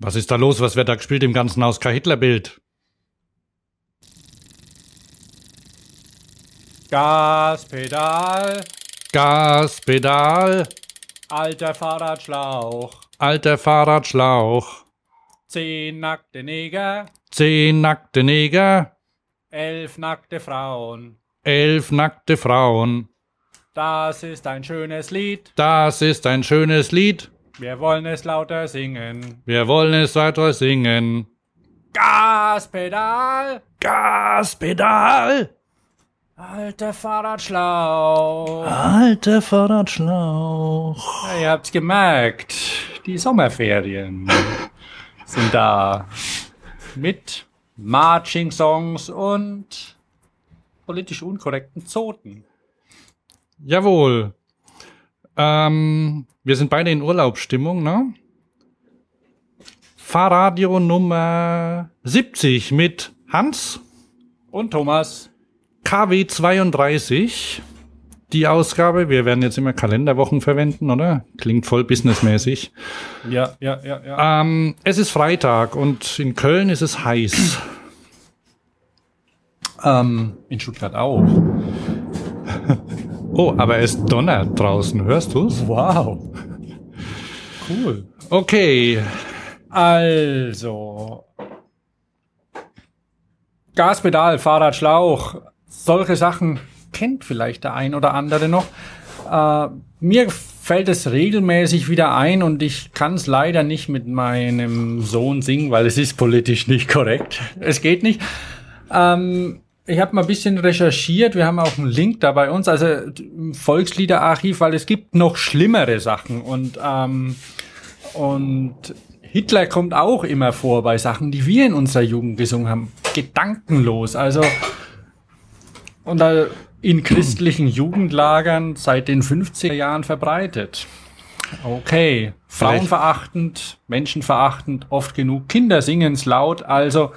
Was ist da los? Was wird da gespielt im ganzen Haus? Kein Hitlerbild. Gaspedal, Gaspedal, alter Fahrradschlauch, alter Fahrradschlauch, zehn nackte Neger, zehn nackte Neger, elf nackte Frauen. elf nackte Frauen. Das ist ein schönes Lied, Das ist ein schönes Lied. Wir wollen es lauter singen. Wir wollen es weiter singen. Gaspedal, Gaspedal, alter Fahrradschlauch. alter Fahrradschlauch. Ja, ihr habt's gemerkt, die Sommerferien sind da. Mit Marching-Songs und politisch unkorrekten Zoten. Jawohl. Ähm, wir sind beide in Urlaubsstimmung, ne? Fahrradio Nummer 70 mit Hans Und Thomas. KW 32. Die Ausgabe, wir werden jetzt immer Kalenderwochen verwenden, oder? Klingt voll businessmäßig. Ja, ja, ja, ja. Ähm, es ist Freitag und in Köln ist es heiß. Ähm, in Stuttgart auch. Oh, aber es donnert draußen, hörst du's? Wow. Cool. Okay, Also. Gaspedal, Fahrradschlauch, solche Sachen kennt vielleicht der ein oder andere noch. Äh, mir fällt es regelmäßig wieder ein und ich kann es leider nicht mit meinem Sohn singen, weil es ist politisch nicht korrekt. Es geht nicht. Ähm, ich habe mal ein bisschen recherchiert. Wir haben auch einen Link da bei uns, also Volksliederarchiv, weil es gibt noch schlimmere Sachen und ähm, und Hitler kommt auch immer vor bei Sachen, die wir in unserer Jugend gesungen haben. Gedankenlos. Also, und da in christlichen Jugendlagern seit den 50er Jahren verbreitet. Okay. Frauenverachtend, menschenverachtend, oft genug. Kinder singen's laut. Also,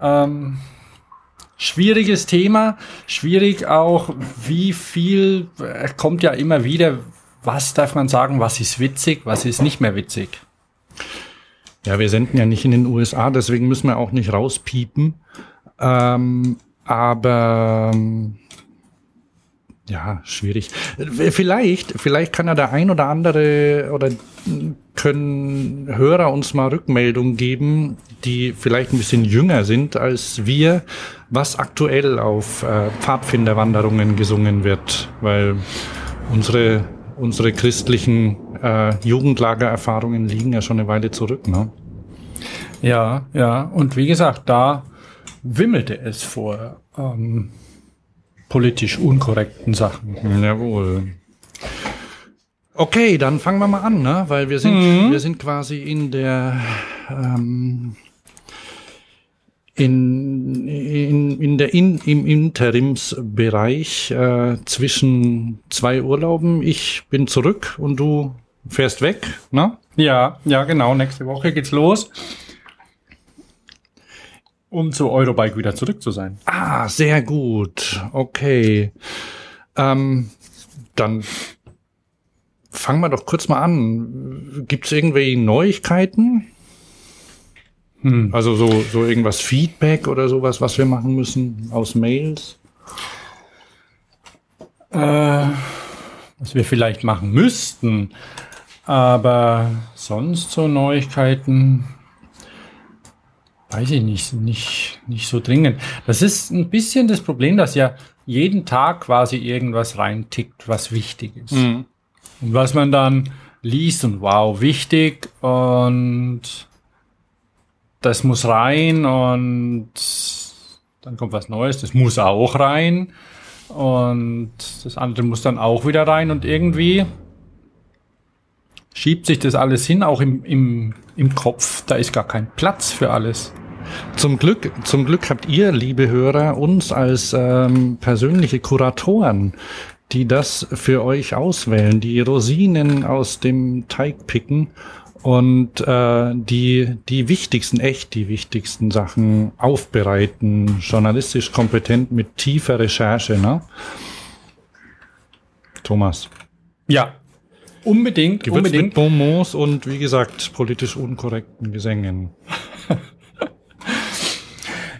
ähm, schwieriges Thema. Schwierig auch, wie viel, äh, kommt ja immer wieder, was darf man sagen, was ist witzig, was ist nicht mehr witzig. Ja, wir senden ja nicht in den USA, deswegen müssen wir auch nicht rauspiepen. Ähm, aber ja, schwierig. Äh, Vielleicht, vielleicht kann ja der ein oder andere oder können Hörer uns mal Rückmeldungen geben, die vielleicht ein bisschen jünger sind als wir, was aktuell auf äh, Pfadfinderwanderungen gesungen wird, weil unsere unsere christlichen äh, Jugendlagererfahrungen liegen ja schon eine Weile zurück, ne? Ja, ja. Und wie gesagt, da wimmelte es vor ähm, politisch unkorrekten Sachen. Jawohl. Okay, dann fangen wir mal an, ne? Weil wir sind, wir sind quasi in der ähm, in, in, in der in, im Interimsbereich äh, zwischen zwei Urlauben. Ich bin zurück und du fährst weg, ne? Ja, ja, genau. Nächste Woche geht's los. Um zu Eurobike wieder zurück zu sein. Ah, sehr gut. Okay. Ähm, dann fangen wir doch kurz mal an. Gibt es irgendwelche Neuigkeiten? Hm. Also so, so irgendwas Feedback oder sowas, was wir machen müssen aus Mails? Äh, was wir vielleicht machen müssten. Aber sonst so Neuigkeiten, weiß ich nicht, nicht, nicht so dringend. Das ist ein bisschen das Problem, dass ja jeden Tag quasi irgendwas reintickt, was wichtig ist. Und was man dann liest und wow, wichtig und das muss rein und dann kommt was Neues, das muss auch rein und das andere muss dann auch wieder rein und irgendwie schiebt sich das alles hin, auch im, im, im Kopf, da ist gar kein Platz für alles. Zum Glück, zum Glück habt ihr, liebe Hörer, uns als ähm, persönliche Kuratoren, die das für euch auswählen, die Rosinen aus dem Teig picken und äh, die die wichtigsten, echt die wichtigsten Sachen aufbereiten, journalistisch kompetent mit tiefer Recherche, ne? Thomas. Ja, Unbedingt, Gewürzt unbedingt. mit Bonbons und wie gesagt, politisch unkorrekten Gesängen.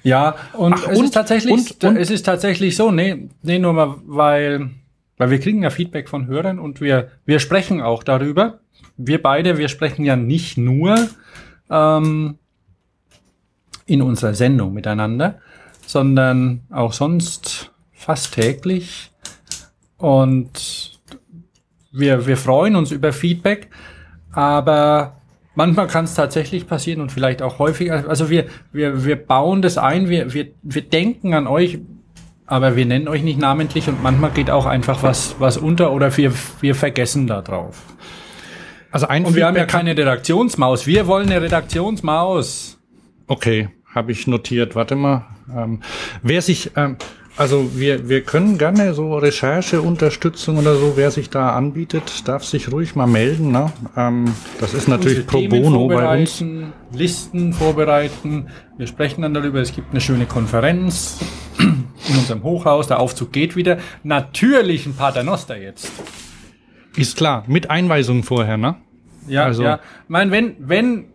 Ja, und Ach, es und- ist tatsächlich, und- und- es ist tatsächlich so, nee, nee, nur mal, weil, weil wir kriegen ja Feedback von Hörern und wir, wir sprechen auch darüber. Wir beide, wir sprechen ja nicht nur ähm, in unserer Sendung miteinander, sondern auch sonst fast täglich. Und wir, wir freuen uns über Feedback, aber manchmal kann es tatsächlich passieren und vielleicht auch häufiger. Also wir, wir, wir bauen das ein, wir, wir, wir denken an euch, aber wir nennen euch nicht namentlich und manchmal geht auch einfach was, was unter oder wir, wir vergessen da drauf. Also ein Und wir haben ja keine Redaktionsmaus. Wir wollen eine Redaktionsmaus. Okay, habe ich notiert. Warte mal. Ähm, wer sich, ähm, also wir, wir können gerne so Rechercheunterstützung oder so, wer sich da anbietet, darf sich ruhig mal melden. Ne? Ähm, das ist natürlich pro bono bei uns. Listen vorbereiten. Wir sprechen dann darüber. Es gibt eine schöne Konferenz in unserem Hochhaus. Der Aufzug geht wieder. Natürlich ein Paternoster jetzt. Ist klar, mit Einweisung vorher, ne? Ja, Also- ja. Ich meine, wenn, wenn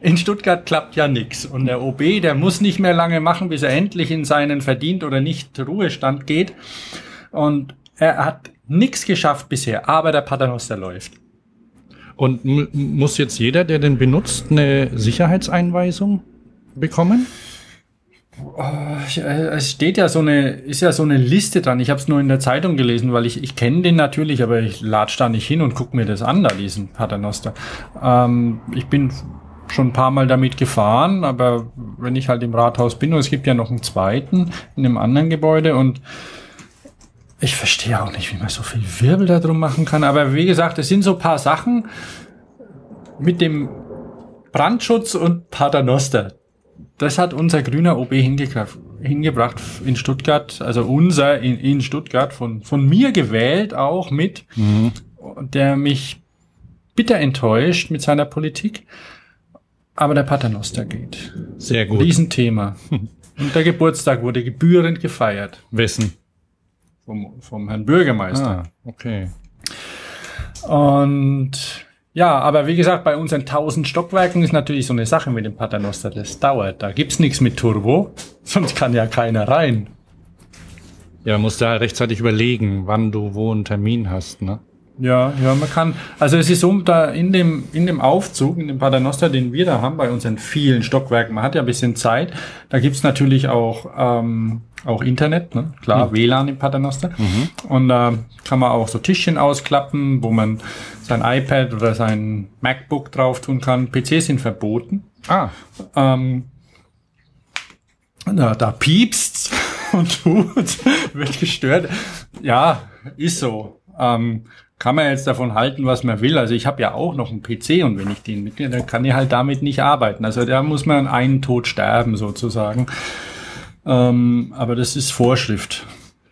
in Stuttgart klappt ja nix und der OB, der muss nicht mehr lange machen, bis er endlich in seinen verdient oder nicht Ruhestand geht. Und er hat nix geschafft bisher, aber der Paternoster läuft. Und mu- muss jetzt jeder, der den benutzt, eine Sicherheitseinweisung bekommen? Äh, Es steht ja so eine, ist ja so eine Liste dran. Ich habe es nur in der Zeitung gelesen, weil ich, ich kenne den natürlich, aber ich latsch da nicht hin und guck mir das an, da diesen Paternoster. Ähm, ich bin schon ein paar Mal damit gefahren, aber wenn ich halt im Rathaus bin und es gibt ja noch einen zweiten in einem anderen Gebäude und ich verstehe auch nicht, wie man so viel Wirbel da drum machen kann. Aber wie gesagt, es sind so paar Sachen mit dem Brandschutz und Paternoster das hat unser grüner OB hingebracht, in Stuttgart, also unser in, in Stuttgart, von, von mir gewählt auch mit, der mich bitter enttäuscht mit seiner Politik. Aber der Paternoster geht. Sehr gut. Riesenthema. Und der Geburtstag wurde gebührend gefeiert Wessen? vom, vom Herrn Bürgermeister. Ah, okay. Und ja, aber wie gesagt, bei unseren 1000 Stockwerken ist natürlich so eine Sache mit dem Paternoster, das dauert. Da gibt's nichts mit Turbo, sonst kann ja keiner rein. Ja, man muss da rechtzeitig überlegen, wann du wo einen Termin hast, ne? Ja, ja, man kann, also es ist so, da in dem, in dem Aufzug, in dem Paternoster, den wir da haben, bei unseren vielen Stockwerken, man hat ja ein bisschen Zeit, da gibt's natürlich auch, ähm, auch Internet, ne? klar, WLAN im Paternoster. Und da kann man auch so Tischchen ausklappen, wo man sein iPad oder sein MacBook drauf tun kann. PCs sind verboten. Ah, Ähm, na, da piepst und tut, wird gestört. Ja, ist so. Ähm, kann man jetzt davon halten, was man will. Also ich habe ja auch noch einen PC und wenn ich den mitnehme, dann kann ich halt damit nicht arbeiten. Also da muss man einen Tod sterben sozusagen. Ähm, aber das ist Vorschrift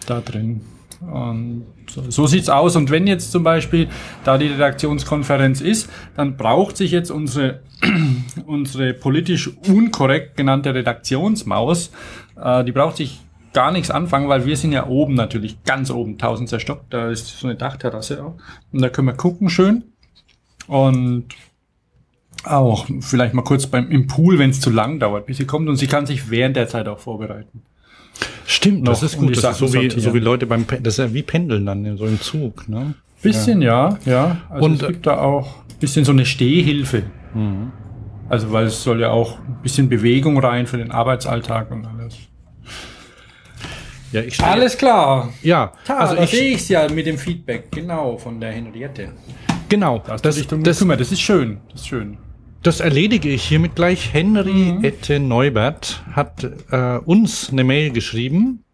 da drin. Und so, so sieht's aus. Und wenn jetzt zum Beispiel da die Redaktionskonferenz ist, dann braucht sich jetzt unsere unsere politisch unkorrekt genannte Redaktionsmaus, äh, die braucht sich gar nichts anfangen, weil wir sind ja oben natürlich, ganz oben, tausendster Stock, da ist so eine Dachterrasse auch. Und da können wir gucken schön. Und auch vielleicht mal kurz beim im Pool, wenn es zu lang dauert, bis sie kommt. Und sie kann sich während der Zeit auch vorbereiten. stimmt, das ist gut. Das ist so wie, sortieren. so wie Leute beim, das ist ja wie Pendeln dann in so einem Zug, ne? Bisschen, ja, ja. Also Und, es gibt da auch ein bisschen so eine Stehhilfe. Also weil es soll ja auch ein bisschen Bewegung rein für den Arbeitsalltag und alles. Ja, ich stehe- Alles klar. Ja, Ja, also ich, sehe ich's ja mit dem Feedback, genau, von der Henriette. genau, das, das, gekümmert. Das ist schön. Das ist schön. Das erledige ich hiermit gleich. Henry Mhm. Ette Neubert hat äh, uns eine Mail geschrieben,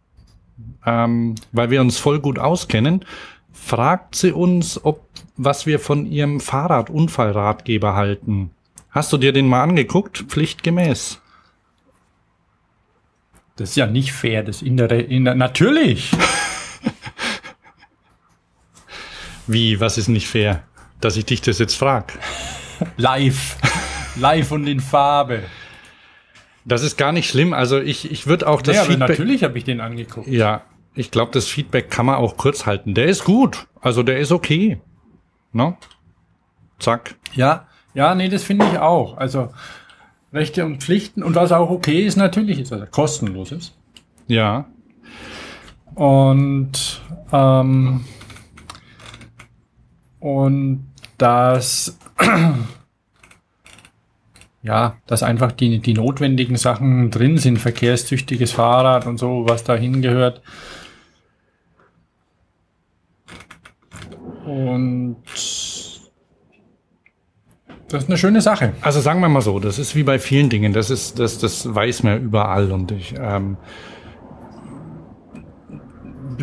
ähm, weil wir uns voll gut auskennen. Fragt sie uns, ob was wir von ihrem Fahrradunfallratgeber halten. Hast du dir den mal angeguckt? Pflichtgemäß. Das ist ja nicht fair, das innere, inner, natürlich. Wie, was ist nicht fair? Dass ich dich das jetzt frag. Live. Live und in Farbe. Das ist gar nicht schlimm. Also ich, ich würde auch das ja, Feedback. natürlich habe ich den angeguckt. Ja, ich glaube, das Feedback kann man auch kurz halten. Der ist gut. Also der ist okay. Ne? zack. Ja, ja, nee, das finde ich auch. Also Rechte und Pflichten und was auch okay ist natürlich, ist, er kostenlos ist. Ja. Und ähm, und das ja, dass einfach die, die notwendigen Sachen drin sind, verkehrstüchtiges Fahrrad und so, was da hingehört. Und das ist eine schöne Sache. Also sagen wir mal so, das ist wie bei vielen Dingen, das ist, das, das weiß man überall und ich, ähm,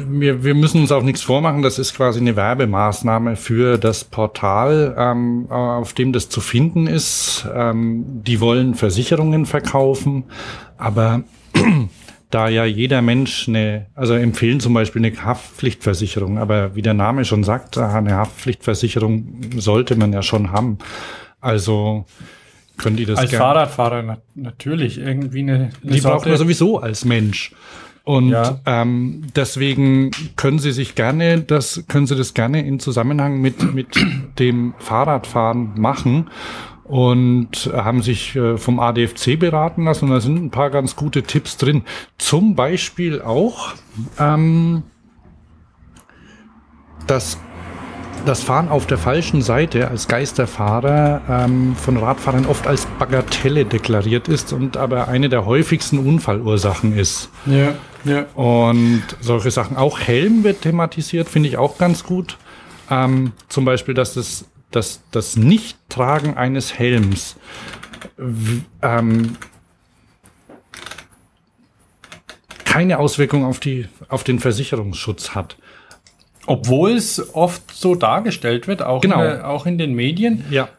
wir, wir müssen uns auch nichts vormachen, das ist quasi eine Werbemaßnahme für das Portal, ähm, auf dem das zu finden ist. Ähm, die wollen Versicherungen verkaufen, aber da ja jeder Mensch eine, also empfehlen zum Beispiel eine Haftpflichtversicherung, aber wie der Name schon sagt, eine Haftpflichtversicherung sollte man ja schon haben. Also können die das als Fahrradfahrer na natürlich irgendwie eine, eine die Sorte. braucht man sowieso als Mensch. Und ja. ähm, deswegen können Sie sich gerne, das können Sie das gerne in Zusammenhang mit mit dem Fahrradfahren machen und haben sich äh, vom ADFC beraten lassen und da sind ein paar ganz gute Tipps drin. Zum Beispiel auch ähm, das das Fahren auf der falschen Seite als Geisterfahrer ähm, von Radfahrern oft als Bagatelle deklariert ist und aber eine der häufigsten Unfallursachen ist. Ja, ja. Und solche Sachen. Auch Helm wird thematisiert, finde ich auch ganz gut. Ähm, zum Beispiel, dass das, dass das Nicht-Tragen eines Helms ähm, keine Auswirkung auf, die, auf den Versicherungsschutz hat. Obwohl es oft so dargestellt wird, auch, genau. in, auch in den Medien. Ja.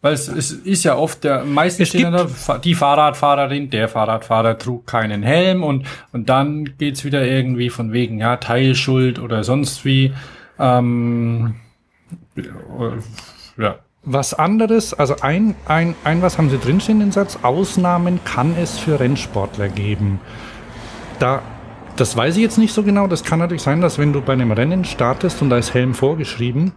Weil es, es ist ja oft der meistens die Fahrradfahrerin, der Fahrradfahrer trug keinen Helm und, und dann geht's wieder irgendwie von wegen, ja, Teilschuld oder sonst wie. Ähm, ja. Was anderes, also ein, ein, ein, was haben Sie drinstehen, den Satz? Ausnahmen kann es für Rennsportler geben. Da das weiß ich jetzt nicht so genau. Das kann natürlich sein, dass wenn du bei einem Rennen startest und da ist Helm vorgeschrieben,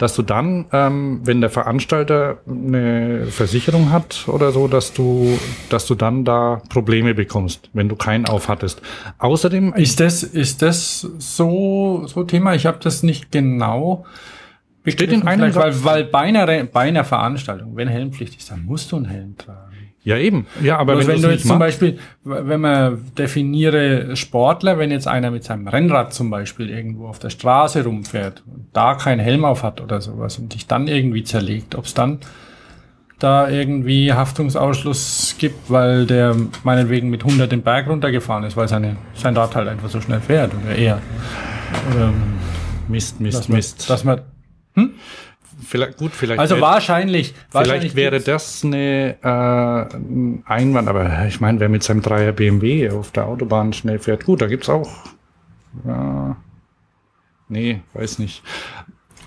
dass du dann, ähm, wenn der Veranstalter eine Versicherung hat oder so, dass du, dass du dann da Probleme bekommst, wenn du keinen aufhattest. Außerdem ist das ist das so so Thema. Ich habe das nicht genau. Steht in einem weil, weil bei einer, bei einer Veranstaltung, wenn Helmpflicht ist, dann musst du einen Helm tragen. Ja, eben. Ja, aber wenn, wenn du jetzt zum Beispiel, wenn man definiere Sportler, wenn jetzt einer mit seinem Rennrad zum Beispiel irgendwo auf der Straße rumfährt und da keinen Helm auf hat oder sowas und sich dann irgendwie zerlegt, ob es dann da irgendwie Haftungsausschluss gibt, weil der meinetwegen mit 100 den Berg runtergefahren ist, weil seine, sein Rad halt einfach so schnell fährt oder eher. Oder, Mist, Mist, dass man, Mist. Dass man, hm? Vielleicht, gut, vielleicht. Also wahrscheinlich. Vielleicht wahrscheinlich wäre das eine äh, ein Einwand, aber ich meine, wer mit seinem Dreier BMW auf der Autobahn schnell fährt, gut, da gibt's auch. Äh, nee, weiß nicht.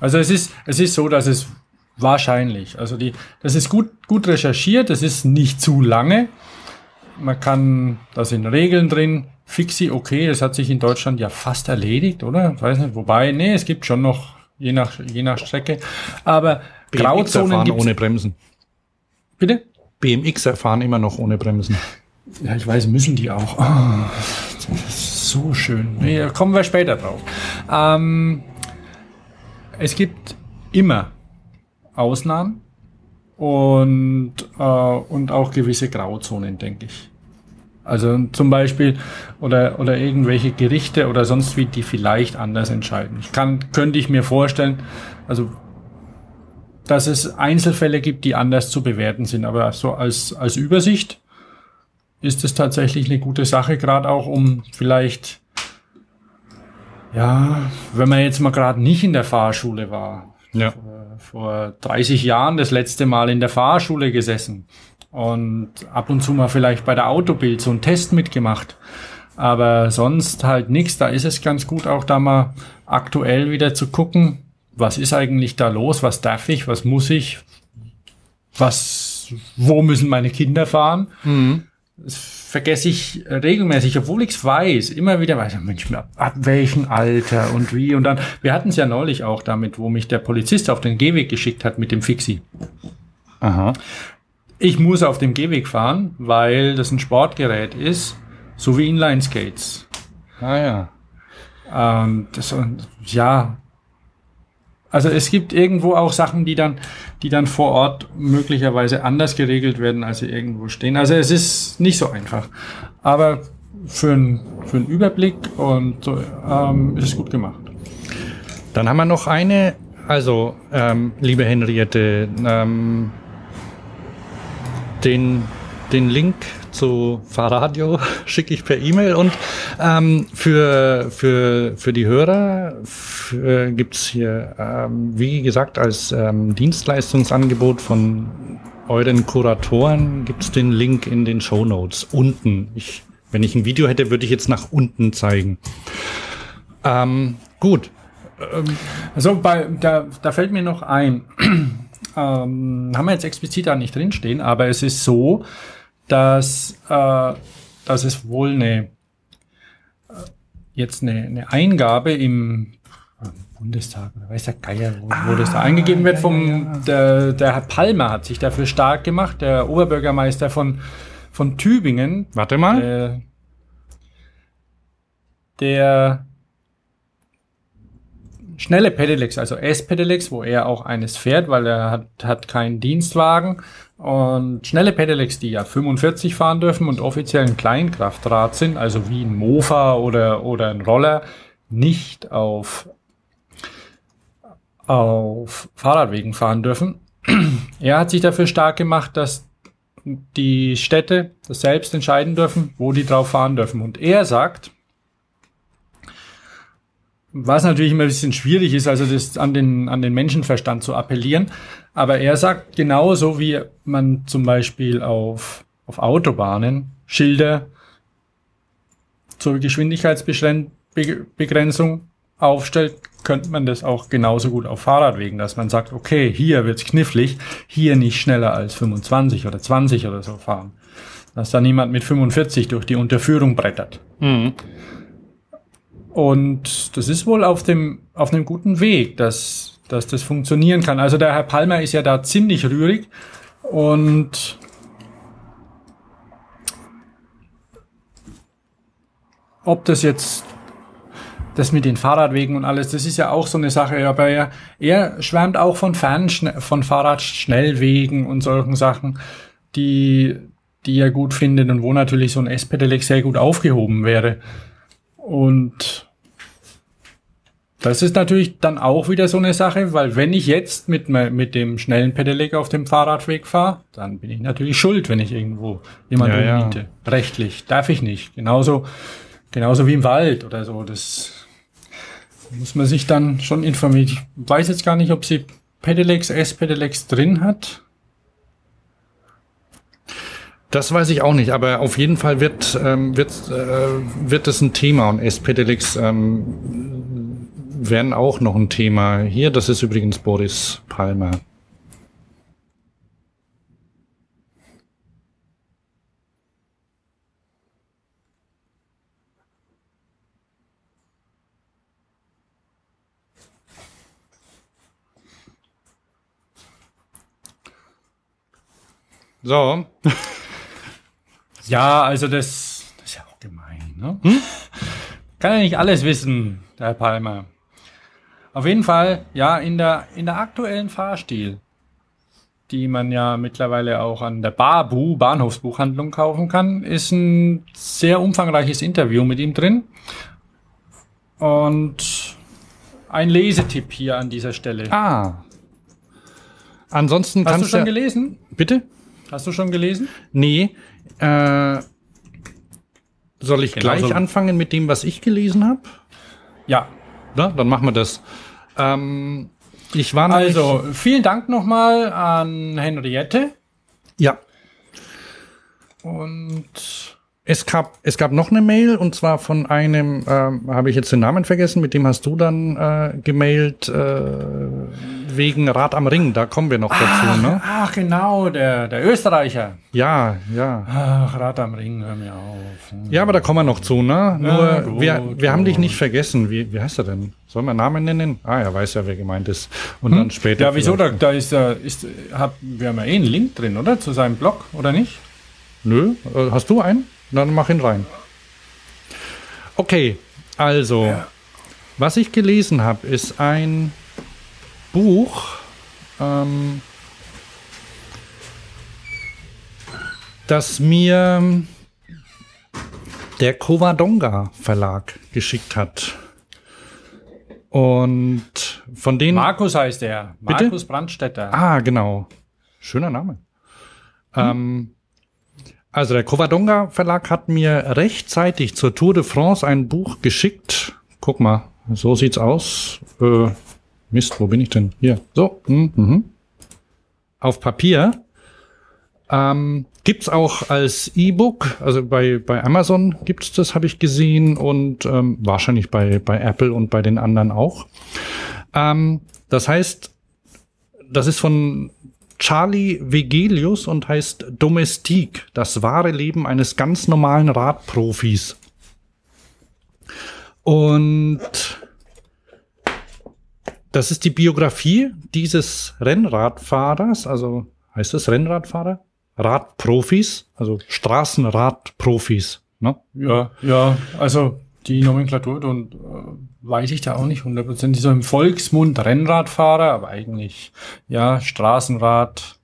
Also es ist, es ist so, dass es wahrscheinlich, also die, das ist gut, gut recherchiert, das ist nicht zu lange. Man kann, da sind Regeln drin. Fixi, okay, das hat sich in Deutschland ja fast erledigt, oder? Weiß nicht, wobei, nee, es gibt schon noch je nach, je nach Strecke. Aber BMX Grauzonen gibt's ohne Bremsen. Bitte? BMX erfahren immer noch ohne Bremsen. Ja, ich weiß, müssen die auch. Oh, so schön. Nee, kommen wir später drauf. Ähm, es gibt immer Ausnahmen und, äh, und auch gewisse Grauzonen, denke ich. Also zum Beispiel oder, oder irgendwelche Gerichte oder sonst wie, die vielleicht anders entscheiden. Ich kann, könnte ich mir vorstellen, also dass es Einzelfälle gibt, die anders zu bewerten sind, aber so als, als Übersicht ist es tatsächlich eine gute Sache, gerade auch um vielleicht, ja, wenn man jetzt mal gerade nicht in der Fahrschule war, ja. vor, vor 30 Jahren das letzte Mal in der Fahrschule gesessen und ab und zu mal vielleicht bei der Autobild so einen Test mitgemacht. Aber sonst halt nichts. Da ist es ganz gut, auch da mal aktuell wieder zu gucken, was ist eigentlich da los, was darf ich, was muss ich, was, wo müssen meine Kinder fahren. Mhm. Das vergesse ich regelmäßig, obwohl ich es weiß, immer wieder weiß, Mensch, ab, ab welchem Alter und wie und dann. Wir hatten es ja neulich auch damit, wo mich der Polizist auf den Gehweg geschickt hat mit dem Fixie. Aha. Ich muss auf dem Gehweg fahren, weil das ein Sportgerät ist, so wie Inline Skates. Ah ja. Ähm, das, und, ja. Also es gibt irgendwo auch Sachen, die dann, die dann vor Ort möglicherweise anders geregelt werden, als sie irgendwo stehen. Also es ist nicht so einfach. Aber für, ein, für einen Überblick und ähm, ist es gut gemacht. Dann haben wir noch eine, also ähm, liebe Henriette, ähm, den, den Link zu Fahrradio schicke ich per E-Mail und ähm, für, für, für die Hörer für, gibt's hier, ähm, wie gesagt, als ähm, Dienstleistungsangebot von euren Kuratoren gibt's den Link in den Show Notes unten. Ich, wenn ich ein Video hätte, würde ich jetzt nach unten zeigen. Ähm, gut. Also bei, da, da fällt mir noch ein, ähm, haben wir jetzt explizit da nicht drinstehen, aber es ist so, dass, äh, dass es wohl eine, äh, jetzt eine, eine Eingabe im äh, Bundestag oder weiß der Geier, wo, ah, wo das da eingegeben wird vom, ja, ja. Der, der Herr Palmer hat sich dafür stark gemacht, der Oberbürgermeister von, von Tübingen. Warte mal. Der, der schnelle Pedelecs, also S-Pedelecs, wo er auch eines fährt, weil er hat, hat keinen Dienstwagen. Und schnelle Pedelecs, die ja 45 fahren dürfen und offiziell ein Kleinkraftrad sind, also wie ein Mofa oder, oder ein Roller, nicht auf, auf Fahrradwegen fahren dürfen. er hat sich dafür stark gemacht, dass die Städte das selbst entscheiden dürfen, wo die drauf fahren dürfen. Und er sagt, was natürlich immer ein bisschen schwierig ist, also das an den, an den Menschenverstand zu appellieren. Aber er sagt genauso, wie man zum Beispiel auf, auf Autobahnen Schilder zur Geschwindigkeitsbegrenzung aufstellt, könnte man das auch genauso gut auf Fahrradwegen, dass man sagt, okay, hier wird's knifflig, hier nicht schneller als 25 oder 20 oder so fahren. Dass da niemand mit 45 durch die Unterführung brettert. Mhm. Und das ist wohl auf dem, auf einem guten Weg, dass, dass das funktionieren kann. Also der Herr Palmer ist ja da ziemlich rührig und ob das jetzt das mit den Fahrradwegen und alles, das ist ja auch so eine Sache, aber er, er schwärmt auch von Fern, von Fahrradschnellwegen und solchen Sachen, die, die er gut findet und wo natürlich so ein S-Pedelec sehr gut aufgehoben wäre. Und das ist natürlich dann auch wieder so eine Sache, weil wenn ich jetzt mit, mit dem schnellen Pedelec auf dem Fahrradweg fahre, dann bin ich natürlich schuld, wenn ich irgendwo jemanden ja. Ja. Rechtlich darf ich nicht. Genauso, genauso wie im Wald oder so. Das muss man sich dann schon informieren. Ich weiß jetzt gar nicht, ob sie Pedelecs, S-Pedelecs drin hat. Das weiß ich auch nicht, aber auf jeden Fall wird, ähm, wird, äh, wird es ein Thema und S-Pedelecs ähm, werden auch noch ein Thema. Hier, das ist übrigens Boris Palmer. So. Ja, also das, das ist ja auch gemein. Ne? Hm? Kann ja nicht alles wissen, der Herr Palmer. Auf jeden Fall, ja, in der, in der aktuellen Fahrstil, die man ja mittlerweile auch an der Babu Bahnhofsbuchhandlung kaufen kann, ist ein sehr umfangreiches Interview mit ihm drin. Und ein Lesetipp hier an dieser Stelle. Ah. Ansonsten Hast du schon gelesen? Bitte? Hast du schon gelesen? Nee, äh, soll ich genau gleich so. anfangen mit dem, was ich gelesen habe? Ja. Na, dann machen wir das. Ähm, ich war also vielen Dank nochmal an Henriette. Ja. Und es gab, es gab noch eine Mail und zwar von einem, ähm, habe ich jetzt den Namen vergessen, mit dem hast du dann äh, gemailt. Äh, wegen Rad am Ring, da kommen wir noch dazu, ne? Ach, genau, der, der Österreicher. Ja, ja. Ach, Rad am Ring, hör mir auf. Ja, aber da kommen wir noch zu, ne? Nur, gut, wir, wir haben dich gut. nicht vergessen. Wie, wie heißt er denn? Sollen wir Namen nennen? Ah, er weiß ja, wer gemeint ist. Und dann später. Ja, wieso? Da, da ist, äh, ist, hat, wir haben ja eh einen Link drin, oder? Zu seinem Blog, oder nicht? Nö, äh, hast du einen? Dann mach ihn rein. Okay, also, was ich gelesen habe, ist ein Buch, ähm, das mir der Covadonga Verlag geschickt hat. Und von denen. Markus heißt er. Bitte? Markus Brandstätter. Ah, genau. Schöner Name. Ähm, also der Covadonga Verlag hat mir rechtzeitig zur Tour de France ein Buch geschickt. Guck mal, so sieht's aus. Äh, Mist, wo bin ich denn? Hier. So. Mhm. mhm. Auf Papier. Ähm, gibt's auch als E-Book, also bei, bei Amazon gibt's das, habe ich gesehen, und ähm, wahrscheinlich bei, bei Apple und bei den anderen auch. Ähm, das heißt, das ist von Charlie Vegelius und heißt Domestik, das wahre Leben eines ganz normalen Radprofis. Und das ist die Biografie dieses Rennradfahrers, also heißt es Rennradfahrer? Radprofis, also Straßenradprofis. Ne? Ja, ja, also die Nomenklatur und äh, weiß ich da auch nicht hundertprozentig. So im Volksmund Rennradfahrer, aber eigentlich ja Straßenrad.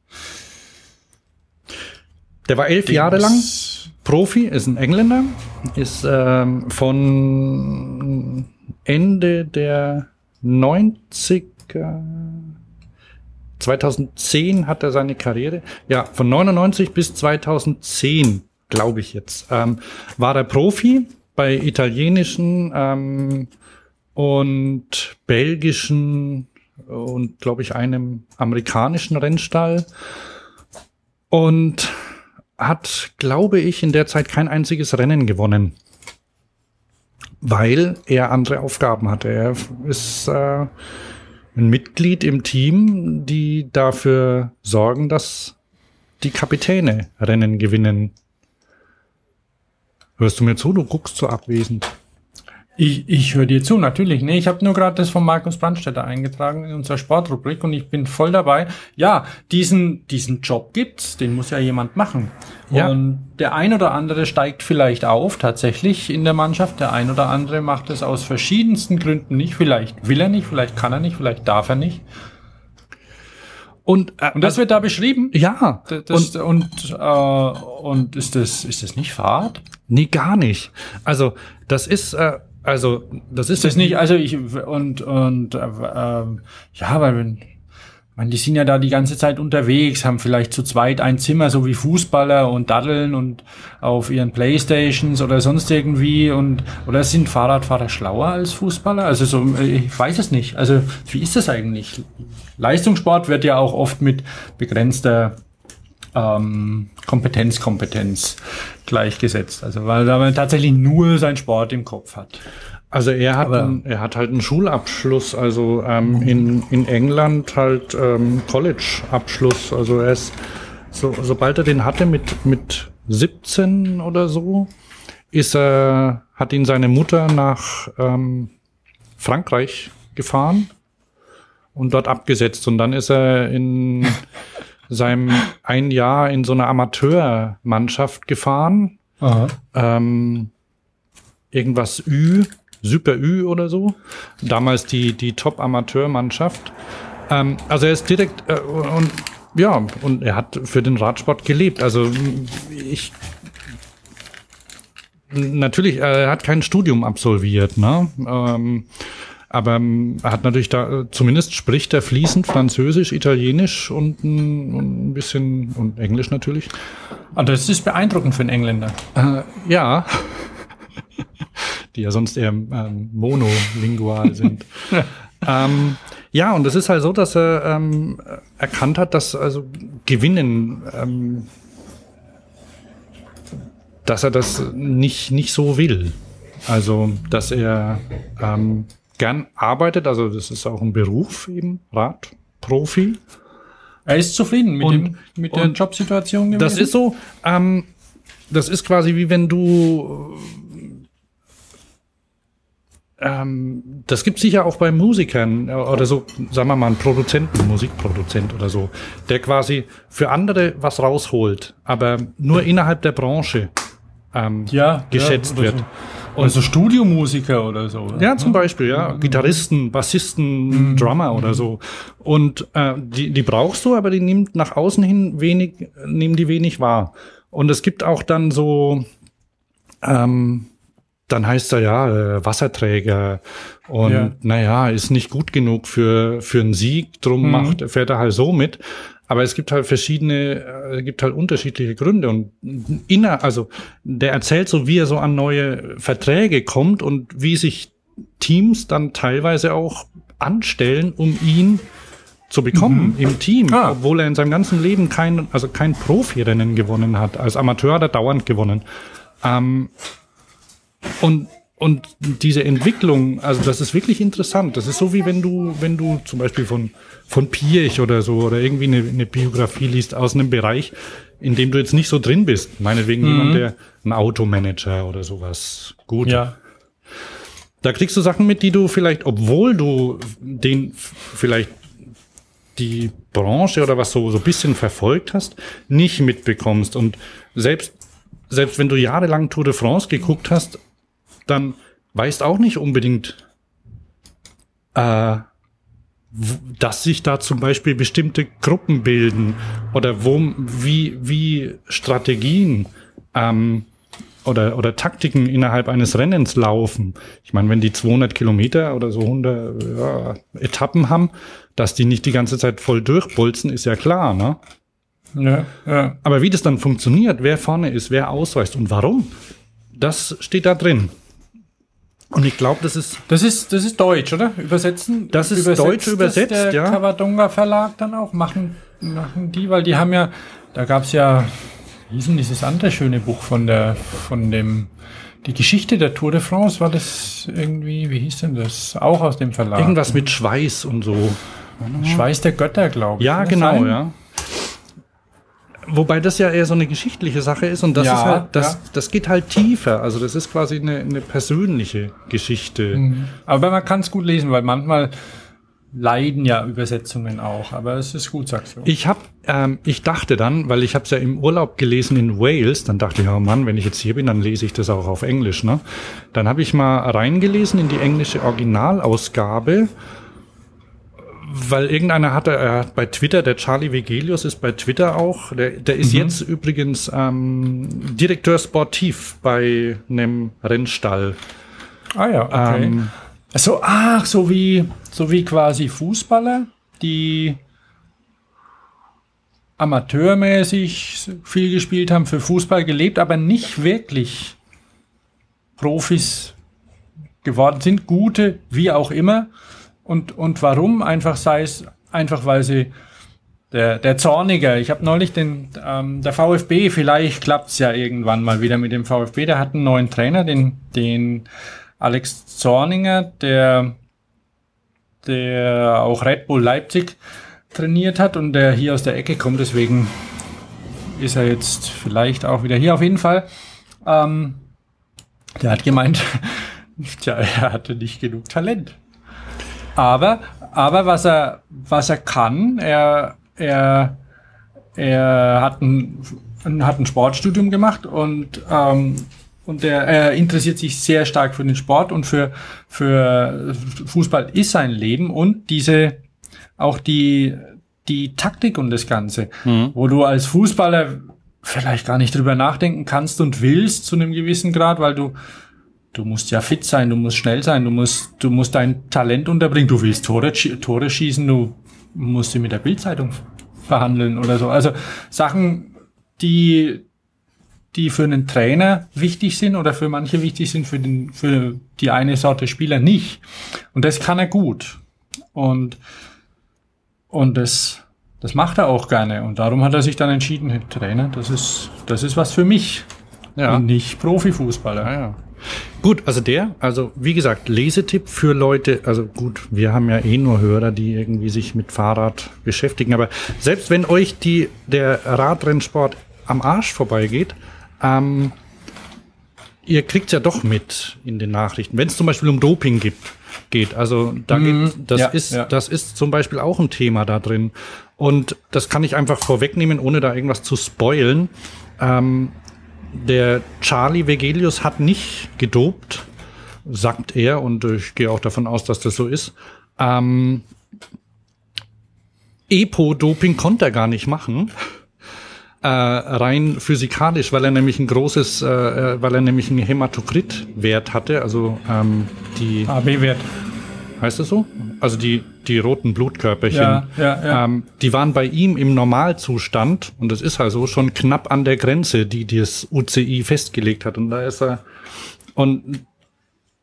Der war elf Jahre lang Profi, ist ein Engländer, ist ähm, von Ende der 90er, 2010 hat er seine Karriere, ja, von 99 bis 2010, glaube ich jetzt, ähm, war er Profi bei italienischen ähm, und belgischen und, glaube ich, einem amerikanischen Rennstall. Und hat, glaube ich, in der Zeit kein einziges Rennen gewonnen, weil er andere Aufgaben hatte. Er ist äh, ein Mitglied im Team, die dafür sorgen, dass die Kapitäne Rennen gewinnen. Hörst du mir zu? Du guckst so abwesend. Ich, ich höre dir zu, natürlich. Nee, ich habe nur gerade das von Markus Brandstätter eingetragen in unserer Sportrubrik und ich bin voll dabei. Ja, diesen, diesen Job gibt's, den muss ja jemand machen. Ja. Und der ein oder andere steigt vielleicht auf, tatsächlich in der Mannschaft. Der ein oder andere macht es aus verschiedensten Gründen nicht. Vielleicht will er nicht, vielleicht kann er nicht, vielleicht darf er nicht. Und, äh, Und das wird da beschrieben. ja, Das, und und, äh, und ist das ist das nicht Fahrt? nee, gar nicht. Also, das ist, äh, also, das ist das nicht, also ich, und, und, äh, ähm, ja, weil wenn, man, die sind ja da die ganze Zeit unterwegs, haben vielleicht zu zweit ein Zimmer, so wie Fußballer und daddeln und auf ihren Playstations oder sonst irgendwie und, oder sind Fahrradfahrer schlauer als Fußballer? Also so, äh, ich weiß es nicht. Also, wie ist das eigentlich? Leistungssport wird ja auch oft mit begrenzter ähm, Kompetenz, Kompetenz gleichgesetzt. Also, weil man tatsächlich nur sein Sport im Kopf hat. Also er hat, einen, er hat halt einen Schulabschluss, also ähm, in, in England halt ähm, College-Abschluss. Also er ist, so, sobald er den hatte mit, mit 17 oder so, ist er, hat ihn seine Mutter nach ähm, Frankreich gefahren und dort abgesetzt. Und dann ist er in seinem ein Jahr in so einer Amateurmannschaft gefahren ähm, irgendwas Ü, Super Ü oder so. Damals die, die Top-Amateurmannschaft. Ähm, also er ist direkt äh, und ja, und er hat für den Radsport gelebt. Also ich natürlich, er hat kein Studium absolviert, ne? Ähm, aber ähm, er hat natürlich da, äh, zumindest spricht er fließend Französisch, Italienisch und, ein- und ein bisschen und Englisch natürlich. Ah, das ist beeindruckend für einen Engländer. Äh, ja. Die ja sonst eher ähm, monolingual sind. ähm, ja, und es ist halt so, dass er ähm, erkannt hat, dass also Gewinnen, ähm, dass er das nicht, nicht so will. Also, dass er ähm, gern arbeitet, also das ist auch ein Beruf eben, Rad, Profi. Er ist zufrieden mit, Und- dem, mit der Jobsituation gewesen. Das ist so, ähm, das ist quasi wie wenn du, ähm, das gibt sicher auch bei Musikern äh, oder so, sagen wir mal, einen Produzenten, Musikproduzent oder so, der quasi für andere was rausholt, aber nur innerhalb der Branche ähm, ja, geschätzt ja, wird. So. Oder so Studiomusiker oder so. oder? Ja, zum Beispiel, ja. Gitarristen, Bassisten, Drummer oder so. Und äh, die, die brauchst du, aber die nimmt nach außen hin wenig, nehmen die wenig wahr. Und es gibt auch dann so, ähm, dann heißt er ja, äh, Wasserträger und Ja. naja, ist nicht gut genug für, für einen Sieg, drum Mhm. macht, fährt er halt so mit. Aber es gibt halt verschiedene, äh, gibt halt unterschiedliche Gründe und inner, also der erzählt so, wie er so an neue Verträge kommt und wie sich Teams dann teilweise auch anstellen, um ihn zu bekommen im Team, Ah. obwohl er in seinem ganzen Leben kein, also kein Profirennen gewonnen hat. Als Amateur hat er dauernd gewonnen. Ähm, und, und diese Entwicklung, also das ist wirklich interessant. Das ist so wie wenn du, wenn du zum Beispiel von, von Pirch oder so oder irgendwie eine, eine Biografie liest aus einem Bereich, in dem du jetzt nicht so drin bist. Meinetwegen jemand, der ein Automanager oder sowas. Gut. Ja. Da kriegst du Sachen mit, die du vielleicht, obwohl du den vielleicht die Branche oder was so, so ein bisschen verfolgt hast, nicht mitbekommst. Und selbst, selbst wenn du jahrelang Tour de France geguckt hast, dann weißt auch nicht unbedingt, äh, dass sich da zum Beispiel bestimmte Gruppen bilden oder wo, wie, wie Strategien ähm, oder, oder Taktiken innerhalb eines Rennens laufen. Ich meine, wenn die 200 Kilometer oder so 100 ja, Etappen haben, dass die nicht die ganze Zeit voll durchbolzen, ist ja klar, ne? Ja, ja. Aber wie das dann funktioniert, wer vorne ist, wer ausweist und warum, das steht da drin. Und ich glaube, das ist Das ist, das ist Deutsch, oder? Übersetzen? Das ist übersetzt Deutsch übersetzt, das der ja. Cavadonga Verlag dann auch machen, machen die, weil die haben ja, da gab's ja, wie hieß denn dieses andere schöne Buch von der, von dem, die Geschichte der Tour de France, war das irgendwie, wie hieß denn das? Auch aus dem Verlag. irgendwas mit Schweiß und so. Schweiß der Götter, glaube ich. Ja, genau, sein? ja. Wobei das ja eher so eine geschichtliche Sache ist und das Ja, ist halt, das, ja. das geht halt tiefer. Also das ist quasi eine, eine persönliche Geschichte. Mhm. Aber man kann es gut lesen, weil manchmal leiden ja Übersetzungen auch. Aber es ist gut, sagst du. Ich habe, ähm, ich dachte dann, weil ich habe es ja im Urlaub gelesen in Wales, dann dachte ich, oh Mann, wenn ich jetzt hier bin, dann lese ich das auch auf Englisch. Ne? Dann habe ich mal reingelesen in die englische Originalausgabe, weil irgendeiner hatte, er hat bei Twitter, der Charlie Vegelius ist bei Twitter auch, der, der ist jetzt übrigens ähm, Direktor Sportiv bei einem Rennstall. ah ja, okay. Ähm, So, ach, so wie, so wie quasi Fußballer, die amateurmäßig viel gespielt haben, für Fußball gelebt, aber nicht wirklich Profis geworden sind, gute, wie auch immer. Und, und warum? Einfach sei es, einfach weil sie der, der Zorniger, ich habe neulich den, ähm, der VfB, vielleicht klappt's ja irgendwann mal wieder mit dem VfB, der hat einen neuen Trainer, den, den Alex Zorninger, der, der auch Red Bull Leipzig trainiert hat und der hier aus der Ecke kommt, deswegen ist er jetzt vielleicht auch wieder hier. Auf jeden Fall, ähm, der hat gemeint, tja, er hatte nicht genug Talent. Aber, aber was er, was er kann, er, er, er hat ein, hat ein Sportstudium gemacht und, ähm, und er, er interessiert sich sehr stark für den Sport und für, für Fußball ist sein Leben und diese, auch die, die Taktik und das Ganze, wo du als Fußballer vielleicht gar nicht drüber nachdenken kannst und willst zu einem gewissen Grad, weil du, du musst ja fit sein, du musst schnell sein, du musst, du musst dein Talent unterbringen, du willst Tore, Tore schießen, du musst sie mit der Bildzeitung verhandeln oder so. Also Sachen, die, die für einen Trainer wichtig sind oder für manche wichtig sind, für den, für die eine Sorte Spieler nicht. Und das kann er gut. Und, und das, das macht er auch gerne. Und darum hat er sich dann entschieden, Trainer, das ist, das ist was für mich. Ja. und nicht Profifußballer. Ja, ja. Gut, also der, also wie gesagt, Lesetipp für Leute, also gut, wir haben ja eh nur Hörer, die irgendwie sich mit Fahrrad beschäftigen, aber selbst wenn euch die, der Radrennsport am Arsch vorbeigeht, ähm, ihr kriegt ja doch mit in den Nachrichten, wenn es zum Beispiel um Doping gibt, geht. Also da Mhm. geht, das Ja, ist, ja. das ist zum Beispiel auch ein Thema da drin. Und das kann ich einfach vorwegnehmen, ohne da irgendwas zu spoilen. Ähm, der Charlie Vegelius hat nicht gedopt, sagt er, und ich gehe auch davon aus, dass das so ist. Ähm, Epo-Doping konnte er gar nicht machen. Äh, rein physikalisch, weil er nämlich ein großes, äh, äh, weil er nämlich einen Hämatokrit-Wert hatte, also ähm, die, AB-Wert. Heißt das so? Also die, die roten Blutkörperchen. Ja, ja, ja. Ähm, die waren bei ihm im Normalzustand, und das ist halt so, schon knapp an der Grenze, die das UCI festgelegt hat. Und da ist er, und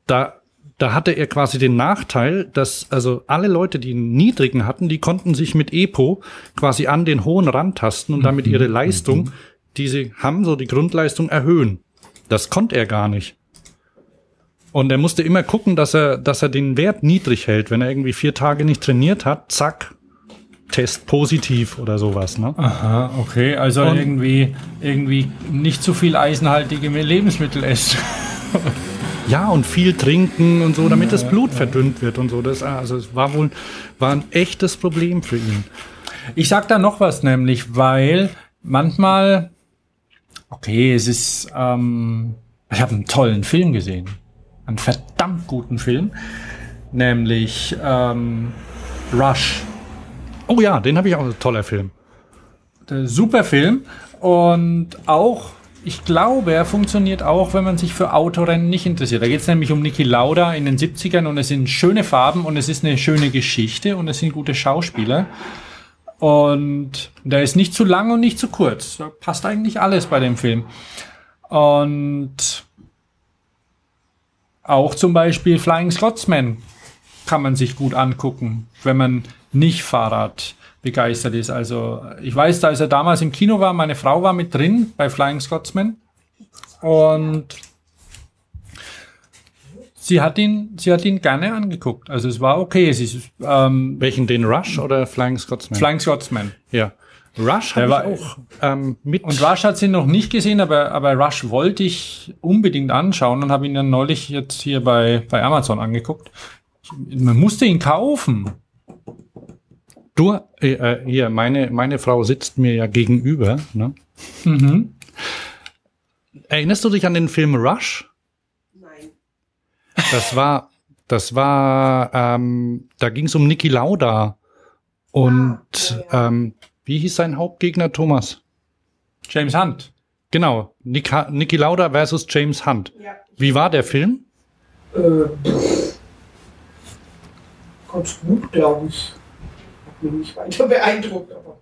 da, da hatte er quasi den Nachteil, dass also alle Leute, die einen niedrigen hatten, die konnten sich mit EPO quasi an den hohen rantasten und damit ihre Leistung, die sie haben, so die Grundleistung erhöhen. Das konnte er gar nicht. Und er musste immer gucken, dass er, dass er den Wert niedrig hält. Wenn er irgendwie vier Tage nicht trainiert hat, zack, Test positiv oder sowas. Ne? Aha, okay. Also Und- irgendwie, irgendwie nicht zu viel eisenhaltige Lebensmittel essen. Ja, und viel trinken und so, damit das Blut verdünnt wird und so. Das, also es war wohl war ein echtes Problem für ihn. Ich sag da noch was nämlich, weil manchmal, okay, es ist, ähm, ich habe einen tollen Film gesehen, einen verdammt guten Film, nämlich ähm, Rush. Oh ja, den habe ich auch. Ein toller Film. Super Film und auch, ich glaube, er funktioniert auch, wenn man sich für Autorennen nicht interessiert. Da geht es nämlich um Niki Lauda in den 70ern und es sind schöne Farben und es ist eine schöne Geschichte und es sind gute Schauspieler. Und der ist nicht zu lang und nicht zu kurz. Da passt eigentlich alles bei dem Film. Und auch zum Beispiel Flying Scotsman kann man sich gut angucken, wenn man nicht Fahrrad begeistert ist. Also ich weiß, als er damals im Kino war, meine Frau war mit drin bei Flying Scotsman und sie hat ihn, sie hat ihn gerne angeguckt. Also es war okay. Ist ähm, Welchen, den Rush oder Flying Scotsman? Flying Scotsman. ja. Rush habe war- ich auch ähm, mit. Und Rush hat sie noch nicht gesehen, aber, aber Rush wollte ich unbedingt anschauen und habe ihn dann neulich jetzt hier bei, bei Amazon angeguckt. Ich, man musste ihn kaufen. du, äh, äh, hier, meine, meine Frau sitzt mir ja gegenüber. Ne? Mhm. Erinnerst du dich an den Film Rush? Nein. Das war, das war, ähm, da ging es um Niki Lauda. Und ja, ähm, wie hieß sein Hauptgegner, Thomas? James Hunt. Genau, Nick, Niki Lauda versus James Hunt. Ja. Wie war der Film? Äh, pff. ganz gut, glaube ich. Hat mich nicht weiter beeindruckt, aber.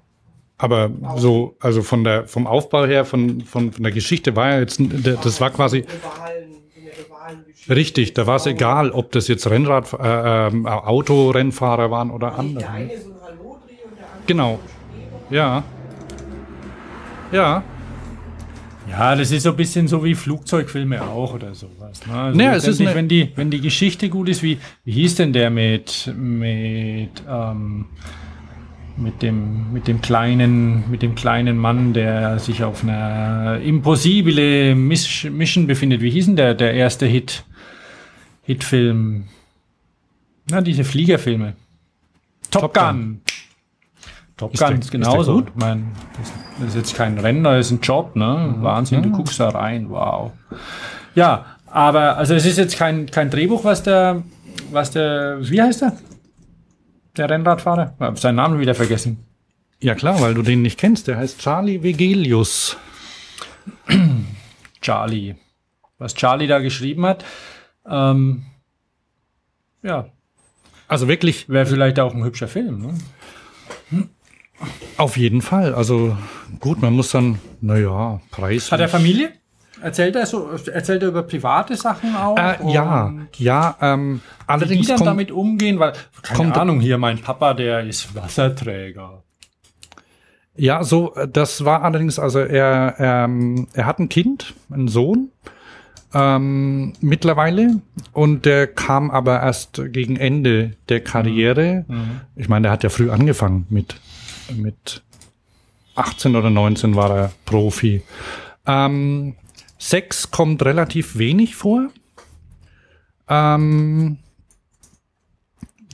Aber so, also von der, vom Aufbau her, von, von, von der Geschichte war ja jetzt, das war quasi richtig, da war es egal, ob das jetzt Rennrad, äh, ähm, Autorennfahrer waren oder Der andere. eine so ein Hallodri und der andere Genau. Ja. Ja. Ja, das ist so ein bisschen so wie Flugzeugfilme auch oder sowas. Ne? Also Naja, es ist eine- wenn die, wenn die Geschichte gut ist, wie, wie hieß denn der mit, mit, ähm, mit dem, mit dem kleinen, mit dem kleinen Mann, der sich auf einer impossible Miss- Mission befindet. Wie hieß denn der, der erste Hit, Hitfilm? Na, diese Fliegerfilme. Top, Top Gun. Top Ist Gun ist ist genauso. gut? Ich mein, das, ist jetzt kein Rennen, das ist ein Job, ne? Wahnsinn, du Ja. guckst da rein, wow. Ja, aber also es ist jetzt kein, kein Drehbuch, was der, was der, wie heißt der? Der Rennradfahrer? Ich hab seinen Namen wieder vergessen. Ja klar, weil du den nicht kennst. Der heißt Charlie Vegelius. Charlie. Was Charlie da geschrieben hat. Ähm, ja, Also wirklich wäre vielleicht auch ein hübscher Film, ne? Auf jeden Fall. Also gut, man muss dann, naja, Preis. Hat er Familie? Erzählt er so, erzählt er über private Sachen auch? Äh, ja, ja. Ähm, Wie die allerdings dann kommt, damit umgehen, weil, keine kommt- Ahnung, hier mein Papa, der ist Wasserträger. Ja, so, äh, das war allerdings, also er, ähm, er hat ein Kind, einen Sohn, ähm, mittlerweile, und der kam aber erst gegen Ende der Karriere. Mhm. Ich meine, der hat ja früh angefangen mit, mit 18 oder 19 war er Profi. Ähm, Sex kommt relativ wenig vor. Ähm,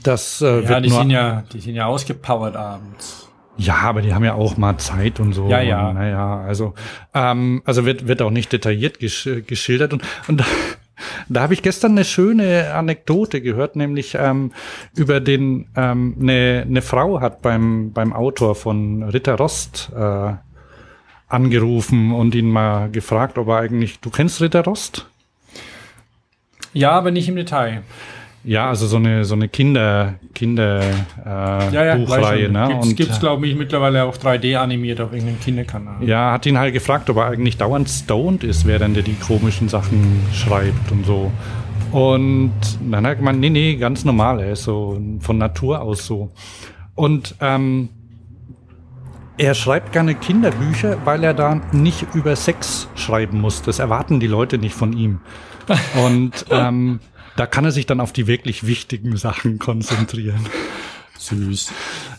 das äh, Ja, wird die nur sind ja, die sind ja ausgepowert abends. ja, aber die haben ja auch mal Zeit und so. Ja, ja. Naja, also, ähm, also wird, wird auch nicht detailliert gesch geschildert. Und, und da, habe ich gestern eine schöne Anekdote gehört, nämlich ähm, über den, ähm, eine, eine Frau hat beim, beim Autor von Ritter Rost äh, angerufen und ihn mal gefragt, ob er eigentlich, du kennst Ritter Rost? Ja, aber nicht im Detail. Ja, also so eine so eine Kinder Kinder äh, Ja, ja, Buchreihe, ne? Gibt's, gibt's glaube ich, mittlerweile auch 3D animiert auf irgendeinem Kinderkanal. Ja, hat ihn halt gefragt, ob er eigentlich dauernd stoned ist, während er die komischen Sachen schreibt und so. Und dann hat er gemeint, nee, nee, ganz normal, er ist so von Natur aus so. Und ähm, er schreibt gerne Kinderbücher, weil er da nicht über Sex schreiben muss. Das erwarten die Leute nicht von ihm. Und ähm, da kann er sich dann auf die wirklich wichtigen Sachen konzentrieren. Süß.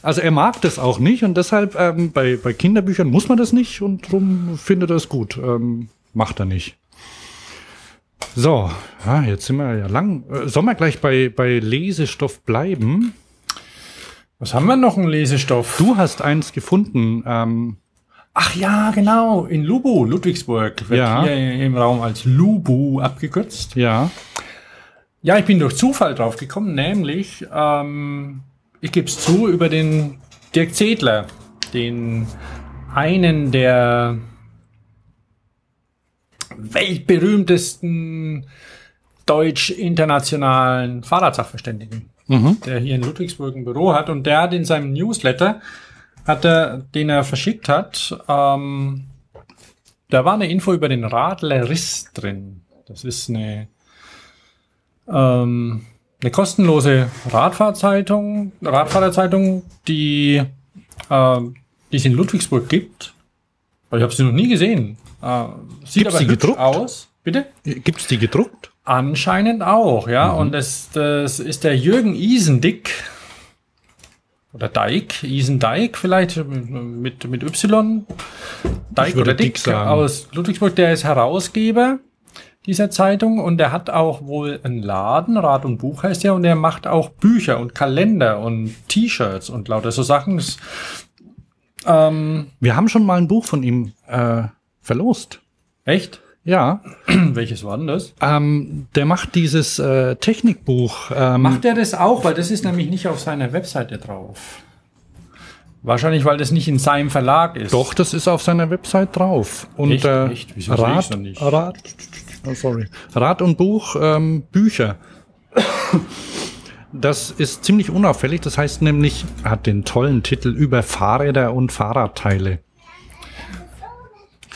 Also er mag das auch nicht und deshalb ähm, bei, bei Kinderbüchern muss man das nicht und drum findet er es gut. Ähm, macht er nicht. So, ja, jetzt sind wir ja lang. Äh, sollen wir gleich bei, bei Lesestoff bleiben? Was haben wir noch einen Lesestoff? Du hast eins gefunden. Ähm, Ach ja, genau. In Lubu, Ludwigsburg, wird Ja. hier im Raum als Lubu abgekürzt. ja, Ja, ich bin durch Zufall drauf gekommen, nämlich, ähm, ich gebe es zu, über den Dirk Zedler, den einen der weltberühmtesten deutsch-internationalen Fahrradsachverständigen, mhm. der hier in Ludwigsburg ein Büro hat und der hat in seinem Newsletter, hat er, den er verschickt hat, ähm, da war eine Info über den Radler Riss drin. Das ist eine ähm, eine kostenlose Radfahrzeitung, Radfahrerzeitung, die, ähm, die es in Ludwigsburg gibt. Aber ich habe sie noch nie gesehen. Äh, sieht Gibt's aber gedruckt? aus. Bitte? Gibt's die gedruckt? Anscheinend auch, ja. Und das, das ist der Jürgen Isendick. Oder Dijk, Isendijk vielleicht mit, mit Y. Dijk oder Dick Dick sagen. aus Ludwigsburg, der ist Herausgeber dieser Zeitung und der hat auch wohl einen Laden, Rad und Buch heißt der, und der macht auch Bücher und Kalender und T-Shirts und lauter so Sachen. Ähm, Wir haben schon mal ein Buch von ihm äh, verlost. echt? Ja, Welches war denn das? ähm, der macht dieses äh, Technikbuch. Ähm, Macht er das auch? Weil das ist nämlich nicht auf seiner Webseite drauf. Wahrscheinlich, weil das nicht in seinem Verlag ist. Doch, das ist auf seiner Website drauf. Und Echt? äh, Echt? Wieso noch nicht? Rad, oh, sorry. Rad und Buch, ähm, Bücher. Das ist ziemlich unauffällig. Das heißt nämlich, hat den tollen Titel über Fahrräder und Fahrradteile.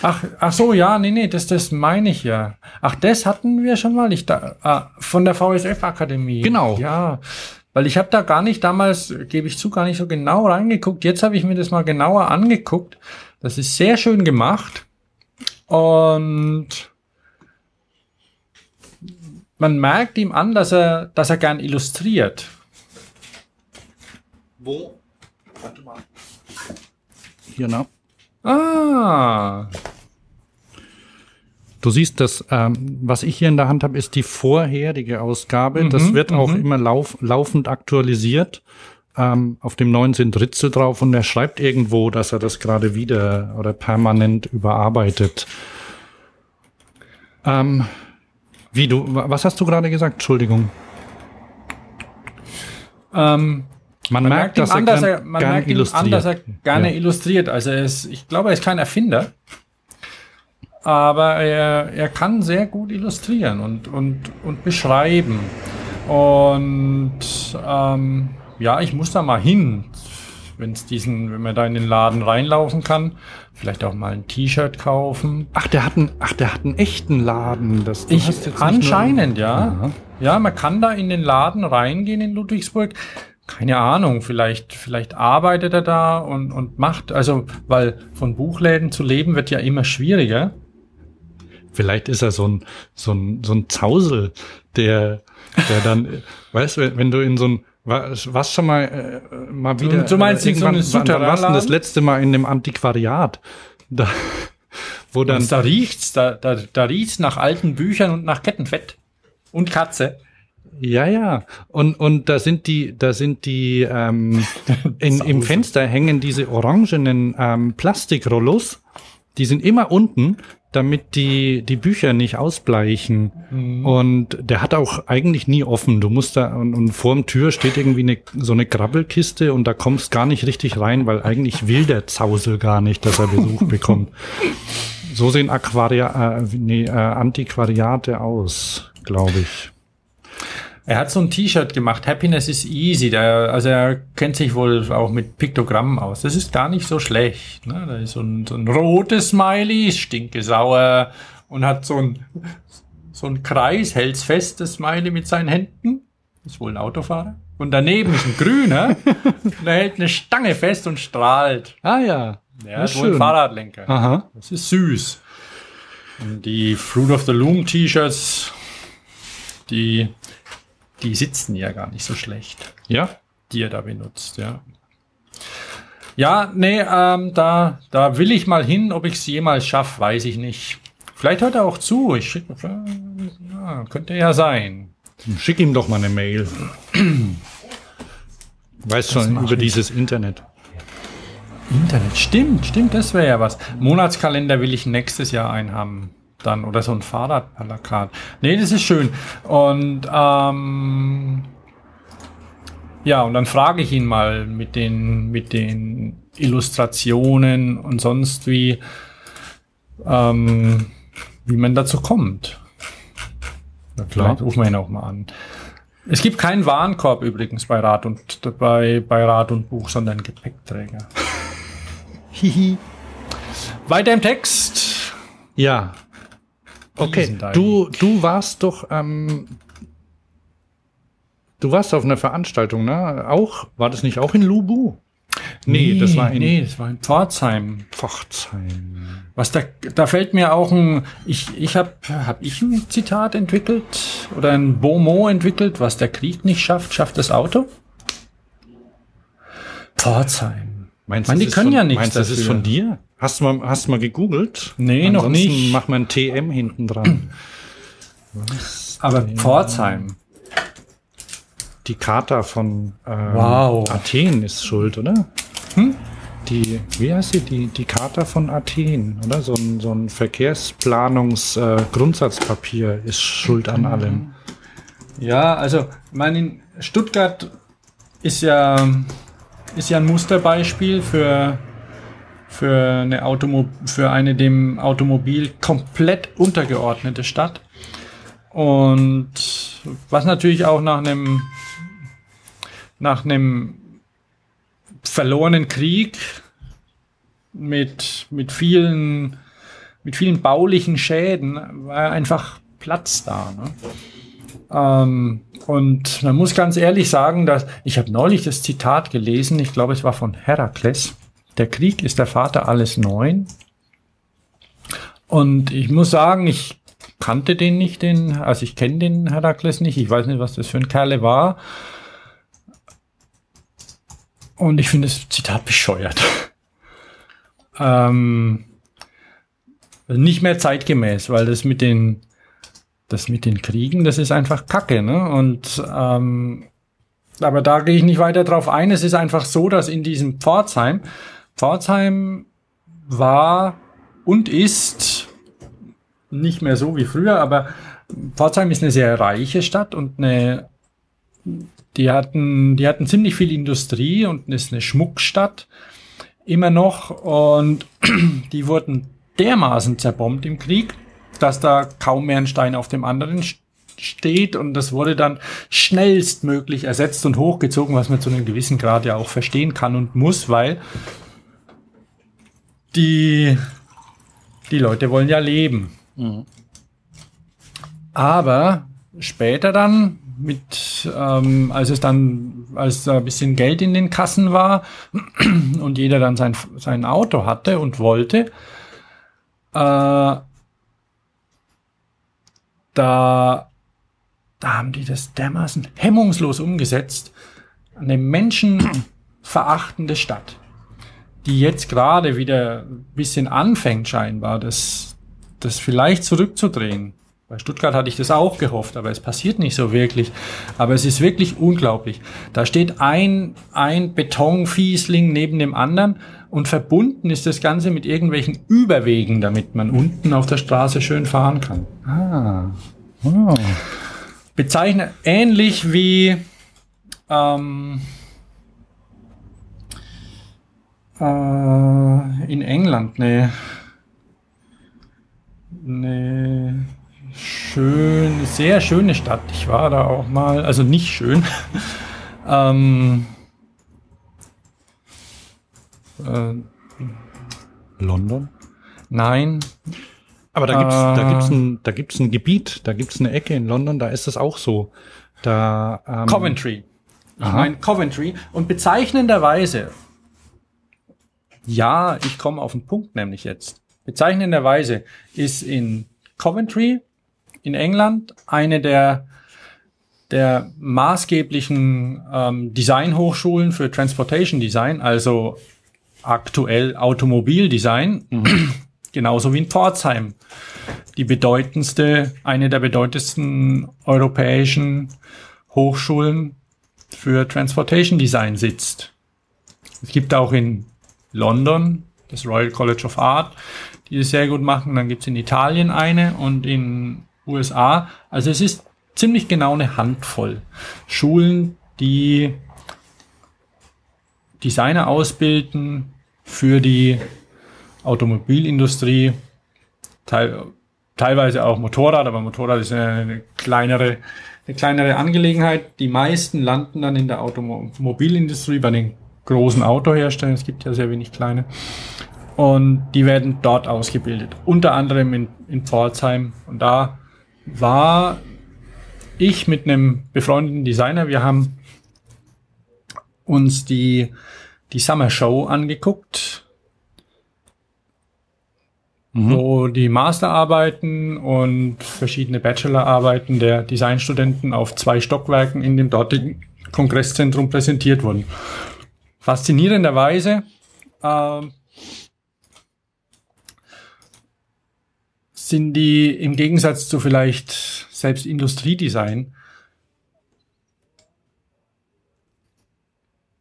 Ach, ach so, ja, nee, nee, das, das meine ich ja. Ach, das hatten wir schon mal. Ich da, ah, von der VSF-Akademie. Genau. Ja, weil ich habe da gar nicht damals, gebe ich zu, gar nicht so genau reingeguckt. Jetzt habe ich mir das mal genauer angeguckt. Das ist sehr schön gemacht. Und man merkt ihm an, dass er, dass er gern illustriert. Wo? Warte mal. Hier, ne? Ah, Du siehst, das, ähm, was ich hier in der Hand habe, ist die vorherige Ausgabe. das Mhm, wird auch mhm. immer lauf, laufend aktualisiert. Ähm, auf dem neuen sind Ritzel drauf und er schreibt irgendwo, dass er das gerade wieder oder permanent überarbeitet. Ähm, wie du, wa- was hast du gerade gesagt? Entschuldigung. ähm, Man, Man merkt, dass er, an, dass er, man merkt ihm an, dass er gerne Ja. illustriert. Also ist, ich glaube, er ist kein Erfinder, aber er, er kann sehr gut illustrieren und, und, und beschreiben. Und ähm, ja, ich muss da mal hin, wenn es diesen, wenn man da in den Laden reinlaufen kann, vielleicht auch mal ein T-Shirt kaufen. Ach, der hat einen, ach, der hat einen echten Laden. Das, Ich, jetzt nicht nur- anscheinend, ja. Aha. Ja, man kann da in den Laden reingehen in Ludwigsburg. keine Ahnung, vielleicht, vielleicht arbeitet er da und, und macht, also, weil von Buchläden zu leben wird ja immer schwieriger. Vielleicht ist er so ein, so ein, so ein Zausel, der, der dann, weißt du, wenn du in so ein, was, was schon mal, äh, mal wieder. du meinst in so irgendwann- eine wann, wann warst du denn das letzte Mal in dem Antiquariat? Da, wo dann, Und da riecht's, da, da, da riecht's nach alten Büchern und nach Kettenfett. Und Katze. Ja, ja. Und, und da sind die, da sind die, ähm, in, im Fenster hängen diese orangenen ähm, Plastikrollos. Die sind immer unten, damit die, die Bücher nicht ausbleichen. Und der hat auch eigentlich nie offen. Du musst da, und, und vorm Tür steht irgendwie eine, so eine Grabbelkiste und da kommst gar nicht richtig rein, weil eigentlich will der Zausel gar nicht, dass er Besuch bekommt. So sehen Aquaria, äh, nee, äh, Antiquariate aus, glaube ich. Er hat so ein T-Shirt gemacht, Happiness is easy. Der, also er kennt sich wohl auch mit Piktogrammen aus. Das ist gar nicht so schlecht. Ne? Da ist so ein, so ein rotes Smiley, stinke sauer und hat so ein, so ein Kreis, hält's fest, das Smiley mit seinen Händen. Ist wohl ein Autofahrer. Und daneben ist ein grüner, der hält eine Stange fest und strahlt. Ah ja. Der ist wohl ein Fahrradlenker. Aha. Das ist süß. Und die Fruit of the Loom T-Shirts, die, die sitzen ja gar nicht so schlecht, Ja. die er da benutzt, ja. Ja, nee, ähm, da, da will ich mal hin, ob ich es jemals schaffe, weiß ich nicht. Vielleicht hört er auch zu. Ich schick, ja, könnte ja sein. Schick ihm doch mal eine Mail. Weiß schon über ich. dieses Internet. Internet, stimmt, stimmt, das wäre ja was. Monatskalender will ich nächstes Jahr einhaben. Dann, oder so ein Fahrradplakat. Nee, das ist schön. Und ähm, ja, und dann frage ich ihn mal mit den, mit den Illustrationen und sonst wie, ähm, wie man dazu kommt. Ja, vielleicht rufen wir ihn auch mal an. Es gibt keinen Warenkorb übrigens bei Rad und bei, bei Rad und Buch, sondern Gepäckträger. Hihi. Weiter im Text. Ja. Okay, du, du warst doch, ähm, du warst auf einer Veranstaltung, ne? Auch, war das nicht auch in Lubu? Nee, das war in nee, das war in Pforzheim. Pforzheim. Was da, da fällt mir auch ein, ich, ich habe, hab ich ein Zitat entwickelt oder ein Beaumont entwickelt, was der Krieg nicht schafft, schafft das Auto? Pforzheim. Meinst Mann, das ist können von, ja Meinst du, das ist von dir? Hast du mal, hast du mal gegoogelt? Nee, noch Ansonsten nicht. Mach mal ein TM hinten dran. Aber Pforzheim. Die Charta von ähm, Wow. Athen ist schuld, oder? Die, wie heißt sie? Die, die Charta von Athen, oder? So ein, so ein Verkehrsplanungs-Grundsatzpapier ist schuld an allem. Ja, also, ich meine, in Stuttgart ist ja, ist ja ein Musterbeispiel für, für, eine Automo für eine dem Automobil komplett untergeordnete Stadt. Und was natürlich auch nach einem, nach einem verlorenen Krieg mit, mit vielen, mit vielen baulichen Schäden war einfach Platz da. Ne? Ähm, und man muss ganz ehrlich sagen, dass ich habe neulich das Zitat gelesen, ich glaube, es war von Herakles. Der Krieg ist der Vater alles Neuen. Und ich muss sagen, ich kannte den nicht, den, also ich kenne den Herakles nicht, ich weiß nicht, was das für ein Kerle war. Und ich finde das Zitat bescheuert. ähm, nicht mehr zeitgemäß, weil das mit den das mit den Kriegen, das ist einfach Kacke, ne? Und ähm, aber da gehe ich nicht weiter drauf ein. Es ist einfach so, dass in diesem Pforzheim, Pforzheim war und ist nicht mehr so wie früher, aber Pforzheim ist eine sehr reiche Stadt und eine, die hatten, die hatten ziemlich viel Industrie und ist eine Schmuckstadt immer noch und die wurden dermaßen zerbombt im Krieg, dass da kaum mehr ein Stein auf dem anderen st- steht und das wurde dann schnellstmöglich ersetzt und hochgezogen, was man zu einem gewissen Grad ja auch verstehen kann und muss, weil die, die Leute wollen ja leben. Aber später dann mit ähm, als es dann, als ein bisschen Geld in den Kassen war und jeder dann sein, sein Auto hatte und wollte, äh, da, da haben die das dermaßen hemmungslos umgesetzt. Eine menschenverachtende Stadt, die jetzt gerade wieder ein bisschen anfängt scheinbar, das, das vielleicht zurückzudrehen. Bei Stuttgart hatte ich das auch gehofft, aber es passiert nicht so wirklich. Aber es ist wirklich unglaublich. Da steht ein, ein Betonfiesling neben dem anderen und verbunden ist das Ganze mit irgendwelchen Überwegen, damit man unten auf der Straße schön fahren kann. Ah. Oh. Bezeichnet ähnlich wie ähm, äh, in England eine, eine schön, sehr schöne Stadt. Ich war da auch mal, also nicht schön. ähm, äh, London? Nein. Aber da gibt's, äh, da gibt's ein, da gibt's ein Gebiet, da gibt's eine Ecke in London, da ist es auch so. Da, ähm, Coventry. Ich meine Coventry. Und bezeichnenderweise, ja, ich komme auf den Punkt nämlich jetzt. Bezeichnenderweise ist in Coventry in England eine der, der maßgeblichen ähm, Designhochschulen für Transportation Design, also aktuell Automobildesign, mhm. genauso wie in Pforzheim. Die bedeutendste, eine der bedeutendsten europäischen Hochschulen für Transportation Design sitzt. Es gibt auch in London das Royal College of Art, die es sehr gut machen. Dann gibt es in Italien eine und in USA. Also es ist ziemlich genau eine Handvoll Schulen, die Designer ausbilden für die Automobilindustrie, teil, teilweise auch Motorrad, aber Motorrad ist eine kleinere, eine kleinere Angelegenheit. Die meisten landen dann in der Automobilindustrie bei den großen Autoherstellern. Es gibt ja sehr wenig kleine. Und die werden dort ausgebildet. Unter anderem in, in Pforzheim. Und da war ich mit einem befreundeten Designer, wir haben uns die, die Summer Show angeguckt, mhm. wo die Masterarbeiten und verschiedene Bachelorarbeiten der Designstudenten auf zwei Stockwerken in dem dortigen Kongresszentrum präsentiert wurden. Faszinierenderweise äh, sind die im Gegensatz zu vielleicht selbst Industriedesign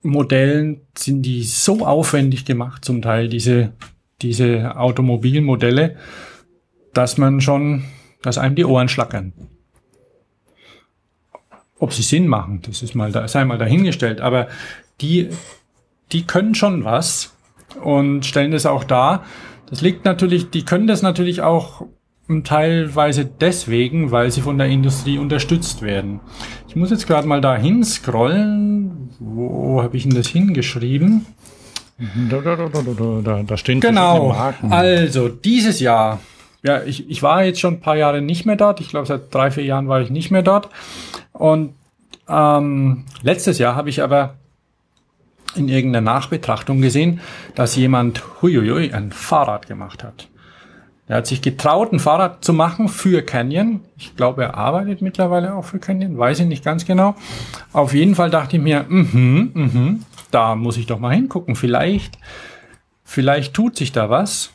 Modellen sind die so aufwendig gemacht, zum Teil diese, diese Automobilmodelle, dass man schon, dass einem die Ohren schlackern. Ob sie Sinn machen, das ist mal, da, sei mal dahingestellt, aber die, die können schon was und stellen das auch dar. Das liegt natürlich, die können das natürlich auch teilweise deswegen, weil sie von der Industrie unterstützt werden. Ich muss jetzt gerade mal da scrollen. Wo habe ich denn das hingeschrieben? Da, da, da, da, da, da stehen genau. Marken. Also dieses Jahr. Ja, ich, ich war jetzt schon ein paar Jahre nicht mehr dort. Ich glaube, seit drei, vier Jahren war ich nicht mehr dort. Und ähm, letztes Jahr habe ich aber in irgendeiner Nachbetrachtung gesehen, dass jemand huiuiui, ein Fahrrad gemacht hat. Er hat sich getraut, ein Fahrrad zu machen für Canyon. Ich glaube, er arbeitet mittlerweile auch für Canyon, weiß ich nicht ganz genau. Auf jeden Fall dachte ich mir, mhm, mhm, da muss ich doch mal hingucken. Vielleicht, vielleicht tut sich da was.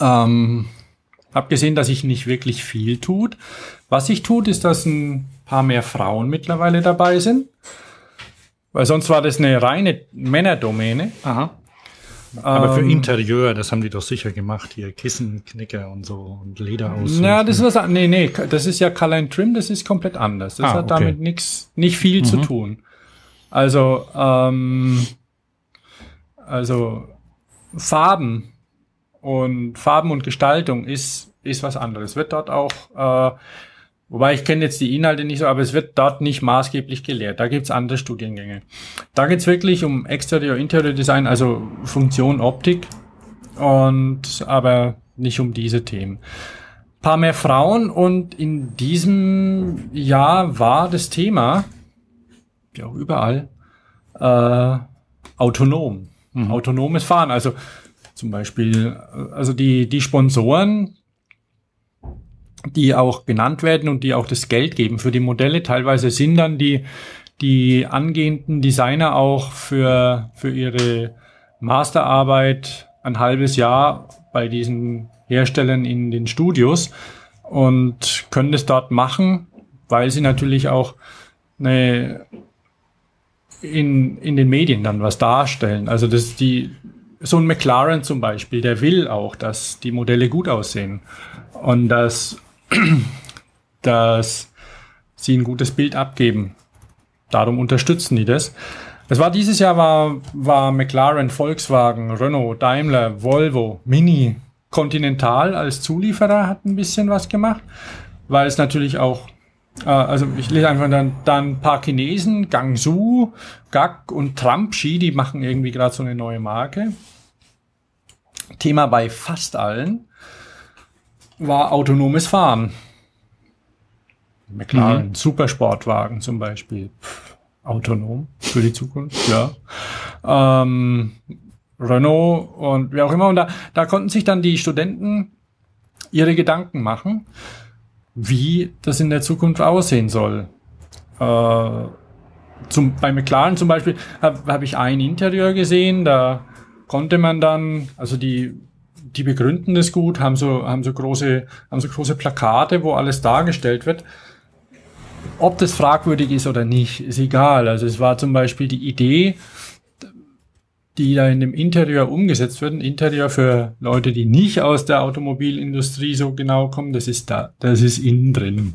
Ähm, hab gesehen, dass sich nicht wirklich viel tut. Was sich tut, ist, dass ein paar mehr Frauen mittlerweile dabei sind. Weil sonst war das eine reine Männerdomäne. Aha. Aber für ähm, Interieur, das haben die doch sicher gemacht, hier Kissenknicker und so und Leder aus. Ja, das ist was, nee, nee, das ist ja Color and Trim, das ist komplett anders. Das ah, hat okay. damit nichts, nicht viel mhm. zu tun. Also, ähm, also Farben und Farben und Gestaltung ist, ist was anderes. Wird dort auch äh, Wobei ich kenne jetzt die Inhalte nicht so, aber es wird dort nicht maßgeblich gelehrt. Da gibt's andere Studiengänge. Da geht's wirklich um Exterior, Interior Design, also Funktion, Optik und aber nicht um diese Themen. paar mehr Frauen und in diesem Jahr war das Thema, wie auch überall, äh, autonom. Mhm. Autonomes Fahren. Also zum Beispiel, also die, die Sponsoren, die auch genannt werden und die auch das Geld geben für die Modelle, teilweise sind dann die, die angehenden Designer auch für, für ihre Masterarbeit ein halbes Jahr bei diesen Herstellern in den Studios und können das dort machen, weil sie natürlich auch eine, in, in den Medien dann was darstellen. Also das die so ein McLaren zum Beispiel, der will auch, dass die Modelle gut aussehen und dass, dass sie ein gutes Bild abgeben. Darum unterstützen die das. Es war dieses Jahr war, war McLaren, Volkswagen, Renault, Daimler, Volvo, Mini, Continental als Zulieferer hat ein bisschen was gemacht, weil es natürlich auch, äh, also ich lese einfach dann, dann ein paar Chinesen, Gangsu, Gak und Trumpshi, die machen irgendwie gerade so eine neue Marke. Thema bei fast allen war autonomes Fahren. McLaren, mhm. Supersportwagen zum Beispiel. Pff, autonom für die Zukunft, ja. Ähm, Renault und wie auch immer. Und da, da konnten sich dann die Studenten ihre Gedanken machen, wie das in der Zukunft aussehen soll. Äh, zum, bei McLaren zum Beispiel habe hab ich ein Interieur gesehen, da konnte man dann, also die, die begründen das gut, haben so, haben so große, haben so große Plakate, wo alles dargestellt wird. Ob das fragwürdig ist oder nicht, ist egal. Also es war zum Beispiel die Idee, die da in dem Interieur umgesetzt wird. Ein Interieur für Leute, die nicht aus der Automobilindustrie so genau kommen, das ist da, das ist innen drin.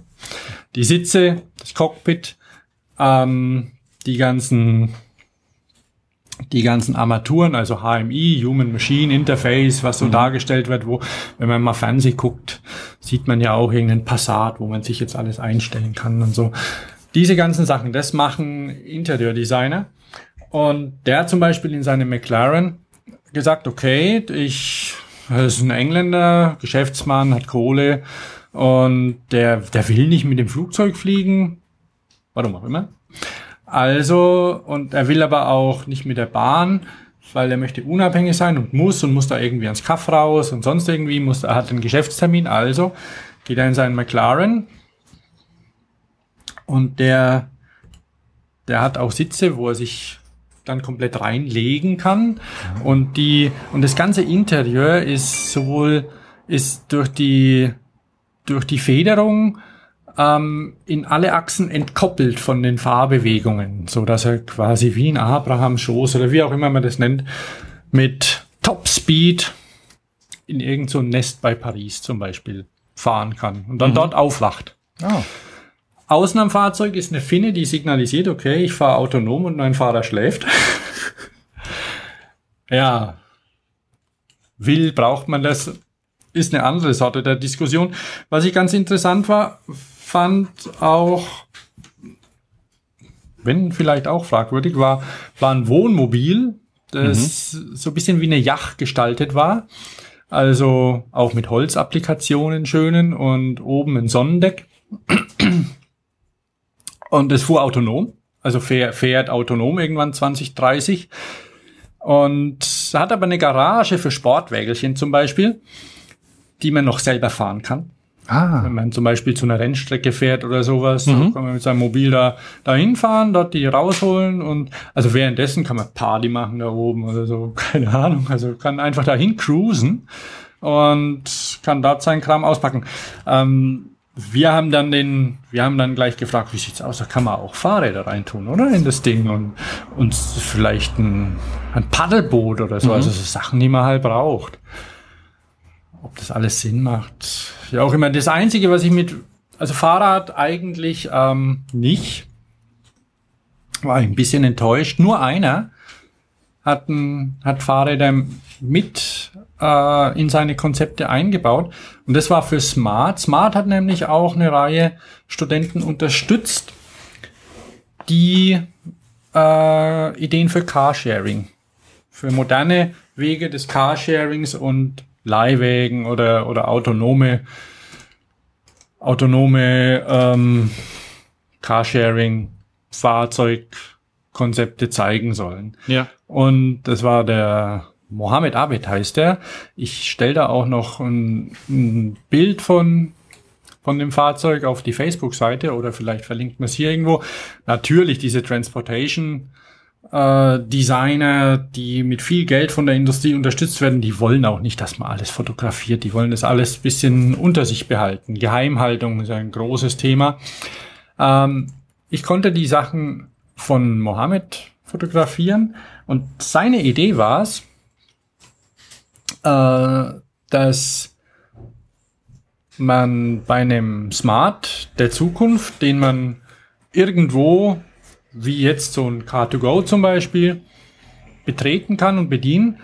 Die Sitze, das Cockpit, ähm, die ganzen die ganzen Armaturen, also HMI, Human Machine Interface, was so mhm. dargestellt wird, wo, wenn man mal Fernseh guckt, sieht man ja auch irgendeinen Passat, wo man sich jetzt alles einstellen kann und so. Diese ganzen Sachen, das machen Interieurdesigner. Und der hat zum Beispiel in seinem McLaren gesagt, okay, ich, das ist ein Engländer, Geschäftsmann, hat Kohle und der, der will nicht mit dem Flugzeug fliegen. Warum auch immer. Also, und er will aber auch nicht mit der Bahn, weil er möchte unabhängig sein und muss und muss da irgendwie ans Kaff raus und sonst irgendwie muss, er hat einen Geschäftstermin, also geht er in seinen McLaren und der, der hat auch Sitze, wo er sich dann komplett reinlegen kann. Und die, und das ganze Interieur ist sowohl, ist durch die, durch die Federung, ähm, in alle Achsen entkoppelt von den Fahrbewegungen, so dass er quasi wie ein Abraham-Schoß oder wie auch immer man das nennt, mit Top Speed in irgendein so Nest bei Paris zum Beispiel fahren kann und dann mhm. dort aufwacht. Oh. Außen am Fahrzeug ist eine Finne, die signalisiert, okay, ich fahre autonom und mein Fahrer schläft. ja. Will, braucht man das? Ist eine andere Sorte der Diskussion. Was ich ganz interessant war, fand auch, wenn vielleicht auch fragwürdig, war, war ein Wohnmobil, das mhm. so ein bisschen wie eine Yacht gestaltet war. Also auch mit Holzapplikationen schönen und oben ein Sonnendeck. Und es fuhr autonom, also fährt, fährt autonom irgendwann 2030. Und hat aber eine Garage für Sportwägelchen zum Beispiel, die man noch selber fahren kann. Ah. Wenn man zum Beispiel zu einer Rennstrecke fährt oder sowas, mhm. kann man mit seinem Mobil da dahin fahren, dort die rausholen und also währenddessen kann man Party machen da oben oder so, keine Ahnung. Also kann einfach dahin cruisen und kann dort seinen Kram auspacken. Ähm, wir haben dann den, wir haben dann gleich gefragt, wie sieht's aus? Da kann man auch Fahrräder reintun, oder? In das Ding und uns vielleicht ein, ein Paddelboot oder so, mhm. also so Sachen, die man halt braucht. Ob das alles Sinn macht. Ja, auch immer das Einzige, was ich mit, also Fahrrad eigentlich ähm, nicht. War ein bisschen enttäuscht. Nur einer hat, ein, hat Fahrräder mit äh, in seine Konzepte eingebaut. Und das war für Smart. Smart hat nämlich auch eine Reihe Studenten unterstützt, die äh, Ideen für Carsharing, für moderne Wege des Carsharings und Leihwägen oder, oder autonome autonome ähm, Carsharing, Fahrzeugkonzepte zeigen sollen. Ja. Und das war der Mohammed Abed heißt der. Ich stelle da auch noch ein, ein Bild von von dem Fahrzeug auf die Facebook-Seite oder vielleicht verlinkt man es hier irgendwo. Natürlich diese Transportation äh, Designer, die mit viel Geld von der Industrie unterstützt werden, die wollen auch nicht, dass man alles fotografiert. Die wollen das alles bisschen unter sich behalten. Geheimhaltung ist ein großes Thema. Ähm, ich konnte die Sachen von Mohammed fotografieren und seine Idee war es, äh, dass man bei einem Smart der Zukunft, den man irgendwo, wie jetzt so ein Car2Go zum Beispiel, betreten kann und bedienen,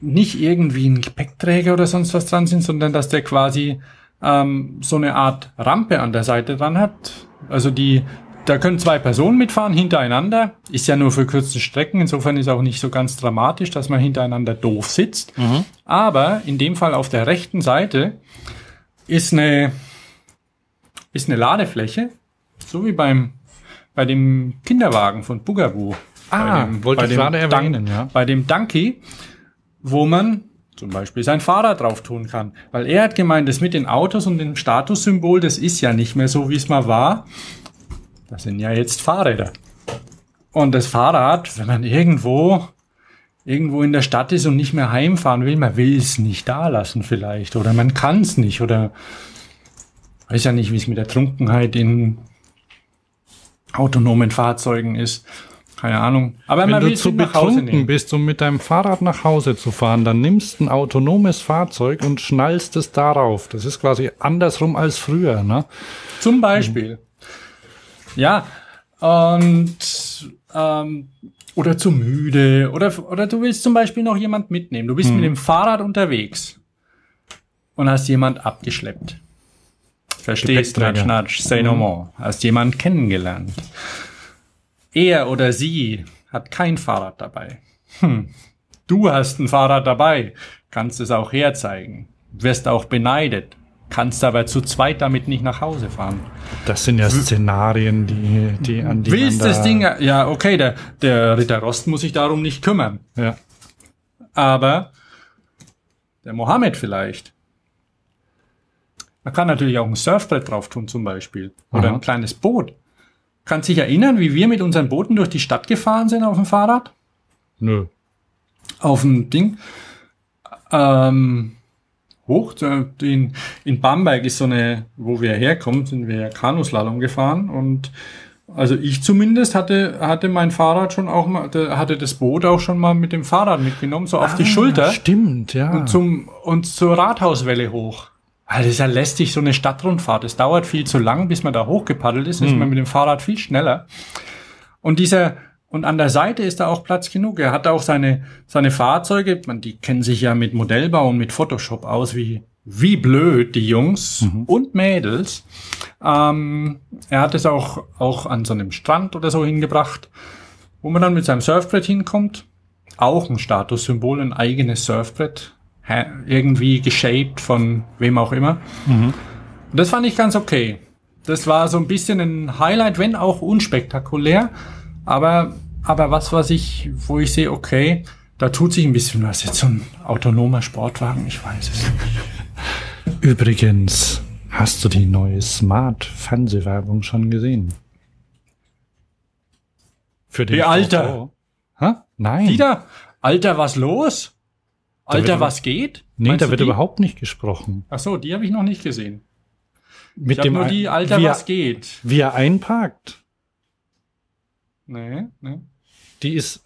nicht irgendwie ein Gepäckträger oder sonst was dran sind, sondern dass der quasi ähm, so eine Art Rampe an der Seite dran hat. Also die, da können zwei Personen mitfahren hintereinander. Ist ja nur für kurze Strecken. Insofern ist auch nicht so ganz dramatisch, dass man hintereinander doof sitzt. Aber in dem Fall auf der rechten Seite ist eine, ist eine Ladefläche, so wie beim, bei dem Kinderwagen von Bugaboo. Ah, bei dem, wollte ich gerade Dun- erwähnen, ja. Bei dem Donkey, wo man zum Beispiel sein Fahrrad drauf tun kann. Weil er hat gemeint, das mit den Autos und dem Statussymbol, das ist ja nicht mehr so, wie es mal war. Das sind ja jetzt Fahrräder. Und das Fahrrad, wenn man irgendwo, irgendwo in der Stadt ist und nicht mehr heimfahren will, man will es nicht da lassen vielleicht. Oder man kann es nicht. Oder weiß ja nicht, wie es mit der Trunkenheit in autonomen Fahrzeugen ist. Keine Ahnung. Aber Wenn man du zu betrunken bist, um mit deinem Fahrrad nach Hause zu fahren, dann nimmst ein autonomes Fahrzeug und schnallst es darauf. Das ist quasi andersrum als früher, ne? Zum Beispiel. Ja, und ähm, oder zu müde oder, oder du willst zum Beispiel noch jemand mitnehmen. Du bist mit dem Fahrrad unterwegs und hast jemand abgeschleppt. Verstehst. Natsch, Natsch, say no more. Hast jemand kennengelernt. Er oder sie hat kein Fahrrad dabei. Hm. Du hast ein Fahrrad dabei, kannst es auch herzeigen. Wirst auch beneidet, kannst aber zu zweit damit nicht nach Hause fahren. Das sind ja Szenarien, die, die an die Willst das da- Ding, ja, okay, der, der Ritter Rost muss sich darum nicht kümmern. Ja. Aber der Mohammed vielleicht. Man kann natürlich auch ein Surfbrett drauf tun zum Beispiel. Oder Aha. ein kleines Boot. Kannst dich erinnern, wie wir mit unseren Booten durch die Stadt gefahren sind auf dem Fahrrad? Nö. Auf dem Ding. Ähm, hoch. In, in Bamberg ist so eine, wo wir herkommen, sind wir ja Kanuslalom gefahren und also ich zumindest hatte, hatte mein Fahrrad schon auch mal, hatte das Boot auch schon mal mit dem Fahrrad mitgenommen, so auf die Schulter Ah, Stimmt, ja. und zum und zur Rathauswelle hoch. Also das ist ja lästig, so eine Stadtrundfahrt. Es dauert viel zu lang, bis man da hochgepaddelt ist. Ist man mit dem Fahrrad viel schneller. Und dieser und an der Seite ist da auch Platz genug. Er hat auch seine seine Fahrzeuge. Man, die kennen sich ja mit Modellbau und mit Photoshop aus wie wie blöd die Jungs und Mädels. Ähm, er hat es auch auch an so einem Strand oder so hingebracht, wo man dann mit seinem Surfbrett hinkommt auch ein Statussymbol, ein eigenes Surfbrett, irgendwie geshaped von wem auch immer. Und das fand ich ganz okay. Das war so ein bisschen ein Highlight, wenn auch unspektakulär, aber, aber was, was ich, wo ich sehe, okay, da tut sich ein bisschen was. Jetzt so ein autonomer Sportwagen, ich weiß es nicht. Übrigens, hast du die neue Smart-Fernsehwerbung schon gesehen? Für den Wie, Alter? Nein. Dieter, Alter, was los? Alter, was geht? nee, Meinst da wird die? überhaupt nicht gesprochen. Ach so, die habe ich noch nicht gesehen. Mit Ich habe nur die, Alter, wie er, was geht? Wie er einparkt. Nee, nee. Die ist.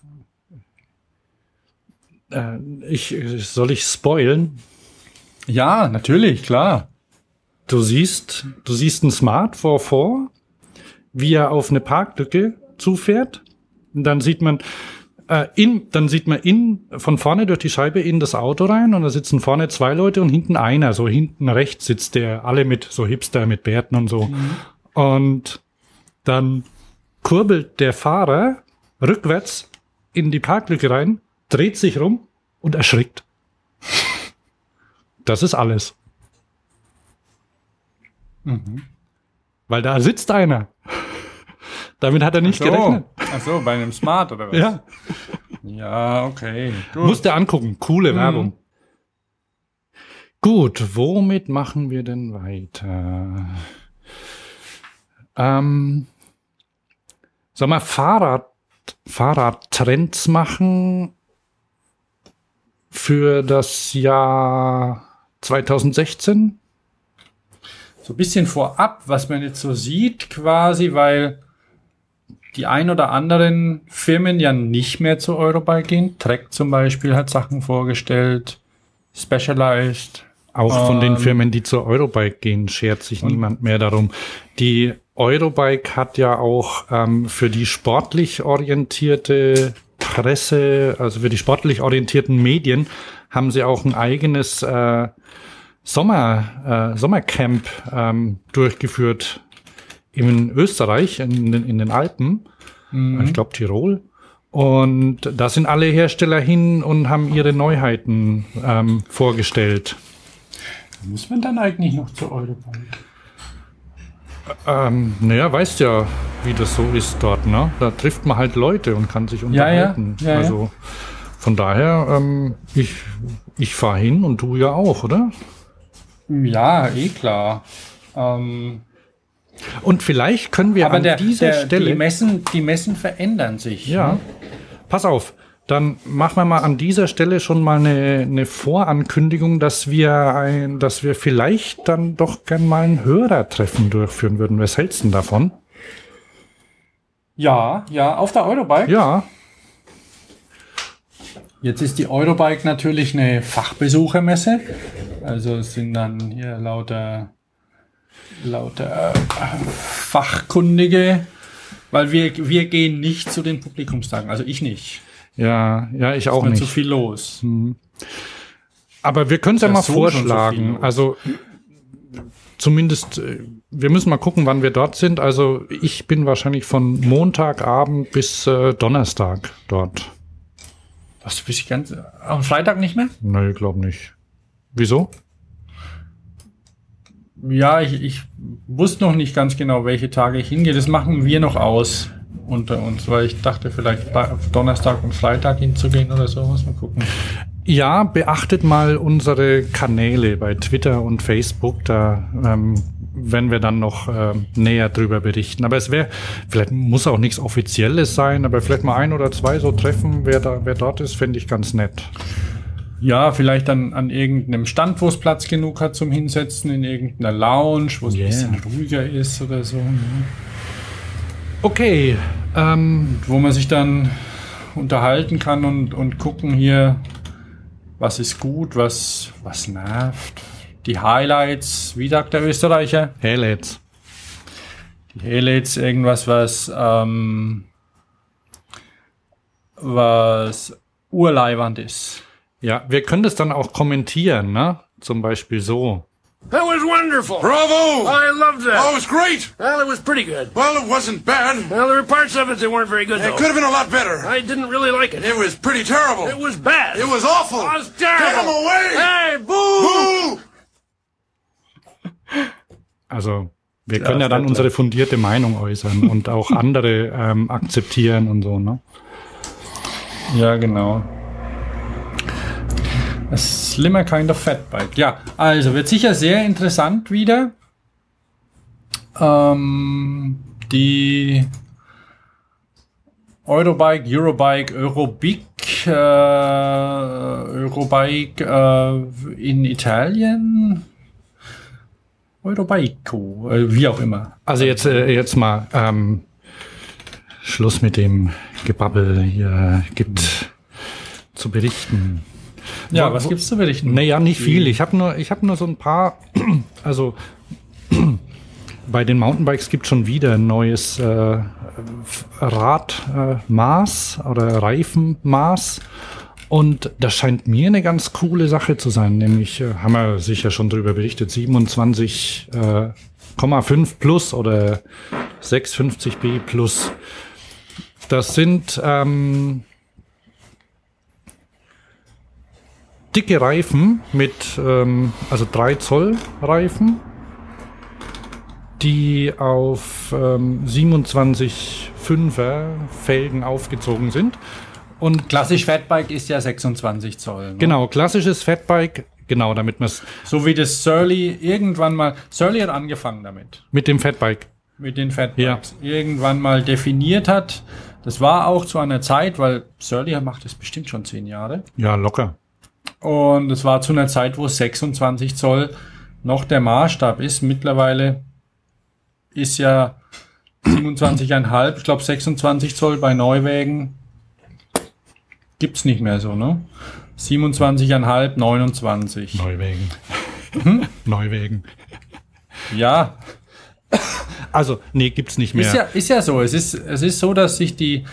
Äh, ich, soll ich spoilen? Ja, natürlich, klar. Du siehst, du siehst ein Smart vor vor, wie er auf eine Parklücke zufährt. Und dann sieht man, äh, in, dann sieht man in, von vorne durch die Scheibe in das Auto rein und da sitzen vorne zwei Leute und hinten einer. So hinten rechts sitzt der, alle mit so Hipster mit Bärten und so. Und dann kurbelt der Fahrer rückwärts in die Parklücke rein, dreht sich rum und erschrickt. Das ist alles. Weil da sitzt einer. Damit hat er nicht gerechnet. Ach so, bei einem Smart oder was? Ja, Ja, okay. Gut. musst du angucken. Coole Werbung. Gut, womit machen wir denn weiter? Ähm, soll mal Fahrrad, Fahrradtrends machen für das Jahr 2016? so ein bisschen vorab, was man jetzt so sieht, quasi, weil die ein oder anderen Firmen ja nicht mehr zu Eurobike gehen. Trek zum Beispiel hat Sachen vorgestellt, Specialized. Auch von den Ähm, Firmen, die zur Eurobike gehen, schert sich niemand mehr darum. Die Eurobike hat ja auch ähm, für die sportlich orientierte Presse, also für die sportlich orientierten Medien, haben sie auch ein eigenes äh, Sommer, äh, Sommercamp ähm, durchgeführt in Österreich, in, den- in den Alpen, ich glaube Tirol. Und da sind alle Hersteller hin und haben ihre Neuheiten ähm, vorgestellt. Muss man dann eigentlich noch zu Eurobike? Ähm, naja, weißt ja, wie das so ist dort, ne? Da trifft man halt Leute und kann sich Ja, ja. unterhalten. Ja, ja. also von daher, ähm, ich, ich fahre hin und du ja auch, oder? Ja, eh klar. Ähm, Und vielleicht können wir aber an der, dieser der, Stelle. die, Messen, die Messen verändern sich. ja, ne? pass auf. Dann machen wir mal an dieser Stelle schon mal eine, eine Vorankündigung, dass wir ein, dass wir vielleicht dann doch gern mal ein Hörertreffen durchführen würden. Was hältst du denn davon? ja, ja, auf der Eurobike. Ja, Jetzt ist die Eurobike natürlich eine Fachbesuchermesse. Also es sind dann hier lauter, lauter äh, Fachkundige, weil wir, wir gehen nicht zu den Publikumstagen. Also ich nicht. ja, ja, ich auch Ist nicht. zu viel los. Aber wir können es ja mal so so vorschlagen. viel. also zumindest, äh, wir müssen mal gucken, wann wir dort sind. Also ich bin wahrscheinlich von Montagabend bis äh, Donnerstag dort. Was, du bist ganz, am Freitag nicht mehr? Nee, glaub nicht. Wieso? Ja, ich, ich wusste noch nicht ganz genau, welche Tage ich hingehe. Das machen wir noch aus unter uns, weil ich dachte, vielleicht Donnerstag und Freitag hinzugehen oder so. Muss man gucken. Ja, beachtet mal unsere Kanäle bei Twitter und Facebook. Da ähm, werden wir dann noch ähm, näher drüber berichten. Aber es wäre, vielleicht muss auch nichts Offizielles sein, aber vielleicht mal ein oder zwei so treffen, wer da, wer dort ist, finde ich ganz nett. Ja, vielleicht dann an irgendeinem Stand, wo es Platz genug hat zum Hinsetzen, in irgendeiner Lounge, wo es Yeah. ein bisschen ruhiger ist oder so. ne? Okay, ähm, Wo man sich dann unterhalten kann und, und gucken hier, was ist gut, was, was nervt. Die Highlights, wie sagt der Österreicher? Helets. Die Highlights, irgendwas, was, ähm, was urleiwand ist. Ja, wir können das dann auch kommentieren, ne? Zum Beispiel so. That was wonderful. Bravo! I loved that. Oh, it was great! Well, it was pretty good. Well, it wasn't bad. Well, there were parts of it that weren't very good, It though. could have been a lot better. I didn't really like it. It was pretty terrible. It was bad. It was awful. It was terrible. Get him away! Hey, boo! Boo! Also, wir können ja ist dann unsere fundierte Meinung äußern und auch andere ähm, akzeptieren und so, ne? Ja, genau. A slimmer kind of fat bike. Ja, also wird sicher sehr interessant wieder. Ähm, die Eurobike, Eurobike, Eurobike, äh, Eurobike äh, in Italien. Eurobike, äh, wie auch immer. Also jetzt, äh, jetzt mal ähm, Schluss mit dem Gebabbel hier gibt zu berichten. Ja, Wo- was gibt's zu berichten? Naja, nicht viel. Ich habe nur, ich habe nur so ein paar. Also bei den Mountainbikes gibt schon wieder ein neues äh, Radmaß äh, oder Reifenmaß. Und das scheint mir eine ganz coole Sache zu sein. Nämlich äh, haben wir sicher schon drüber berichtet, 27,5 plus oder 650b plus. Das sind ähm, dicke Reifen mit, ähm, also 3 Zoll Reifen. die auf ähm, 27,5er Felgen aufgezogen sind. Und Klassisch Fatbike ist ja 26 Zoll. Ne? genau, klassisches Fatbike, genau, damit man es So wie das Surly irgendwann mal, Surly hat angefangen damit. mit dem Fatbike. mit den Fatbikes irgendwann mal definiert hat. Das war auch zu einer Zeit, weil Surly macht es bestimmt schon zehn Jahre. Ja, locker. Und es war zu einer Zeit, wo 26 Zoll noch der Maßstab ist. Mittlerweile ist ja 27,5, ich glaube 26 Zoll bei Neuwägen gibt's nicht mehr so, ne? 27,5, 29. Neuwegen. Hm? Neuwegen. Ja, Also, nee, gibt's nicht mehr. Ist ja, ist ja so. Es ist, es ist so, dass sich die,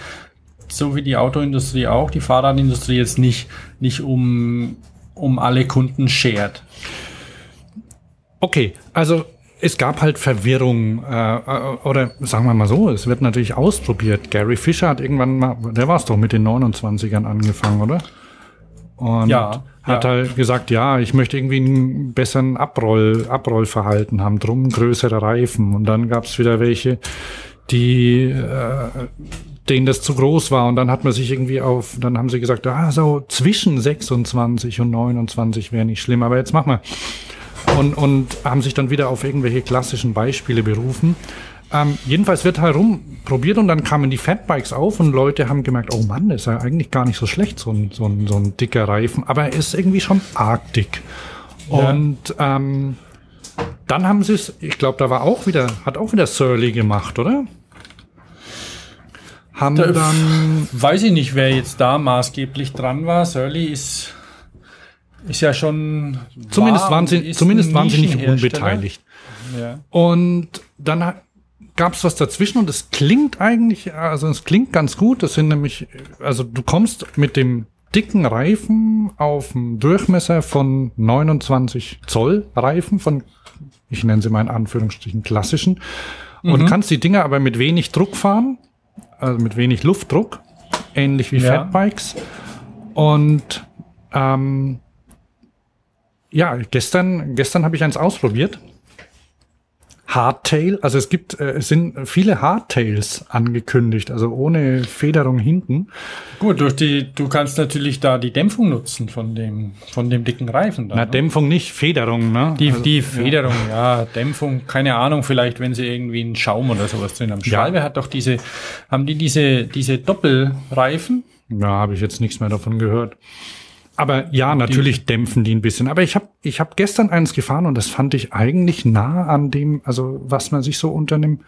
so wie die Autoindustrie auch, die Fahrradindustrie jetzt nicht, nicht um, um alle Kunden schert. Okay, also es gab halt Verwirrung, äh, oder sagen wir mal so, es wird natürlich ausprobiert. Gary Fischer hat irgendwann mal, der war es doch mit den 29ern angefangen, oder? Und Ja, hat ja. halt gesagt, ja, ich möchte irgendwie einen besseren Abroll, Abrollverhalten haben, drum größere Reifen. Und dann gab's wieder welche, die äh, denen das zu groß war. Und dann hat man sich irgendwie auf, dann haben sie gesagt, ah, so zwischen 26 und 29 wäre nicht schlimm. Aber jetzt mach mal und, und haben sich dann wieder auf irgendwelche klassischen Beispiele berufen. Ähm, jedenfalls wird herumprobiert und dann kamen die Fatbikes auf und Leute haben gemerkt, oh Mann, das ist ja eigentlich gar nicht so schlecht, so ein, so ein, so ein dicker Reifen, aber er ist irgendwie schon arg dick. Und ähm, dann haben sie es, ich glaube, da war auch wieder, hat auch wieder Surly gemacht, oder? Haben Da- dann, Weiß ich nicht, wer jetzt da maßgeblich dran war. Surly ist, ist ja schon. zumindest war waren sie, zumindest waren sie nicht unbeteiligt. Ja. Und dann gab es was dazwischen und es klingt eigentlich, also es klingt ganz gut. Das sind nämlich, also du kommst mit dem dicken Reifen auf einen Durchmesser von 29 Zoll Reifen von, ich nenne sie mal in Anführungsstrichen klassischen, und kannst die Dinger aber mit wenig Druck fahren, also mit wenig Luftdruck, ähnlich wie Ja. Fatbikes. Und ähm, ja, gestern, gestern habe ich eins ausprobiert. Hardtail, also es gibt, äh, es sind viele Hardtails angekündigt, also ohne Federung hinten. Gut, durch die, du kannst natürlich da die Dämpfung nutzen von dem, von dem dicken Reifen. Da, Na, ne? Dämpfung nicht, Federung, ne? Die, also, die Federung, ja. Dämpfung, keine Ahnung, vielleicht wenn sie irgendwie einen Schaum oder sowas drin haben. Schwalbe hat doch diese, haben die diese, diese Doppelreifen? Ja, habe ich jetzt nichts mehr davon gehört. Aber ja, natürlich dämpfen die ein bisschen. Aber ich habe ich hab gestern eins gefahren und das fand ich eigentlich nah an dem, also was man sich so unter einem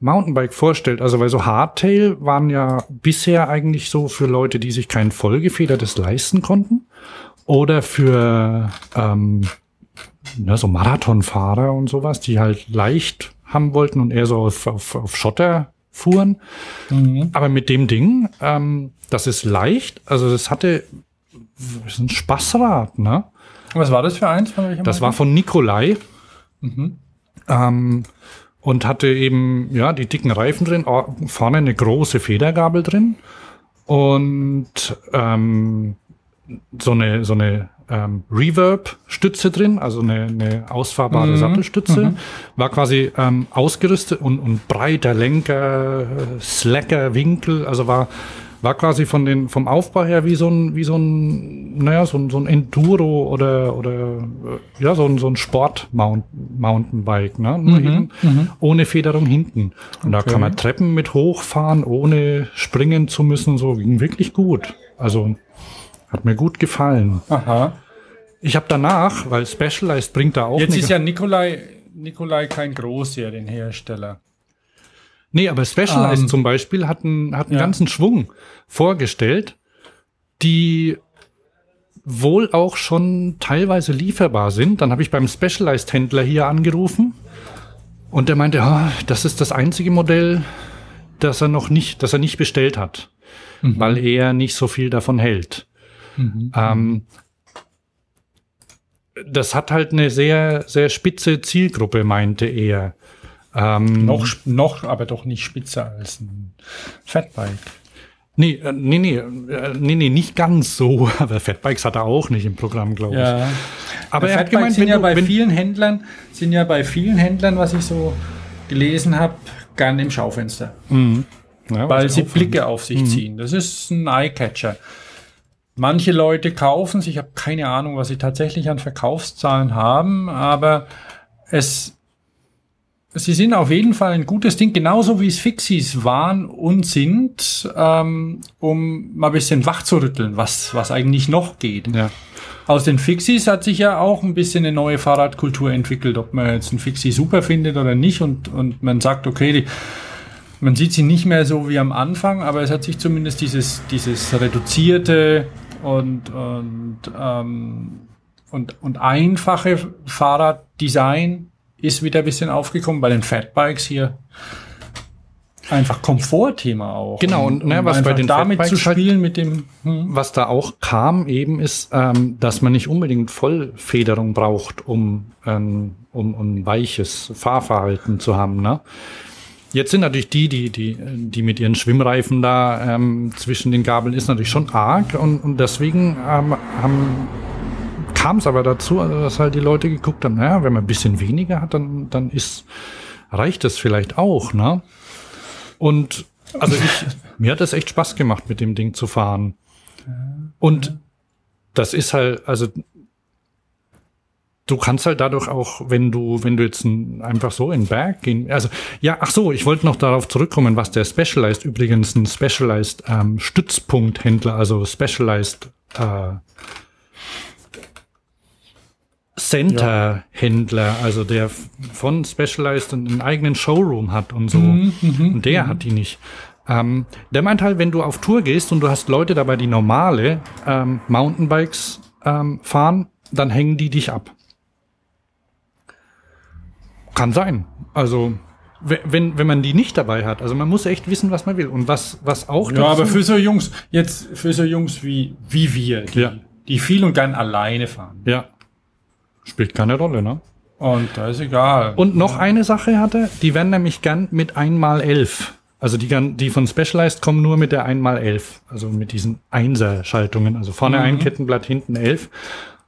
Mountainbike vorstellt. Also weil so Hardtail waren ja bisher eigentlich so für Leute, die sich kein vollgefedertes leisten konnten. Oder für ähm, ne, so Marathonfahrer und sowas, die halt leicht haben wollten und eher so auf, auf, auf Schotter fuhren. Aber mit dem Ding, ähm, das ist leicht, also das hatte ist ein Spaßrad, ne? Was war das für eins? Das war Marke? von Nikolai. Ähm, und hatte eben, ja, die dicken Reifen drin, vorne eine große Federgabel drin und ähm, so eine, so eine ähm, Reverb-Stütze drin, also eine, eine ausfahrbare Sattelstütze. War quasi ähm, ausgerüstet und, und breiter Lenker, slacker Winkel, also war war quasi von den vom Aufbau her wie so ein wie so ein naja so ein, so ein Enduro oder oder äh, ja so ein so ein Sport Mountainbike ne? Nur eben ohne Federung hinten. Und da Okay. kann man Treppen mit hochfahren ohne springen zu müssen. So ging wirklich gut. Also hat mir gut gefallen. Aha. ich habe danach weil Specialized bringt da auch Jetzt ist ja Nikolai, Nikolai kein Großserienhersteller. Nee, aber Specialized Ähm, zum Beispiel hat einen, hat einen ja. ganzen Schwung vorgestellt, die wohl auch schon teilweise lieferbar sind. Dann habe ich beim Specialized-Händler hier angerufen und der meinte, ah, das ist das einzige Modell, das er noch nicht, das er nicht bestellt hat, weil er nicht so viel davon hält. Ähm, das hat halt eine sehr, sehr spitze Zielgruppe, meinte er. Ähm, Noch, noch, aber doch nicht spitzer als ein Fatbike. Nee, äh, nee, nee, äh, nee, nee, nicht ganz so. Aber Fatbikes hat er auch nicht im Programm, glaube ich. Ja. Aber er hat Fatbikes gemeint, sind wenn ja du- bei vielen Händlern, sind ja bei vielen Händlern, was ich so gelesen habe, gern im Schaufenster. Ja, weil sie. Blicke auf sich ziehen. Das ist ein Eyecatcher. Manche Leute kaufen sich, ich habe keine Ahnung, was sie tatsächlich an Verkaufszahlen haben, aber es, sie sind auf jeden Fall ein gutes Ding, genauso wie es Fixies waren und sind, ähm, um mal ein bisschen wach zu rütteln, was, was eigentlich noch geht. Ja. Aus den Fixies hat sich ja auch ein bisschen eine neue Fahrradkultur entwickelt, ob man jetzt einen Fixie super findet oder nicht und, und man sagt, okay, die, man sieht sie nicht mehr so wie am Anfang, aber es hat sich zumindest dieses, dieses reduzierte und, und, ähm, und, und einfache Fahrraddesign ist wieder ein bisschen aufgekommen bei den Fatbikes hier. Einfach Komfortthema auch. Genau, und, ne, was bei den damit zu Fatbikes halt- spielen mit dem, hm, Was da auch kam eben ist, ähm, dass man nicht unbedingt Vollfederung braucht, um, ähm, um, um ein weiches Fahrverhalten zu haben. Ne? Jetzt sind natürlich die, die, die, die mit ihren Schwimmreifen da ähm, zwischen den Gabeln ist natürlich schon arg und, und deswegen ähm, haben kam es aber dazu, also dass halt die Leute geguckt haben, naja, wenn man ein bisschen weniger hat, dann, dann ist, reicht das vielleicht auch, ne? Und also ich, mir hat es echt Spaß gemacht, mit dem Ding zu fahren. Und das ist halt, also du kannst halt dadurch auch, wenn du, wenn du jetzt ein, einfach so in den Berg gehen, also ja, ach so, ich wollte noch darauf zurückkommen, was der Specialized übrigens ein Specialized ähm, Stützpunkthändler, also Specialized äh, Center-Händler, also der von Specialized einen eigenen Showroom hat und so. und der hat die nicht. Ähm, der meint halt, wenn du auf Tour gehst und du hast Leute dabei, die normale ähm, Mountainbikes ähm, fahren, dann hängen die dich ab. Kann sein. Also we- wenn, wenn man die nicht dabei hat. Also man muss echt wissen, was man will. Und was, was auch Ja, aber für so Jungs, jetzt für so Jungs wie, wie wir, die, Ja. die viel und gern alleine fahren. ja. Spielt keine Rolle, ne? Und da ist egal. Und noch eine Sache hatte, die werden nämlich gern mit 1x11. Also die, die von Specialized kommen nur mit der 1x11. Also mit diesen Einser-Schaltungen. Also vorne ein Kettenblatt, hinten 11.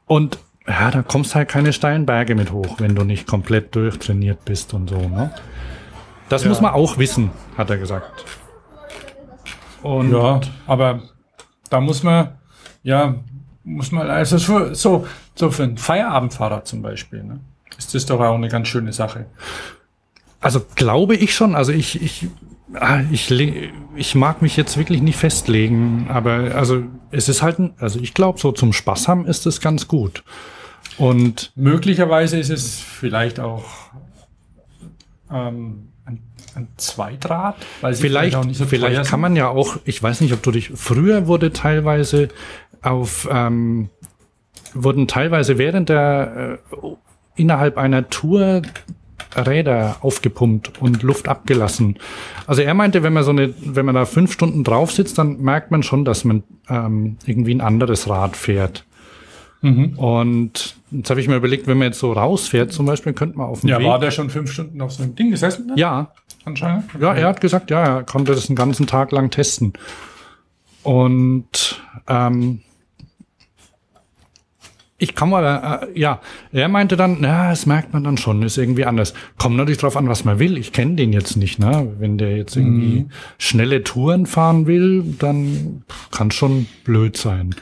Und ja, da kommst halt keine steilen Berge mit hoch, wenn du nicht komplett durchtrainiert bist und so, ne? Das muss man auch wissen, hat er gesagt. Und ja, aber da muss man, ja, muss man, also für, so, so für ein Feierabendfahrrad zum Beispiel, ne? Ist das doch auch eine ganz schöne Sache. Also glaube ich schon. Also ich, ich, ah, ich, ich mag mich jetzt wirklich nicht festlegen, aber also es ist halt, ein, also ich glaube, so zum Spaß haben ist es ganz gut. Und Möglicherweise ist es vielleicht auch ähm, ein, ein Zweitrad, weil sie vielleicht, auch nicht so vielleicht kann man ja auch, ich weiß nicht, ob du dich, früher wurde teilweise auf, ähm, wurden teilweise während der, äh, innerhalb einer Tour Räder aufgepumpt und Luft abgelassen. Also er meinte, wenn man so eine, wenn man da fünf Stunden drauf sitzt, dann merkt man schon, dass man ähm, irgendwie ein anderes Rad fährt. Mhm. Und jetzt habe ich mir überlegt, wenn man jetzt so rausfährt, zum Beispiel, könnte man auf dem Ja, Weg. war der schon fünf Stunden auf so einem Ding gesessen? dann? ja, Anscheinend. ja, er hat gesagt, ja, er konnte das einen ganzen Tag lang testen. Und ähm, ich kann mal, äh, ja, er meinte dann, na, das merkt man dann schon, ist irgendwie anders. Kommt natürlich drauf an, was man will. Ich kenne den jetzt nicht, ne? Wenn der jetzt irgendwie schnelle Touren fahren will, dann kann schon blöd sein.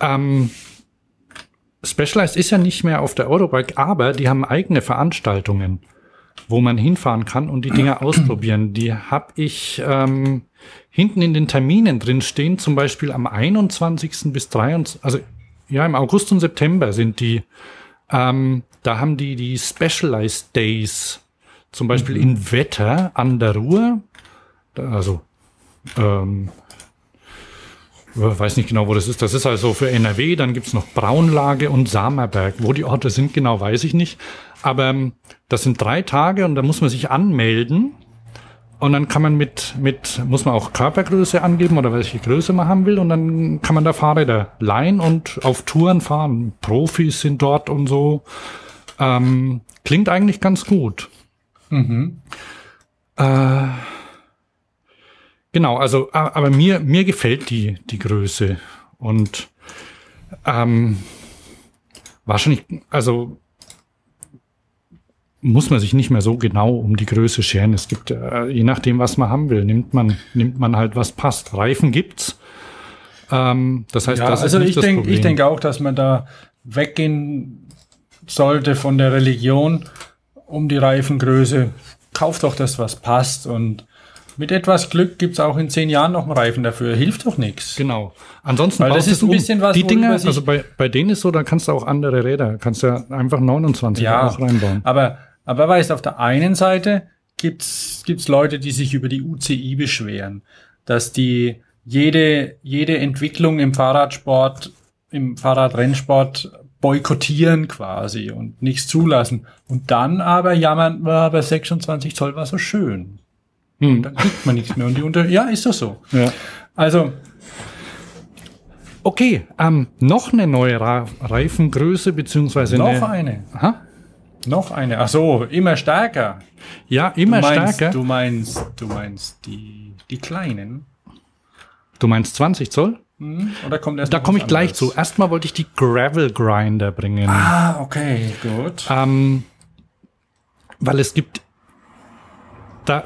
Ähm, Specialized ist ja nicht mehr auf der Eurobike, aber die haben eigene Veranstaltungen wo man hinfahren kann und die Dinger ausprobieren. Die habe ich ähm, hinten in den Terminen drin stehen, zum Beispiel am 21. bis 23. Also ja, im August und September sind die. Ähm, da haben die die Specialized Days, zum Beispiel in Wetter an der Ruhr. Also ähm, weiß nicht genau, wo das ist. Das ist also für NRW. Dann gibt's noch Braunlage und Samerberg. Wo die Orte sind, genau weiß ich nicht. Aber ähm, das sind drei Tage und da muss man sich anmelden. Und dann kann man mit, mit, muss man auch Körpergröße angeben oder welche Größe man haben will. Und dann kann man da Fahrräder leihen und auf Touren fahren. Profis sind dort und so. Ähm, klingt eigentlich ganz gut. Äh, genau, also, aber mir, mir gefällt die, die Größe. Und ähm, wahrscheinlich, also muss man sich nicht mehr so genau um die Größe scheren. Es gibt, äh, je nachdem, was man haben will, nimmt man, nimmt man halt, was passt. Reifen gibt's. Ähm, das heißt, Ja, das also ist nicht ich denke ich denke auch, dass man da weggehen sollte von der Religion um die Reifengröße. Kauft doch das, was passt. Und mit etwas Glück gibt's auch in zehn Jahren noch einen Reifen dafür. Hilft doch nichts. Genau. Ansonsten Weil das ist ein bisschen was, Die Dinger, also bei, bei denen ist so, da kannst du auch andere Räder, kannst du ja einfach 29 Ja. auch reinbauen. Aber, aber weißt, auf der einen Seite gibt's gibt's Leute, die sich über die UCI beschweren, dass die jede, jede Entwicklung im Fahrradsport, im Fahrradrennsport boykottieren quasi und nichts zulassen. Und dann aber jammern wir, aber 26 Zoll war so schön. Hm. Dann kriegt man nichts mehr. Und die unter, ja, ist doch so. Ja. Also, Okay, ähm, noch eine neue Ra Reifengröße, beziehungsweise noch eine, eine. Aha. Noch eine. Ach so, immer stärker. Ja, immer du meinst, stärker. Du meinst, du meinst die, die kleinen. Du meinst 20 Zoll? Oder kommt erst Da komme ich gleich anderes? zu. Erstmal wollte ich die Gravel Grinder bringen. Ah, okay, gut. Ähm, weil es gibt da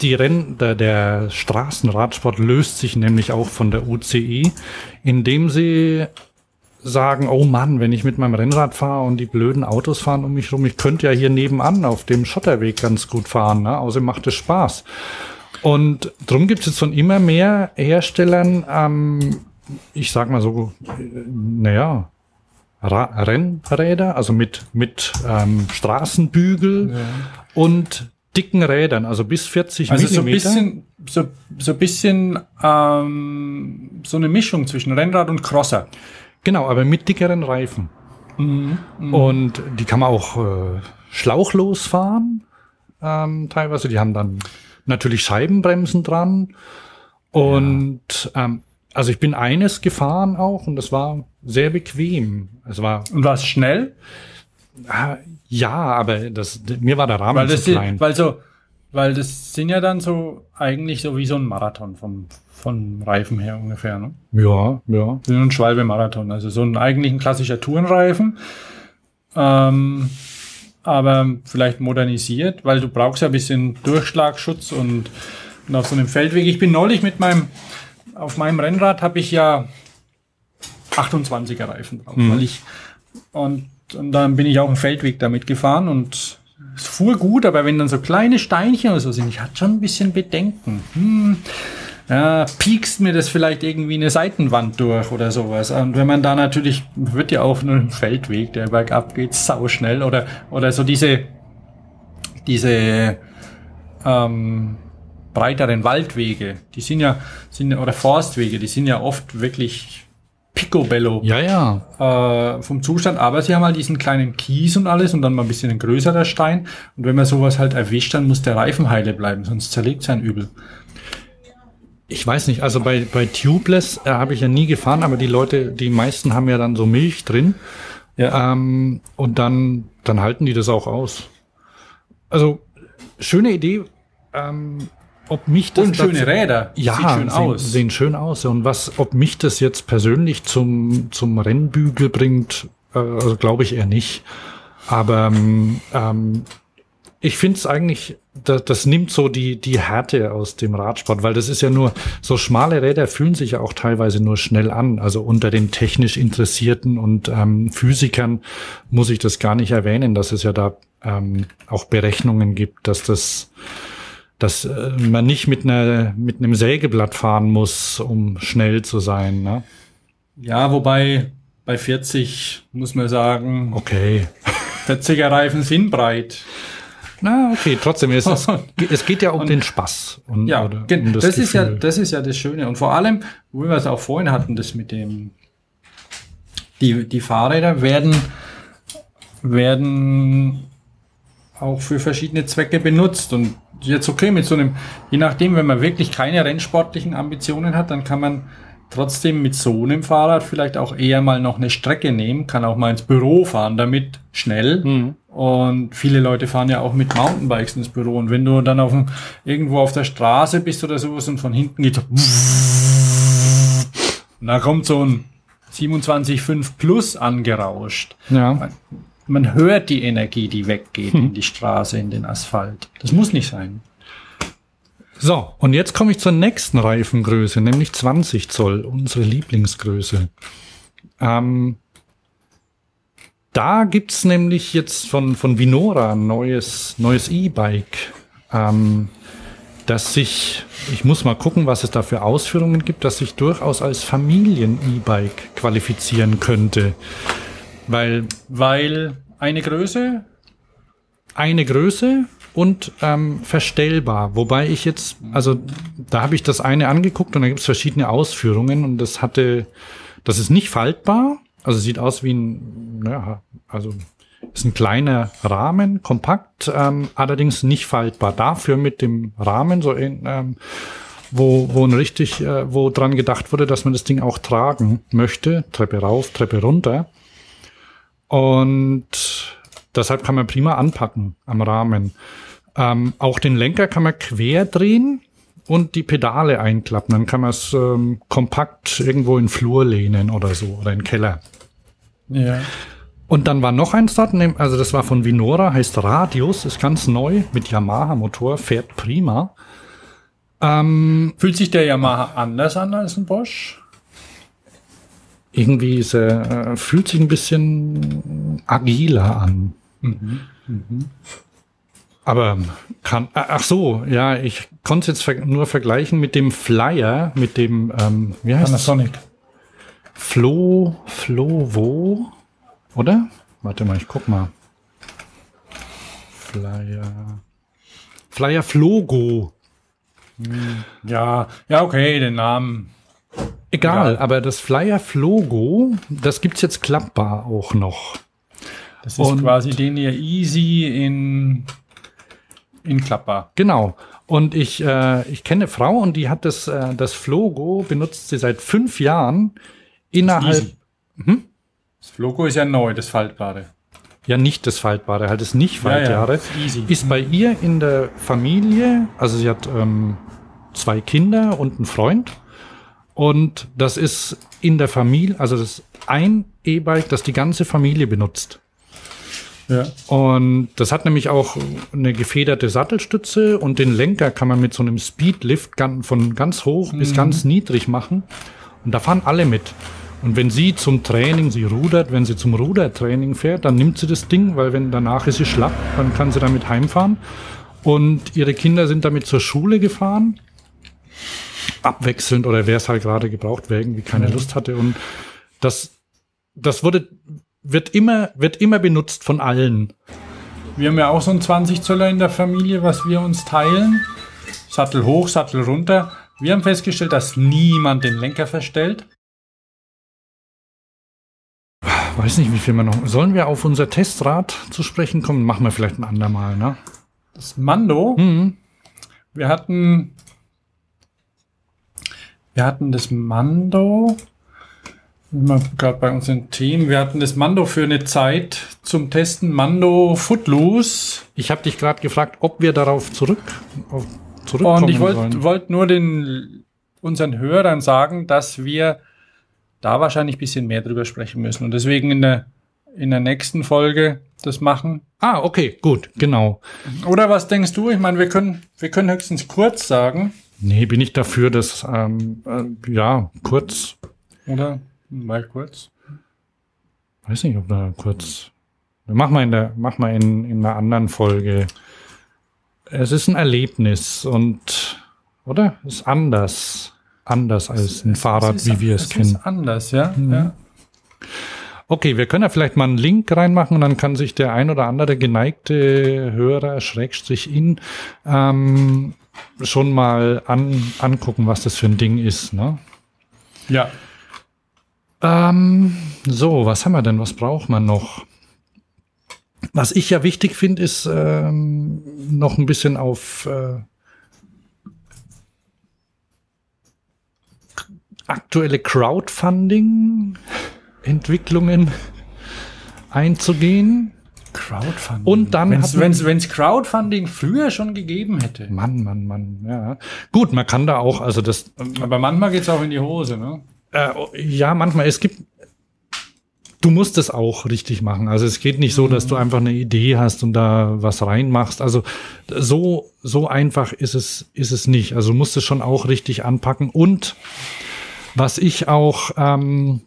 die Renn, der, der Straßenradsport löst sich nämlich auch von der UCI, indem sie sagen, oh Mann, wenn ich mit meinem Rennrad fahre und die blöden Autos fahren um mich rum, ich könnte ja hier nebenan auf dem Schotterweg ganz gut fahren, ne? außerdem macht es Spaß. Und drum gibt es jetzt von immer mehr Herstellern, ähm, ich sag mal so, äh, naja, Ra Rennräder, also mit, mit ähm, Straßenbügel und dicken Rädern, also bis 40 Also so ein Millimeter. bisschen, so, so ein bisschen ähm, so eine Mischung zwischen Rennrad und Crosser. Genau, aber mit dickeren Reifen. Mhm, Und die kann man auch äh, schlauchlos fahren, ähm, teilweise. Die haben dann natürlich Scheibenbremsen dran. Und ähm, also ich bin eines gefahren auch und das war sehr bequem. Es war Und was schnell? ah, ja, aber das mir war der Rahmen Weil das, zu klein. sind, weil so, weil das sind ja dann so eigentlich so wie so ein Marathon vom, vom Reifen her ungefähr. Ne? ja, ja. So ein Schwalbe-Marathon. Also so ein eigentlich ein klassischer Tourenreifen. Ähm, aber vielleicht modernisiert, weil du brauchst ja ein bisschen Durchschlagschutz und, und auf so einem Feldweg. Ich bin neulich mit meinem, auf meinem Rennrad habe ich ja 28er Reifen drauf, weil ich, und, und dann bin ich auch einen Feldweg damit gefahren und es fuhr gut, aber wenn dann so kleine Steinchen oder so sind, ich hatte schon ein bisschen Bedenken. Hm, ja, piekst mir das vielleicht irgendwie eine Seitenwand durch oder sowas. Und wenn man da natürlich, wird ja auch nur ein Feldweg, der bergab geht, sau schnell oder, oder so diese, diese, ähm, breiteren Waldwege, die sind ja, sind, oder Forstwege, die sind ja oft wirklich picobello Ja, ja. äh, vom Zustand, aber sie haben halt diesen kleinen Kies und alles und dann mal ein bisschen ein größerer Stein. Und wenn man sowas halt erwischt, dann muss der Reifen heile bleiben, sonst zerlegt sein Übel. Ich weiß nicht, also bei, bei Tubeless äh, habe ich ja nie gefahren, aber die Leute, die meisten haben ja dann so Milch drin. Ja. Ähm, und dann, dann halten die das auch aus. Also, schöne Idee. Ähm, ob mich das Und schöne dazu- Räder. Ja, Sieht schön sehen, aus. sehen schön aus. Und was, ob mich das jetzt persönlich zum, zum Rennbügel bringt, äh, also glaube ich eher nicht. Aber ähm, ähm, ich finde es eigentlich, das, das nimmt so die, die Härte aus dem Radsport, weil das ist ja nur, so schmale Räder fühlen sich ja auch teilweise nur schnell an. Also unter den technisch Interessierten und ähm, Physikern muss ich das gar nicht erwähnen, dass es ja da ähm, auch Berechnungen gibt, dass das dass äh, man nicht mit einer mit einem Sägeblatt fahren muss, um schnell zu sein. Ne? Ja, wobei bei 40 muss man sagen, Okay. 40er Reifen sind breit. Na, okay, trotzdem, es, es, es geht ja um den Spaß. Und, Ja, oder um das, ist ja, das ist ja das Schöne. Und vor allem, wo wir es auch vorhin hatten, das mit dem, die, die Fahrräder werden, werden auch für verschiedene Zwecke benutzt. Und jetzt okay, mit so einem, je nachdem, wenn man wirklich keine rennsportlichen Ambitionen hat, dann kann man trotzdem mit so einem Fahrrad vielleicht auch eher mal noch eine Strecke nehmen, kann auch mal ins Büro fahren, damit schnell. Und viele Leute fahren ja auch mit Mountainbikes ins Büro. Und wenn du dann auf dem, irgendwo auf der Straße bist oder sowas und von hinten geht und da kommt so ein 27,5 Plus angerauscht. Ja. Man hört die Energie, die weggeht in die Straße, in den Asphalt. Das muss nicht sein. So, und jetzt komme ich zur nächsten Reifengröße, nämlich 20 Zoll, unsere Lieblingsgröße. Ähm, da gibt's nämlich jetzt von, von Vinora ein neues, neues E-Bike, ähm, das sich, ich muss mal gucken, was es da für Ausführungen gibt, das sich durchaus als Familien-E-Bike qualifizieren könnte. Weil Weil eine Größe, eine Größe und ähm, verstellbar. Wobei ich jetzt, also da habe ich das eine angeguckt und da gibt es verschiedene Ausführungen und das hatte, das ist nicht faltbar, also sieht aus wie ein, ja, also ist ein kleiner Rahmen, kompakt, ähm, allerdings nicht faltbar. Dafür mit dem Rahmen so in, ähm, wo, wo ein richtig, äh, wo dran gedacht wurde, dass man das Ding auch tragen möchte, Treppe rauf, Treppe runter. Und deshalb kann man prima anpacken am Rahmen. Ähm, auch den Lenker kann man quer drehen und die Pedale einklappen. Dann kann man es ähm, kompakt irgendwo in Flur lehnen oder so oder in den Keller. ja. Und dann war noch eins dort, also das war von Vinora, heißt Radius, ist ganz neu mit Yamaha-Motor, fährt prima. Ähm, fühlt sich der Yamaha anders an als ein Bosch? Irgendwie ist er, äh, fühlt sich ein bisschen agiler an. Aber kann, ah, ach so, ja, ich konnte es jetzt nur vergleichen mit dem Flyer, mit dem, ähm, wie heißt? Panasonic. Flo, Flovo, oder? Warte mal, ich guck mal. Flyer. Flyer Flogo. Ja, ja, okay, den Namen. Egal, Ja. aber das Flyer Flogo, das gibt's jetzt klappbar auch noch. Das ist Und- quasi den ihr easy in, in klappbar. Genau. Und ich, äh, ich kenne eine Frau und die hat das, äh, das Flogo, benutzt sie seit fünf Jahren innerhalb, Easy. Das Logo ist ja neu, das Faltbare. ja nicht das Faltbare, halt das nicht Faltjahre, ist easy. ist bei ihr in der Familie, also sie hat ähm, zwei Kinder und einen Freund und das ist in der Familie, also das ist ein E-Bike, das die ganze Familie benutzt. Ja. Und das hat nämlich auch eine gefederte Sattelstütze und den Lenker kann man mit so einem Speedlift von ganz hoch bis ganz niedrig machen. Und da fahren alle mit. Und wenn sie zum Training, sie rudert, wenn sie zum Rudertraining fährt, dann nimmt sie das Ding, weil wenn danach ist sie schlapp, dann kann sie damit heimfahren. Und ihre Kinder sind damit zur Schule gefahren. Abwechselnd oder wer es halt gerade gebraucht, wer irgendwie keine Lust hatte. Und das, das wurde, wird immer, wird immer benutzt von allen. Wir haben ja auch so einen 20 Zöller in der Familie, was wir uns teilen. Sattel hoch, Sattel runter. Wir haben festgestellt, dass niemand den Lenker verstellt. Weiß nicht, wie viel wir noch. Sollen wir auf unser Testrad zu sprechen kommen? Machen wir vielleicht ein andermal, ne? Das Mando, Mhm. wir hatten, wir hatten das Mando, gerade bei unseren Themen, wir hatten das Mando für eine Zeit zum Testen, Mando Footloose. Ich habe dich gerade gefragt, ob wir darauf zurück, auf, zurückkommen Und ich wollte wollt nur den unseren Hörern sagen, dass wir da wahrscheinlich ein bisschen mehr drüber sprechen müssen und deswegen in der in der nächsten Folge das machen. Ah, okay, gut, genau. Oder was denkst du? Ich meine, wir können wir können höchstens kurz sagen, Nee, bin ich dafür, dass, ähm, äh, ja, kurz, oder? Mal kurz. weiß nicht, ob da kurz. Mach mal in der, mach mal in, in einer anderen Folge. Es ist ein Erlebnis und, oder? Ist anders. Anders als ein Fahrrad, ist- wie wir es es kennen. ist anders, ja. ja. Okay, wir können ja vielleicht mal einen Link reinmachen und dann kann sich der ein oder andere geneigte Hörer, Schrägstrich in, ähm, schon mal an, angucken, was das für ein Ding ist. Ne? Ja. Ähm, so, was haben wir denn? Was braucht man noch? Was ich ja wichtig finde, ist ähm, noch ein bisschen auf äh, aktuelle Crowdfunding-Entwicklungen einzugehen. Crowdfunding. Und dann wenn's, wenn's Crowdfunding früher schon gegeben hätte. Mann, Mann, Mann, ja. Gut, man kann da auch, also das, Aber manchmal geht's auch in die Hose, ne? Äh, ja, manchmal. Es gibt, du musst es auch richtig machen. Also es geht nicht so, dass du einfach eine Idee hast und da was reinmachst. Also so, so einfach ist es, ist es nicht. Also du musst es schon auch richtig anpacken. Und was ich auch, ähm,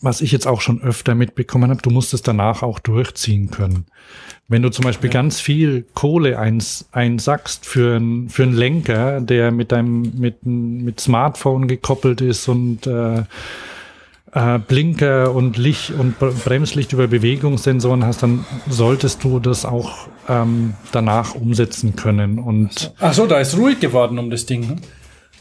was ich jetzt auch schon öfter mitbekommen habe, du musst es danach auch durchziehen können. Wenn du zum Beispiel ganz viel Kohle eins, einsackst für, ein, für einen Lenker, der mit deinem mit, mit Smartphone gekoppelt ist und äh, äh, Blinker und Licht und Bremslicht über Bewegungssensoren hast, dann solltest du das auch ähm, danach umsetzen können. Und Ach so, da ist ruhig geworden um das Ding. Hm?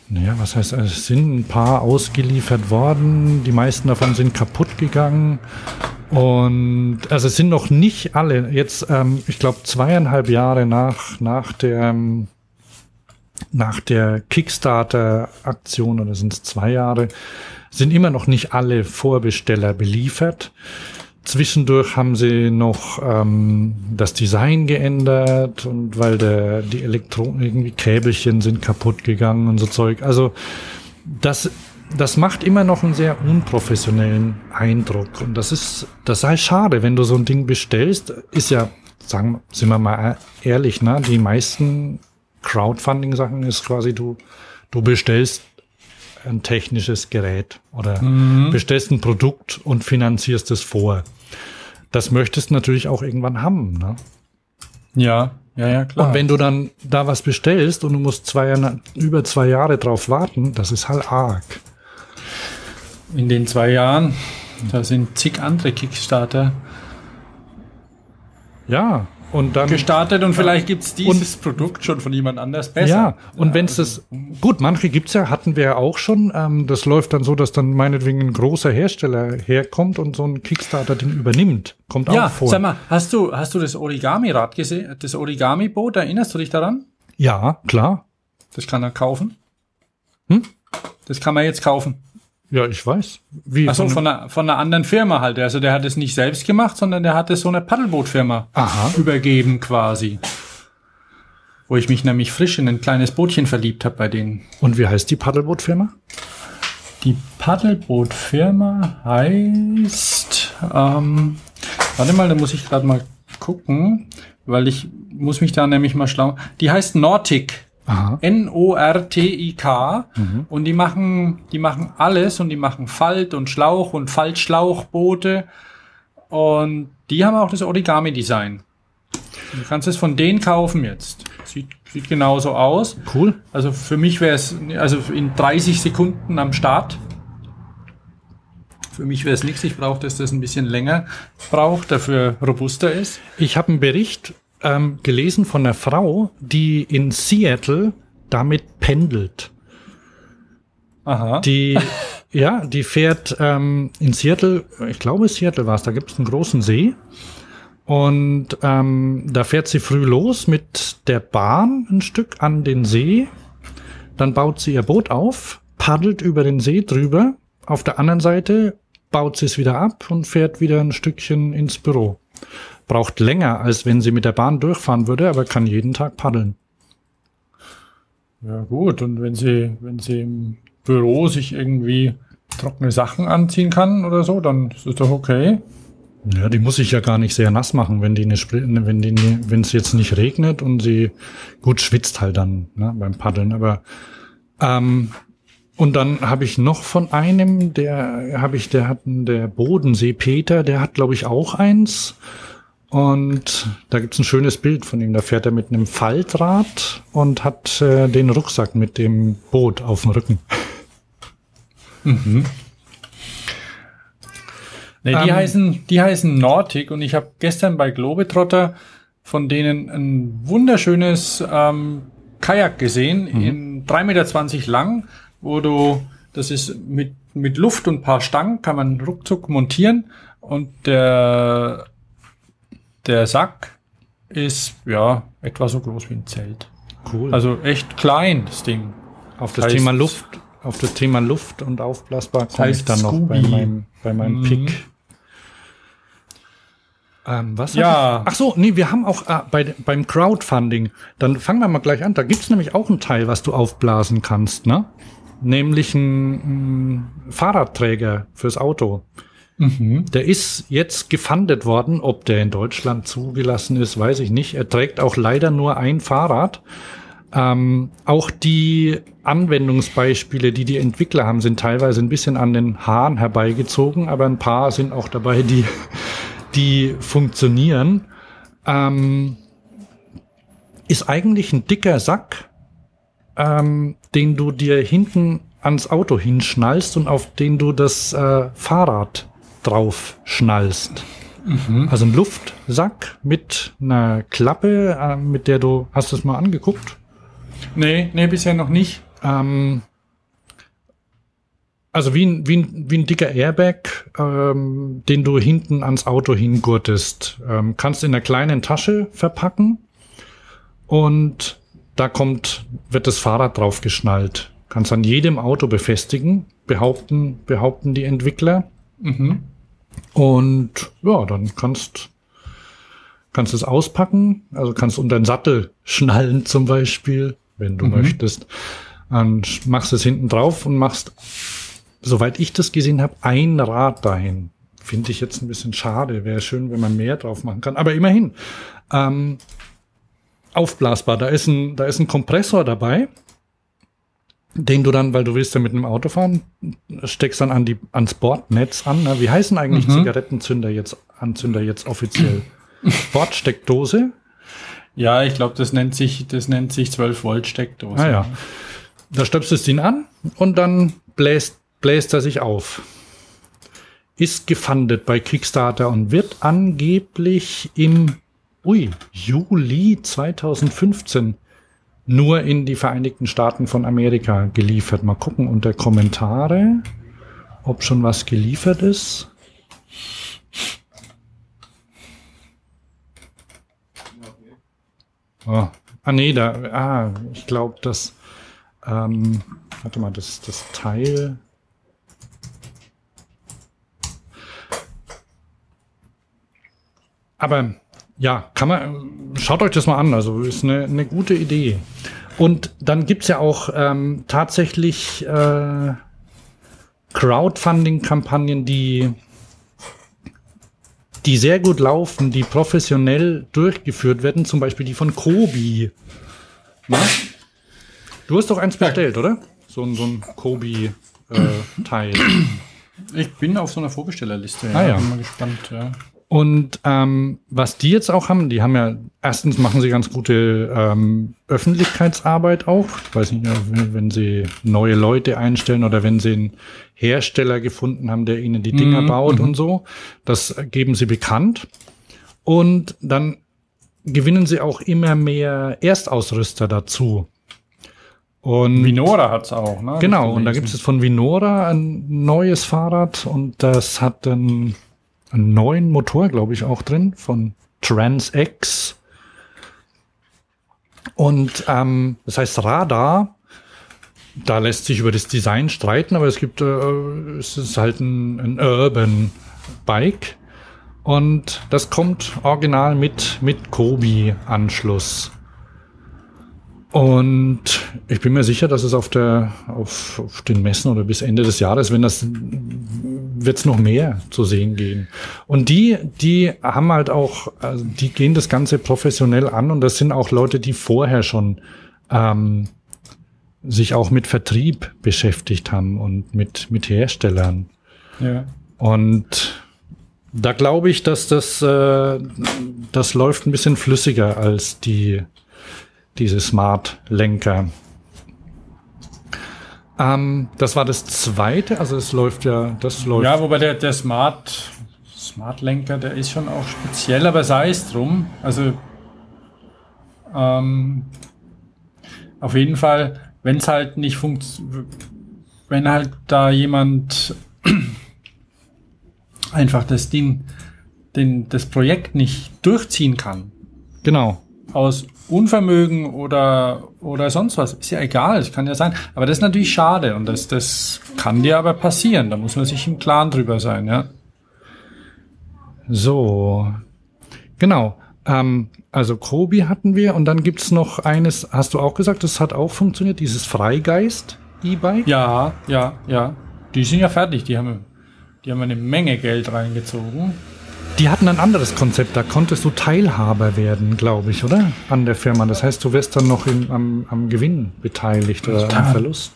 Naja, was heißt, es sind ein paar ausgeliefert worden. Die meisten davon sind kaputt gegangen. Und also es sind noch nicht alle. Jetzt, ähm, ich glaube, zweieinhalb Jahre nach, nach der ähm, nach der Kickstarter-Aktion, oder sind es zwei Jahre, sind immer noch nicht alle Vorbesteller beliefert. Zwischendurch haben sie noch ähm, das Design geändert und weil der die Elektronen irgendwie Käbelchen sind kaputt gegangen und so Zeug. Also das das macht immer noch einen sehr unprofessionellen Eindruck und das ist das sei schade, wenn du so ein Ding bestellst, ist ja sagen sind wir mal ehrlich, ne, die meisten Crowdfunding Sachen ist quasi du du bestellst ein technisches Gerät oder mhm. bestellst ein Produkt und finanzierst es vor. Das möchtest du natürlich auch irgendwann haben. Ne? Ja, ja, ja, klar. Und wenn du dann da was bestellst und du musst zwei, über zwei Jahre drauf warten, das ist halt arg. In den zwei Jahren, da sind zig andere Kickstarter. Ja, und dann gestartet und vielleicht gibt's dieses und, Produkt schon von jemand anders besser. Ja, und ja, wenn es das, gut, manche gibt's ja, hatten wir ja auch schon. Ähm, das läuft dann so, dass dann meinetwegen ein großer Hersteller herkommt und so ein Kickstarter-Ding übernimmt. Kommt ja, auch vor. Sag mal, hast du, hast du das Origami-Rad gesehen, das Origami-Boot, erinnerst du dich daran? Ja, klar. Das kann er kaufen. Hm? Das kann man jetzt kaufen. Ja, ich weiß. Wie Achso, von, von, einer, von einer anderen Firma halt. Also der hat es nicht selbst gemacht, sondern der hat es so eine Paddelbootfirma übergeben quasi. Wo ich mich nämlich frisch in ein kleines Bootchen verliebt habe bei denen. Und wie heißt die Paddelbootfirma? Die Paddelbootfirma heißt, ähm, warte mal, da muss ich gerade mal gucken, weil ich muss mich da nämlich mal schlau. Die heißt Nortic. N-O-R-T-I-K. Mhm. Und die machen, die machen alles und die machen Falt und Schlauch und Faltschlauchboote. Und die haben auch das Origami-Design. Du kannst es von denen kaufen jetzt. Sieht, sieht genauso aus. Cool. Also für mich wäre es, also in 30 Sekunden am Start. Für mich wäre es nichts. Ich brauche, dass das ein bisschen länger braucht, dafür robuster ist. Ich habe einen Bericht ähm, gelesen von einer Frau, die in Seattle damit pendelt. Aha. Die, ja, die fährt ähm, in Seattle, ich glaube Seattle war es, da gibt es einen großen See. Und ähm, da fährt sie früh los mit der Bahn ein Stück an den See. Dann baut sie ihr Boot auf, paddelt über den See drüber. Auf der anderen Seite baut sie es wieder ab und fährt wieder ein Stückchen ins Büro braucht länger, als wenn sie mit der Bahn durchfahren würde, aber kann jeden Tag paddeln. Ja gut, und wenn sie, wenn sie im Büro sich irgendwie trockene Sachen anziehen kann oder so, dann ist es doch okay. Ja, die muss ich ja gar nicht sehr nass machen, wenn die eine, wenn die, wenn es jetzt nicht regnet und sie gut schwitzt halt dann ne, beim Paddeln. Aber ähm, und dann habe ich noch von einem, der habe ich, der hat der Bodensee Peter, der hat glaube ich auch eins. Und da gibt's ein schönes Bild von ihm. Da fährt er mit einem Faltrad und hat äh, den Rucksack mit dem Boot auf dem Rücken. Mhm. Nee, die, ähm, heißen, die heißen Nordic und ich habe gestern bei Globetrotter von denen ein wunderschönes ähm, Kajak gesehen, mhm. in 3,20 Meter lang, wo du, das ist mit, mit Luft und paar Stangen, kann man ruckzuck montieren und der der Sack ist ja etwa so groß wie ein Zelt. Cool. Also echt klein, das Ding. Auf das heißt, Thema Luft, auf das Thema Luft und aufblasbar komme ich dann noch bei meinem, bei meinem mhm. Pick. Ähm, was? Ja. Ach so, nee, wir haben auch ah, bei, beim Crowdfunding. Dann fangen wir mal gleich an. Da gibt's nämlich auch einen Teil, was du aufblasen kannst, ne? Nämlich ein, ein Fahrradträger fürs Auto. Der ist jetzt gefundet worden. Ob der in Deutschland zugelassen ist, weiß ich nicht. Er trägt auch leider nur ein Fahrrad. Ähm, auch die Anwendungsbeispiele, die die Entwickler haben, sind teilweise ein bisschen an den Haaren herbeigezogen, aber ein paar sind auch dabei, die, die funktionieren. Ähm, ist eigentlich ein dicker Sack, ähm, den du dir hinten ans Auto hinschnallst und auf den du das äh, Fahrrad drauf schnallst. Also ein Luftsack mit einer Klappe, äh, mit der du, hast du es mal angeguckt? Nee, nee, bisher noch nicht. Ähm, also wie ein, wie, ein, wie ein dicker Airbag, ähm, den du hinten ans Auto hingurtest. Ähm, kannst in einer kleinen Tasche verpacken und da kommt, wird das Fahrrad drauf geschnallt. Kannst an jedem Auto befestigen, behaupten, behaupten die Entwickler. Und ja, dann kannst kannst es auspacken, also kannst unter den Sattel schnallen zum Beispiel, wenn du möchtest. Dann sch- machst es hinten drauf und machst, soweit ich das gesehen habe, ein Rad dahin. Finde ich jetzt ein bisschen schade. Wäre schön, wenn man mehr drauf machen kann. Aber immerhin. Ähm, aufblasbar. Da ist ein, da ist ein Kompressor dabei, den du dann, weil du willst ja mit einem Auto fahren, steckst dann an die, ans Bordnetz an. Na, wie heißen eigentlich Zigarettenzünder jetzt, Anzünder jetzt offiziell? Bordsteckdose? Ja, ich glaube, das nennt sich, das nennt sich 12 Volt Steckdose. Ah ja. Da stöpselst du ihn an und dann bläst, bläst er sich auf. Ist gefundet bei Kickstarter und wird angeblich im ui, Juli 2015 nur in die Vereinigten Staaten von Amerika geliefert. Mal gucken unter Kommentare, ob schon was geliefert ist. Oh. Ah, nee, da, ah, ich glaube, das, ähm, warte mal, das, das Teil. Aber ja, kann man, schaut euch das mal an, also ist eine, eine gute Idee. Und dann gibt's ja auch ähm, tatsächlich äh, Crowdfunding-Kampagnen, die, die sehr gut laufen, die professionell durchgeführt werden, zum Beispiel die von Kobi. Na? Du hast doch eins bestellt, oder? So ein, so ein Kobi-Teil. Ich bin auf so einer Vorbestellerliste. Ah, ja. Bin mal gespannt. Ja. Und ähm, was die jetzt auch haben, die haben ja, erstens machen sie ganz gute ähm, Öffentlichkeitsarbeit auch. Ich weiß nicht, wenn wenn sie neue Leute einstellen oder wenn sie einen Hersteller gefunden haben, der ihnen die Dinger baut und so. Das geben sie bekannt. Und dann gewinnen sie auch immer mehr Erstausrüster dazu. Und Vinora hat's auch, ne? Genau, und da gibt es von Vinora ein neues Fahrrad und das hat einen, einen neuen Motor, glaube ich, auch drin von TransX. Und ähm, das heißt Radar. Da lässt sich über das Design streiten, aber es gibt, äh, es ist halt ein, ein Urban Bike. Und das kommt original mit, mit Kobi-Anschluss. Und ich bin mir sicher, dass es auf der, auf, auf den Messen oder bis Ende des Jahres, wenn das, wird es noch mehr zu sehen gehen. Und die, die haben halt auch, also die gehen das Ganze professionell an und das sind auch Leute, die vorher schon ähm, sich auch mit Vertrieb beschäftigt haben und mit, mit Herstellern. Ja. Und da glaube ich, dass das, äh, das läuft ein bisschen flüssiger als die, diese Smart-Lenker. Ähm, das war das zweite, also es läuft ja, das läuft. ja, wobei der, der Smart, Smart-Lenker, der ist schon auch speziell, aber sei es drum. Also ähm, auf jeden Fall, wenn es halt nicht funktioniert, wenn halt da jemand einfach das Ding, den, das Projekt nicht durchziehen kann, Genau. Aus Unvermögen oder, oder sonst was. Ist ja egal, es kann ja sein. Aber das ist natürlich schade und das, das kann dir aber passieren. Da muss man sich im Klaren drüber sein, ja. So. Genau. Ähm, also Kobi hatten wir und dann gibt's noch eines, hast du auch gesagt, das hat auch funktioniert, dieses Freigeist E-Bike? Ja, ja, ja. Die sind ja fertig, die haben Die haben eine Menge Geld reingezogen. Die hatten ein anderes Konzept, da konntest du Teilhaber werden, glaube ich, oder? An der Firma. Das heißt, du wirst dann noch im, am, am Gewinn beteiligt oder am Verlust.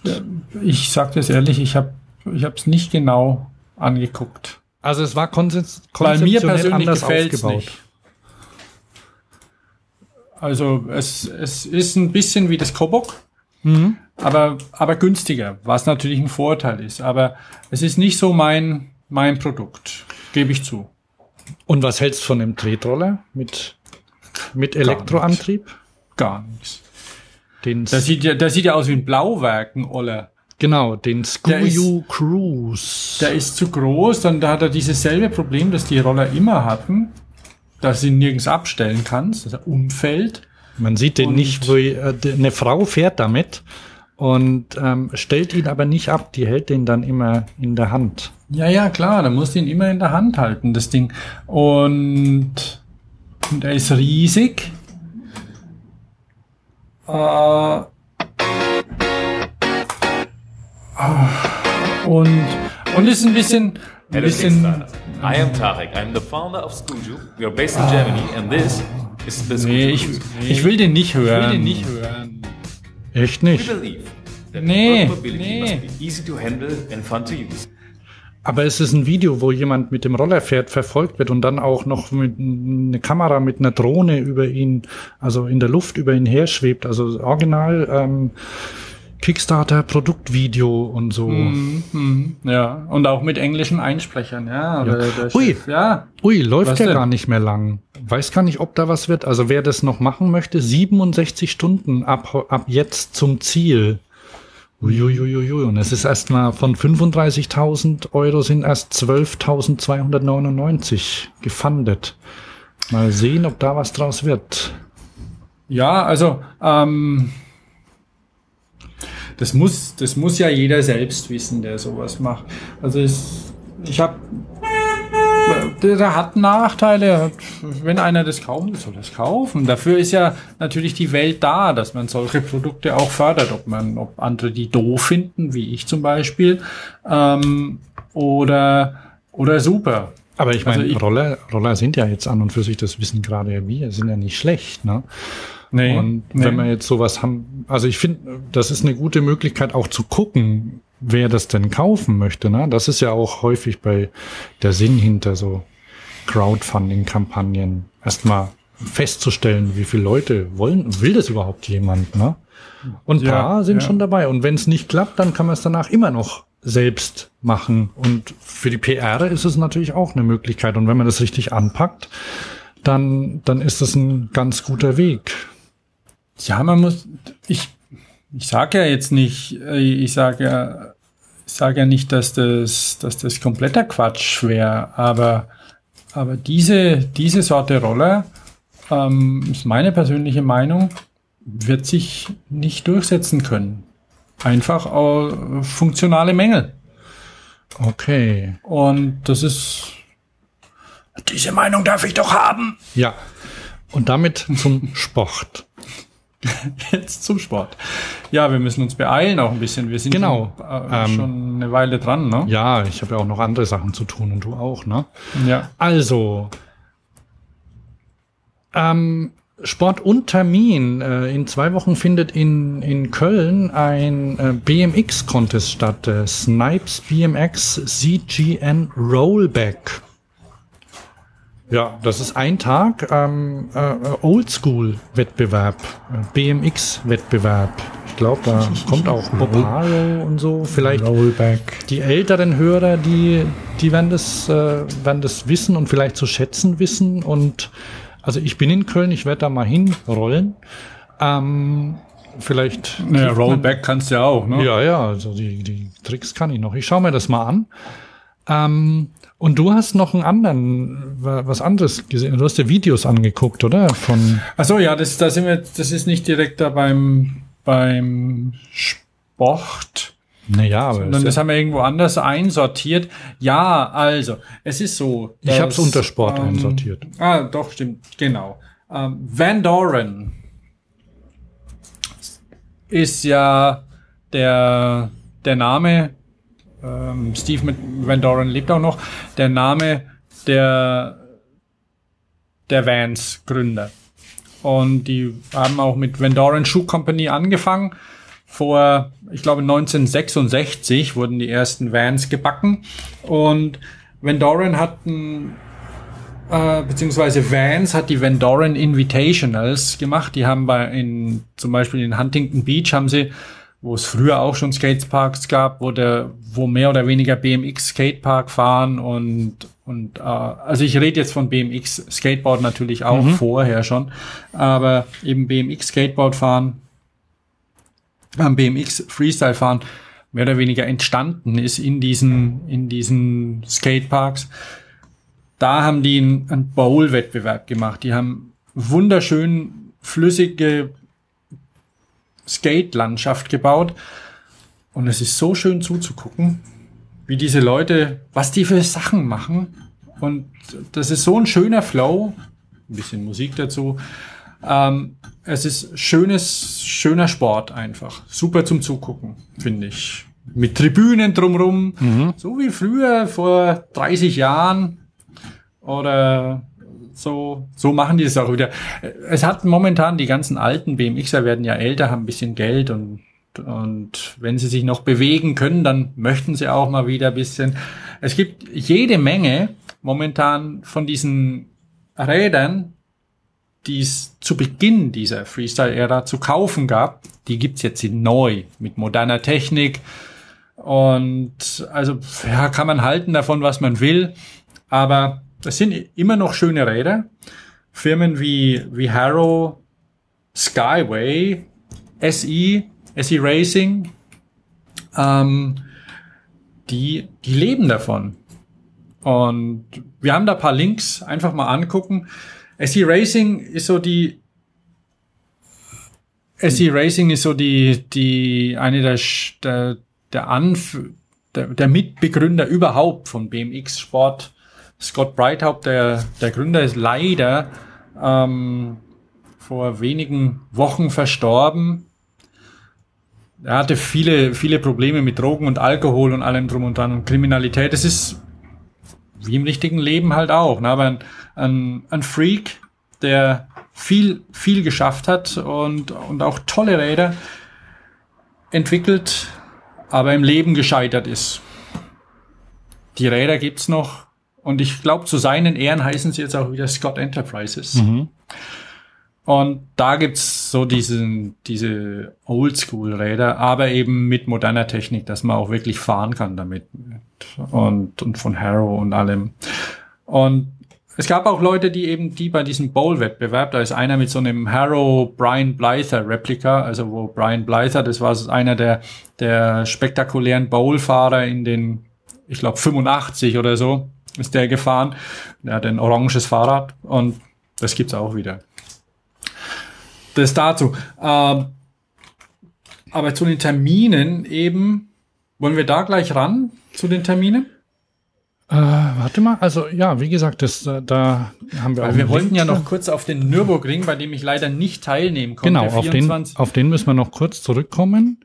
Ich sage das ehrlich, ich habe ich es nicht genau angeguckt. Also es war konzep Weil mir persönlich anders gefällt es aufgebaut. nicht. Also es, es ist ein bisschen wie das Kobok, Mhm. aber, aber günstiger, was natürlich ein Vorteil ist. Aber es ist nicht so mein, mein Produkt, gebe ich zu. Und was hältst du von dem Tretroller mit, mit Elektroantrieb? Gar nichts. Den, Der sieht ja, der sieht ja aus wie ein Blauwerk, ein Oller. genau, den Screw Cruise. Der ist zu groß, dann da hat er dieses selbe Problem, das die Roller immer hatten, dass du ihn nirgends abstellen kannst, dass er umfällt. Man sieht den Und- nicht, wo äh, eine Frau fährt damit und ähm, stellt ihn aber nicht ab. Die hält den dann immer in der Hand. Ja, ja, klar, dann musst du ihn immer in der Hand halten, das Ding. Und, und er ist riesig. Äh, ah, und, und ist ein bisschen, ein Hello, bisschen. I am Tarek. I'm the founder of Skuju. We are based in Germany, and this is the nee, ich, ich will den nicht hören. Ich will den nicht hören. Echt We nicht. believe that Nee, nee. must be easy to handle and fun to use. Aber es ist ein Video, wo jemand mit dem Roller fährt, verfolgt wird und dann auch noch mit eine Kamera mit einer Drohne über ihn, also in der Luft über ihn her schwebt. Also original ähm, Kickstarter Produktvideo und so. Mhm, Ja, und auch mit englischen Einsprechern, ja. Der, der Ui. Chef, ja. Ui, läuft Was ja denn? gar nicht mehr lang. Weiß gar nicht, ob da was wird. Also wer das noch machen möchte, 67 Stunden ab, ab jetzt zum Ziel. Uiuiuiui. Und es ist erstmal von 35.000 Euro sind erst 12.299 gefundet. Mal sehen, ob da was draus wird. Ja, also ähm, das muss, das muss ja jeder selbst wissen, der sowas macht. Also es, ich habe, der, hat Nachteile. Wenn einer das kaufen will, soll es kaufen. Dafür ist ja natürlich die Welt da, dass man solche Produkte auch fördert. Ob man, ob andere die doof finden, wie ich zum Beispiel, ähm, oder oder super. Aber ich meine, Also Roller, Roller sind ja jetzt an und für sich, das wissen gerade ja wir, sind ja nicht schlecht, ne? Nee, Und wenn wir jetzt sowas haben, also ich finde, das ist eine gute Möglichkeit auch zu gucken, wer das denn kaufen möchte. Ne? Das ist ja auch häufig bei der Sinn hinter so Crowdfunding-Kampagnen. Erstmal festzustellen, wie viele Leute wollen, will das überhaupt jemand, ne? Und ein Ja, paar sind ja. schon dabei. Und wenn es nicht klappt, dann kann man es danach immer noch selbst machen. Und für die PR ist es natürlich auch eine Möglichkeit. Und wenn man das richtig anpackt, dann, dann ist das ein ganz guter Weg. Ja, man muss, ich, ich sage ja jetzt nicht, äh, ich sage ja, ich sage ja nicht, dass das, dass das kompletter Quatsch wäre, aber, aber diese, diese Sorte Roller, ähm, ist meine persönliche Meinung, wird sich nicht durchsetzen können. Einfach äh, funktionale Mängel. Okay. Und das ist, diese Meinung darf ich doch haben. Ja. Und damit zum Sport. Jetzt zum Sport. Ja, wir müssen uns beeilen auch ein bisschen. Wir sind Genau. schon, äh, Ähm, schon eine Weile dran, ne? Ja, ich habe ja auch noch andere Sachen zu tun und du auch, ne? Ja. Also, ähm, Sport und Termin. Äh, in zwei Wochen findet in, in Köln ein äh, BMX-Contest statt. Äh, Snipes BMX CGN Rollback. Ja, das ist ein Tag ähm, äh, Oldschool-Wettbewerb, äh, BMX-Wettbewerb. Ich glaube, da kommt auch Bob Harrow und so. Vielleicht Rollback. die älteren Hörer, die, die werden das, äh, werden das wissen und vielleicht zu schätzen wissen. Und also ich bin in Köln, ich werde da mal hinrollen. Ähm, vielleicht. Naja, Rollback kannst du ja auch, ne? Ja, ja, also die, die Tricks kann ich noch. Ich schaue mir das mal an. Ähm, und du hast noch einen anderen, wa- was anderes gesehen. Du hast dir Videos angeguckt, oder? Von Achso, ja, das, da sind wir, das ist nicht direkt da beim, beim Sport, naja, aber sondern das ja, haben wir irgendwo anders einsortiert. Ja, also, es ist so. ich habe es unter Sport ähm, einsortiert. Ah, doch, stimmt, genau. Ähm, Van Doren ist ja der, der Name ähm, Steve Van Doren lebt auch noch, der Name der, der Vans Gründer. Und die haben auch mit Van Doren Shoe Company angefangen. Vor, ich glaube 1966 wurden die ersten Vans gebacken. Und Van Doren hat ein äh, beziehungsweise Vans hat die Van Doren Invitationals gemacht. Die haben bei in zum Beispiel in Huntington Beach haben sie, wo es früher auch schon Skateparks gab, wo der, wo mehr oder weniger BMX Skatepark fahren und und äh, also ich rede jetzt von BMX Skateboard natürlich auch vorher schon, aber eben BMX Skateboard fahren, BMX Freestyle fahren mehr oder weniger entstanden ist in diesen in diesen Skateparks da haben die einen, einen Bowl-Wettbewerb gemacht. Die haben wunderschön flüssige Skate-Landschaft gebaut. Und es ist so schön zuzugucken, wie diese Leute, was die für Sachen machen. Und das ist so ein schöner Flow. Ein bisschen Musik dazu. Ähm, es ist schönes, schöner Sport einfach. Super zum Zugucken, finde ich. Mit Tribünen drumrum. So wie früher, vor 30 Jahren oder so, so machen die es auch wieder. Es hat momentan die ganzen alten BMXer werden ja älter, haben ein bisschen Geld und, und wenn sie sich noch bewegen können, dann möchten sie auch mal wieder ein bisschen. Es gibt jede Menge momentan von diesen Rädern, die es zu Beginn dieser Freestyle-Ära zu kaufen gab. Die gibt's jetzt neu mit moderner Technik. Und also ja, kann man halten davon, was man will. Aber das sind immer noch schöne Räder. Firmen wie, wie Harrow, Skyway, SE, SE Racing, ähm, die, die leben davon. Und wir haben da paar Links, einfach mal angucken. SE Racing ist so die, SE Racing ist so die, die, eine der, der, der Anf, der, der Mitbegründer überhaupt von BMX Sport. Scott Breithaupt, der, der Gründer, ist leider ähm, vor wenigen Wochen verstorben. Er hatte viele, viele Probleme mit Drogen und Alkohol und allem drum und dran und Kriminalität. Das ist wie im richtigen Leben halt auch. Ne? Aber ein, ein, ein Freak, der viel, viel geschafft hat und, und auch tolle Räder entwickelt, aber im Leben gescheitert ist. Die Räder gibt's noch und ich glaube, zu seinen Ehren heißen sie jetzt auch wieder Scott Enterprises. Und da gibt's so diesen, diese Oldschool-Räder, aber eben mit moderner Technik, dass man auch wirklich fahren kann damit. Und, und von Harrow und allem. Und es gab auch Leute, die eben, die bei diesem Bowl-Wettbewerb, da ist einer mit so einem Harrow Brian Blyther Replika, also wo Brian Blyther, das war einer der, der spektakulären Bowl-Fahrer in den, ich glaube 85 oder so, ist der gefahren. Der hat ein oranges Fahrrad und das gibt's auch wieder. Das dazu. Ähm, aber zu den Terminen eben, wollen wir da gleich ran, zu den Terminen? Äh, warte mal, also ja, wie gesagt, das, äh, da haben wir auch wir wollten Link ja noch kurz auf den Nürburgring, bei dem ich leider nicht teilnehmen konnte. Genau, auf den, 24. auf den müssen wir noch kurz zurückkommen.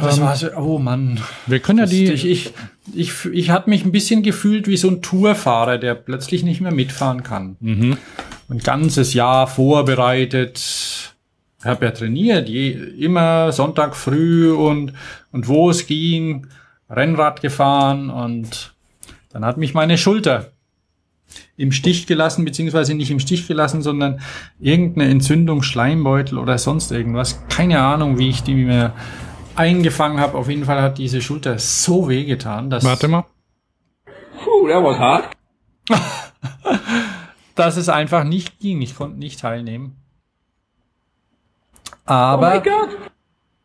das war so, oh Mann. Wir können ja die, ich, ich, ich, ich hatte mich ein bisschen gefühlt wie so ein Tourfahrer, der plötzlich nicht mehr mitfahren kann. Mhm. Ein ganzes Jahr vorbereitet. Ich habe ja trainiert, je, immer Sonntag früh und, und wo es ging, Rennrad gefahren und dann hat mich meine Schulter im Stich gelassen, beziehungsweise nicht im Stich gelassen, sondern irgendeine Entzündung, Schleimbeutel oder sonst irgendwas. Keine Ahnung, wie ich die mir eingefangen habe. Auf jeden Fall hat diese Schulter so weh getan, dass, warte mal. Ooh, that was hot. dass es einfach nicht ging. Ich konnte nicht teilnehmen. Aber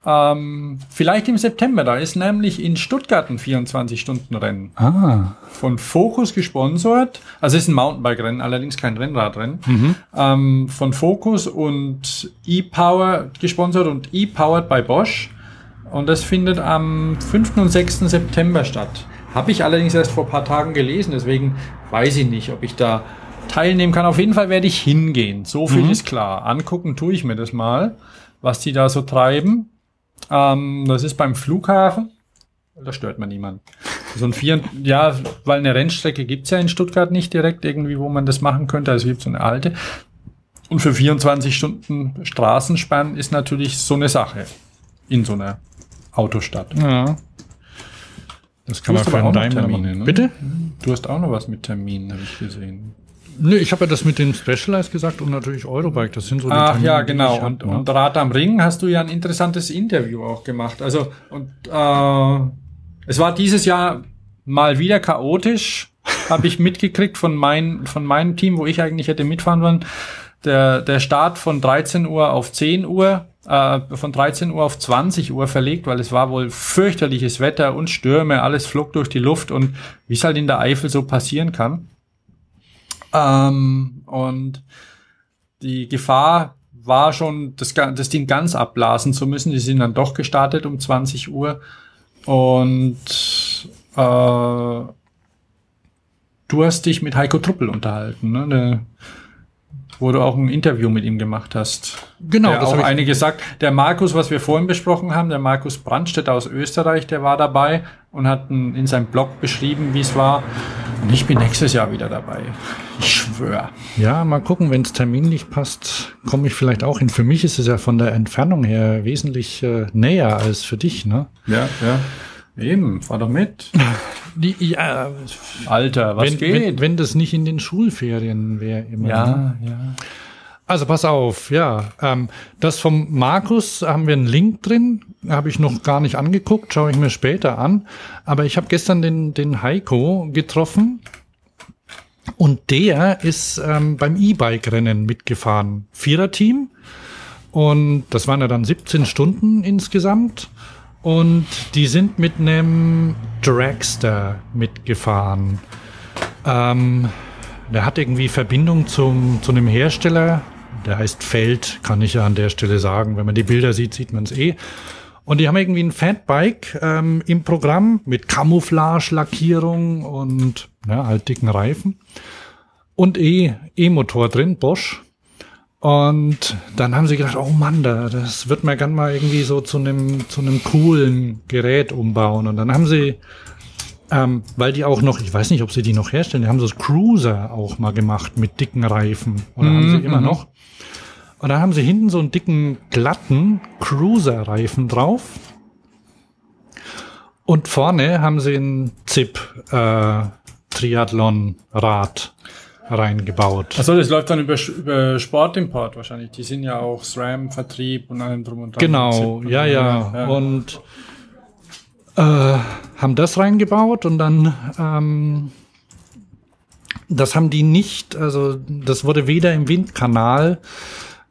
ähm, vielleicht im September, da ist nämlich in Stuttgart ein 24-Stunden-Rennen. Ah, von Focus gesponsert. Also es ist ein Mountainbike-Rennen, allerdings kein Rennradrennen. Ähm, von Focus und E-Power gesponsert und E-Powered bei Bosch. Und das findet am 5. und 6. September statt. Habe ich allerdings erst vor ein paar Tagen gelesen, deswegen weiß ich nicht, ob ich da teilnehmen kann. Auf jeden Fall werde ich hingehen. So viel ist klar. Angucken tue ich mir das mal, was die da so treiben. Ähm, das ist beim Flughafen. Da stört man niemanden. so ein vier, ja, weil eine Rennstrecke gibt's ja in Stuttgart nicht direkt irgendwie, wo man das machen könnte. Also es gibt so eine alte. Und für 24 Stunden Straßenspann ist natürlich so eine Sache in so einer Autostadt. Ja. Das kann man Daimler Termine, machen. ne? Bitte? Du hast auch noch was mit Terminen, habe ich gesehen. Nö, ich habe ja das mit dem Specialized gesagt und natürlich Eurobike. Das sind so die Ach Termine, ja, genau. hab, Und, ne? und Rad am Ring hast du ja ein interessantes Interview auch gemacht. Also, und äh, es war dieses Jahr mal wieder chaotisch, habe ich mitgekriegt von, mein, von meinem Team, wo ich eigentlich hätte mitfahren wollen. Der, der Start von 13 Uhr auf 10 Uhr, äh, von 13 Uhr auf 20 Uhr verlegt, weil es war wohl fürchterliches Wetter und Stürme, alles flog durch die Luft und wie es halt in der Eifel so passieren kann. Ähm, und die Gefahr war schon, das, das Ding ganz abblasen zu müssen. Die sind dann doch gestartet um 20 Uhr. Und äh, du hast dich mit Heiko Truppel unterhalten, ne? Der, wo du auch ein Interview mit ihm gemacht hast. Genau, der das ich- einige sagt. Der Markus, was wir vorhin besprochen haben, der Markus Brandstetter aus Österreich, der war dabei und hat in seinem Blog beschrieben, wie es war. Und ich bin nächstes Jahr wieder dabei. Ich schwöre. Ja, mal gucken, wenn es terminlich passt, komme ich vielleicht auch hin. Für mich ist es ja von der Entfernung her wesentlich äh, näher als für dich, ne? Ja, ja. Eben, fahr doch mit. Die, ja, Alter, was wenn, geht? wenn, wenn das nicht in den Schulferien wäre immer. Ne? ja, ja. Also pass auf, ja. Ähm, das vom Markus haben wir einen Link drin, habe ich noch gar nicht angeguckt, schaue ich mir später an. Aber ich habe gestern den, den Heiko getroffen und der ist ähm, beim E-Bike-Rennen mitgefahren. Viererteam und das waren ja dann 17 Stunden insgesamt. Und die sind mit einem Dragster mitgefahren. Ähm, der hat irgendwie Verbindung zum, zu einem Hersteller, der heißt Feld, kann ich ja an der Stelle sagen. Wenn man die Bilder sieht, sieht man es eh. Und die haben irgendwie ein Fatbike ähm, im Programm mit Camouflage-Lackierung und ja, halt dicken Reifen. Und E- E-Motor drin, Bosch. Und dann haben sie gedacht, oh Mann, da, das wird man gern mal irgendwie so zu einem, zu einem coolen Gerät umbauen. Und dann haben sie ähm, weil die auch noch, ich weiß nicht, ob sie die noch herstellen, die haben so Cruiser auch mal gemacht mit dicken Reifen. Oder haben sie immer noch. Und da haben sie hinten so einen dicken, glatten Cruiser-Reifen drauf. Und vorne haben sie ein ZIP äh, Triathlon-Rad reingebaut. Achso, das läuft dann über, über Sportimport wahrscheinlich. Die sind ja auch SRAM, Vertrieb und allem drum und dran. Genau, Und ja, ja. Und äh, haben das reingebaut und dann ähm, das haben die nicht, also das wurde weder im Windkanal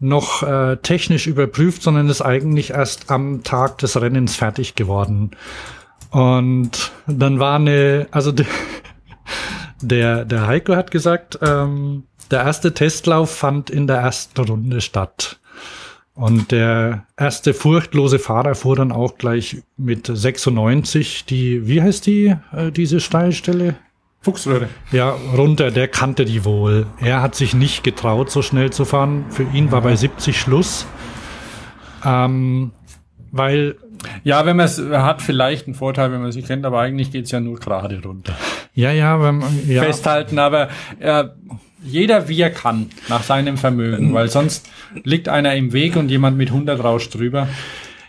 noch äh, technisch überprüft, sondern ist eigentlich erst am Tag des Rennens fertig geworden. Und dann war eine, also der, der Heiko hat gesagt, ähm, der erste Testlauf fand in der ersten Runde statt. Und der erste furchtlose Fahrer fuhr dann auch gleich mit 96 die, wie heißt die, äh, diese Steilstelle? Fuchsröhre. Ja, runter, der kannte die wohl. Er hat sich nicht getraut, so schnell zu fahren. Für ihn war bei 70 Schluss. Ähm, weil, Ja, wenn man es hat, vielleicht einen Vorteil, wenn man sie kennt, aber eigentlich geht's ja nur gerade runter. ja, ja, wenn man, ja, Festhalten, aber äh, jeder wie er kann, nach seinem Vermögen, weil sonst liegt einer im Weg und jemand mit 100 rauscht drüber.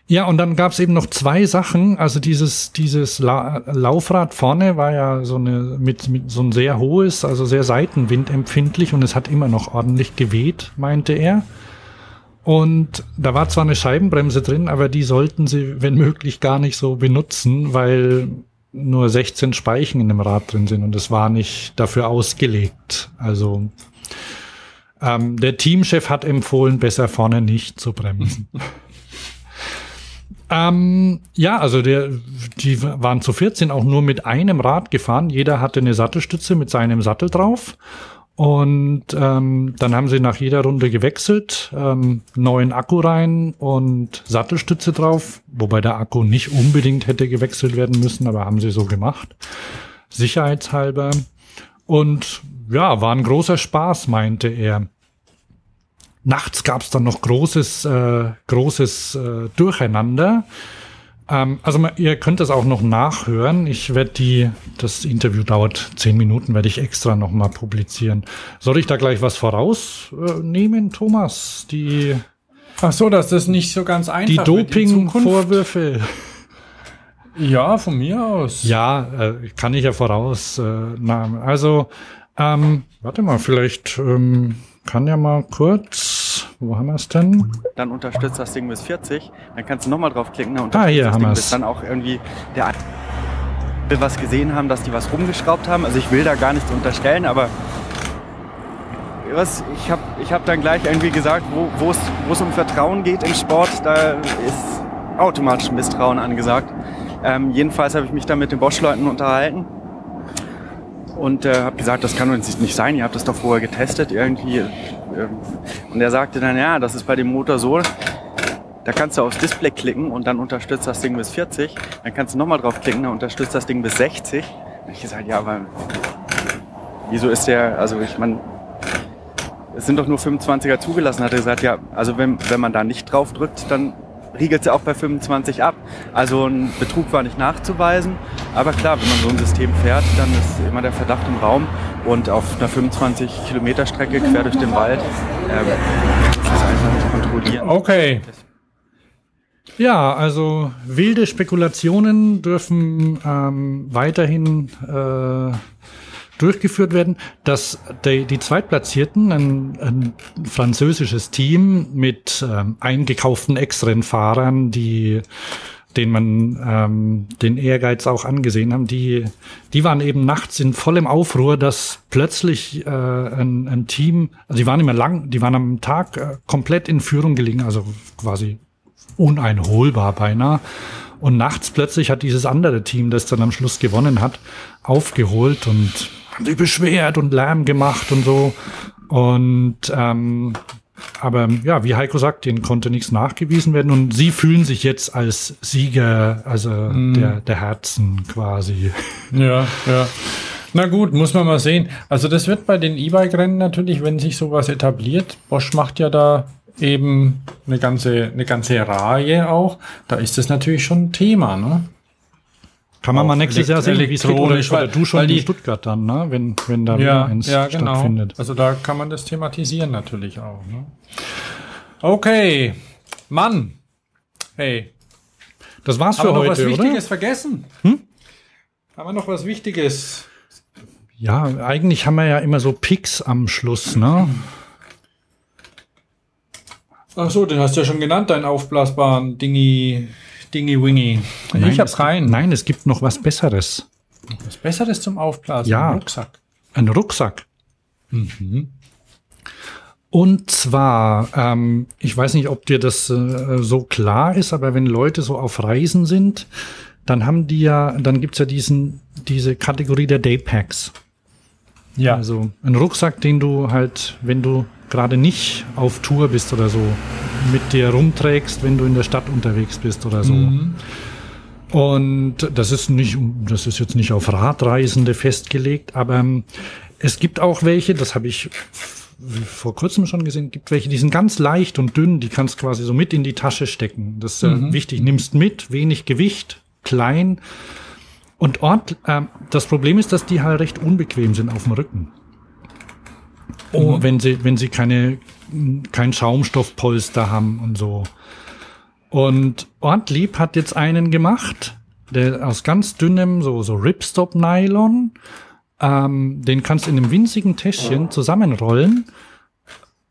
Ja, und dann gab's eben noch zwei Sachen. Also dieses, dieses La Laufrad vorne war ja so eine, mit, mit so ein sehr hohes, also sehr seitenwindempfindlich und es hat immer noch ordentlich geweht, meinte er. Und da war zwar eine Scheibenbremse drin, aber die sollten sie, wenn möglich, gar nicht so benutzen, weil nur 16 Speichen in dem Rad drin sind und es war nicht dafür ausgelegt. Also ähm, der Teamchef hat empfohlen, besser vorne nicht zu bremsen. Ähm, ja, also der, die waren zu 14 auch nur mit einem Rad gefahren. Jeder hatte eine Sattelstütze mit seinem Sattel drauf. Und ähm, dann haben sie nach jeder Runde gewechselt, ähm, neuen Akku rein und Sattelstütze drauf, wobei der Akku nicht unbedingt hätte gewechselt werden müssen, aber haben sie so gemacht, sicherheitshalber. Und ja, war ein großer Spaß, meinte er. Nachts gab's dann noch großes, äh, großes äh, Durcheinander. Ähm, also ihr könnt es auch noch nachhören. Ich werde die, das Interview dauert zehn Minuten, werde ich extra noch mal publizieren. Soll ich da gleich was vorausnehmen, Thomas? Die, Ach so, dass das nicht so ganz einfach die. Doping-Vorwürfe. Ja, von mir aus. Ja, äh, kann ich ja voraus. Äh, also, ähm, warte mal, vielleicht ähm, kann ja mal kurz. Wo haben wir es denn? dann unterstützt das Ding bis 40, dann kannst du nochmal draufklicken, dann Ah, hier haben wir's. bis dann auch irgendwie der will was gesehen haben, dass die was rumgeschraubt haben. Also ich will da gar nichts unterstellen, aber was, ich habe ich hab dann gleich irgendwie gesagt, wo es es um Vertrauen geht im Sport, da ist automatisch Misstrauen angesagt. Ähm, jedenfalls habe ich mich dann mit den Bosch-Leuten unterhalten und äh, habe gesagt, das kann nicht nicht sein, ihr habt das doch vorher getestet irgendwie. Ähm, und er sagte dann, ja, das ist bei dem Motor so, da kannst du aufs Display klicken und dann unterstützt das Ding bis 40. Dann kannst du nochmal draufklicken, dann unterstützt das Ding bis 60. Da hab ich gesagt, ja, aber wieso ist der, also ich meine, es sind doch nur 25er zugelassen, hat er gesagt, ja, also wenn, wenn man da nicht drauf drückt, dann riegelt sie auch bei 25 ab. Also ein Betrug war nicht nachzuweisen. Aber klar, wenn man so ein System fährt, dann ist immer der Verdacht im Raum. Und auf einer 25 Kilometer Strecke quer durch den Wald ähm, ist das einfach nicht kontrollieren. Okay. Ja, also wilde Spekulationen dürfen ähm, weiterhin äh, durchgeführt werden. Dass die, die Zweitplatzierten, ein, ein französisches Team mit ähm, eingekauften Ex-Rennfahrern, die den man ähm, den Ehrgeiz auch angesehen haben, die, die waren eben nachts in vollem Aufruhr, dass plötzlich äh, ein, ein Team, also die waren immer lang, die waren am Tag äh, komplett in Führung gelegen, also quasi uneinholbar beinahe. Und nachts plötzlich hat dieses andere Team, das dann am Schluss gewonnen hat, aufgeholt und haben sich beschwert und Lärm gemacht und so. Und ähm, aber ja, wie Heiko sagt, denen konnte nichts nachgewiesen werden und sie fühlen sich jetzt als Sieger, also der, der Herzen quasi. Ja, ja. Na gut, muss man mal sehen. Also das wird bei den E-Bike-Rennen natürlich, wenn sich sowas etabliert. Bosch macht ja da eben eine ganze, eine ganze Reihe auch. Da ist das natürlich schon ein Thema, ne? Kann man mal nächstes Jahr sehen, wie es geht. Oder, oder weil- du schon in Stuttgart dann, ne? wenn, wenn da wieder Ja, eins ja, genau. stattfindet. Also da kann man das thematisieren natürlich auch. Ne? Okay, Mann. Hey, Das war's haben für wir noch was heute, oder? Wichtiges vergessen? Hm? Haben wir noch was Wichtiges? Ja, eigentlich haben wir ja immer so Picks am Schluss, ne? Ach so, den hast du ja schon genannt, deinen aufblasbaren Dingy, Dingy Wingy. Nein, ich keinen. Gibt, nein, es gibt noch was Besseres. Was Besseres zum Aufblasen? Ja. Ein Rucksack. Ein Rucksack. Mhm. Und zwar, ähm, ich weiß nicht, ob dir das äh, so klar ist, aber wenn Leute so auf Reisen sind, dann haben die ja, dann gibt's ja diesen, diese Kategorie der Daypacks. Ja. Also ein Rucksack, den du halt, wenn du gerade nicht auf Tour bist oder so, mit dir rumträgst, wenn du in der Stadt unterwegs bist oder so. Mhm. Und das ist nicht, das ist jetzt nicht auf Radreisende festgelegt, aber ähm, es gibt auch welche, das habe ich vor kurzem schon gesehen, gibt welche, die sind ganz leicht und dünn, die kannst quasi so mit in die Tasche stecken. Das ist äh, wichtig. Nimmst mit, wenig Gewicht, klein. Und Ort, ähm, das Problem ist, dass die halt recht unbequem sind auf dem Rücken. Oh, wenn sie, wenn sie keine, kein Schaumstoffpolster haben und so. Und Ortlieb hat jetzt einen gemacht, der aus ganz dünnem, so, so Ripstop-Nylon, ähm, den kannst du in einem winzigen Täschchen zusammenrollen.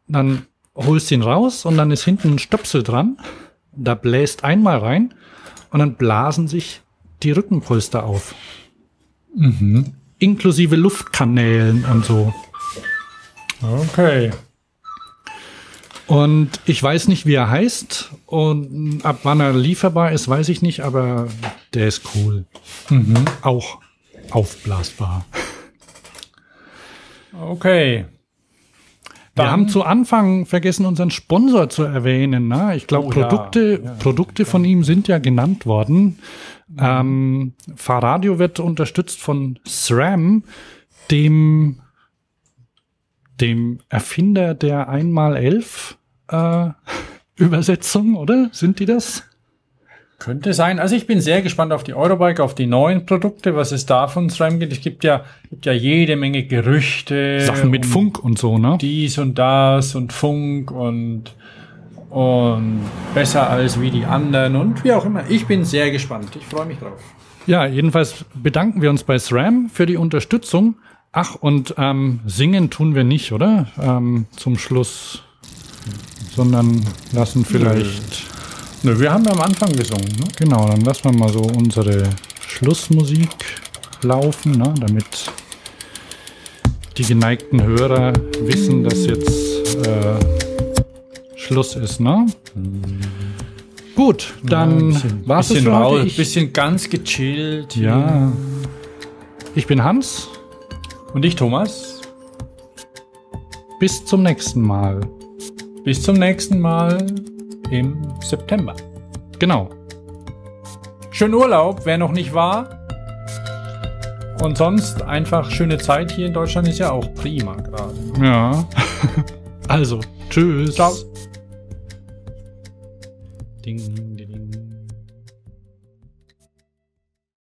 Dann holst du ihn raus und dann ist hinten ein Stöpsel dran. Da bläst einmal rein und dann blasen sich die Rückenpolster auf. Inklusive Luftkanälen und so. Okay. Und ich weiß nicht, wie er heißt und ab wann er lieferbar ist, weiß ich nicht, aber der ist cool. Auch aufblasbar. Okay. Wir Dann- haben zu Anfang vergessen, unseren Sponsor zu erwähnen. Ne? Ich glaube, Oh ja. Produkte, Ja, Produkte von ihm sind ja genannt worden. Ähm, Fahrradio wird unterstützt von SRAM, dem, dem Erfinder der 1x11 äh, Übersetzung, oder? Sind die das? Könnte sein. Also ich bin sehr gespannt auf die Eurobike, auf die neuen Produkte, was es da von SRAM gibt. Es gibt ja, gibt ja jede Menge Gerüchte. Sachen mit um Funk und so, ne? Dies und das und Funk und, und besser als wie die anderen und wie auch immer. Ich bin sehr gespannt. Ich freue mich drauf. Ja, jedenfalls bedanken wir uns bei SRAM für die Unterstützung. Ach, und ähm, singen tun wir nicht, oder? Ähm, zum Schluss. Sondern lassen vielleicht. Nö, wir haben ja am Anfang gesungen. Ne? Genau, dann lassen wir mal so unsere Schlussmusik laufen, ne? damit die geneigten Hörer wissen, dass jetzt äh, Schluss ist, ne? Gut, dann war's es bisschen, für raus, bisschen ganz gechillt. ja. Ich bin Hans. Und ich, Thomas. Bis zum nächsten Mal. Bis zum nächsten Mal im September. Genau. Schönen Urlaub, wer noch nicht war. Und sonst einfach schöne Zeit hier in Deutschland ist ja auch prima gerade. Ja. also, tschüss. Ciao. Ding.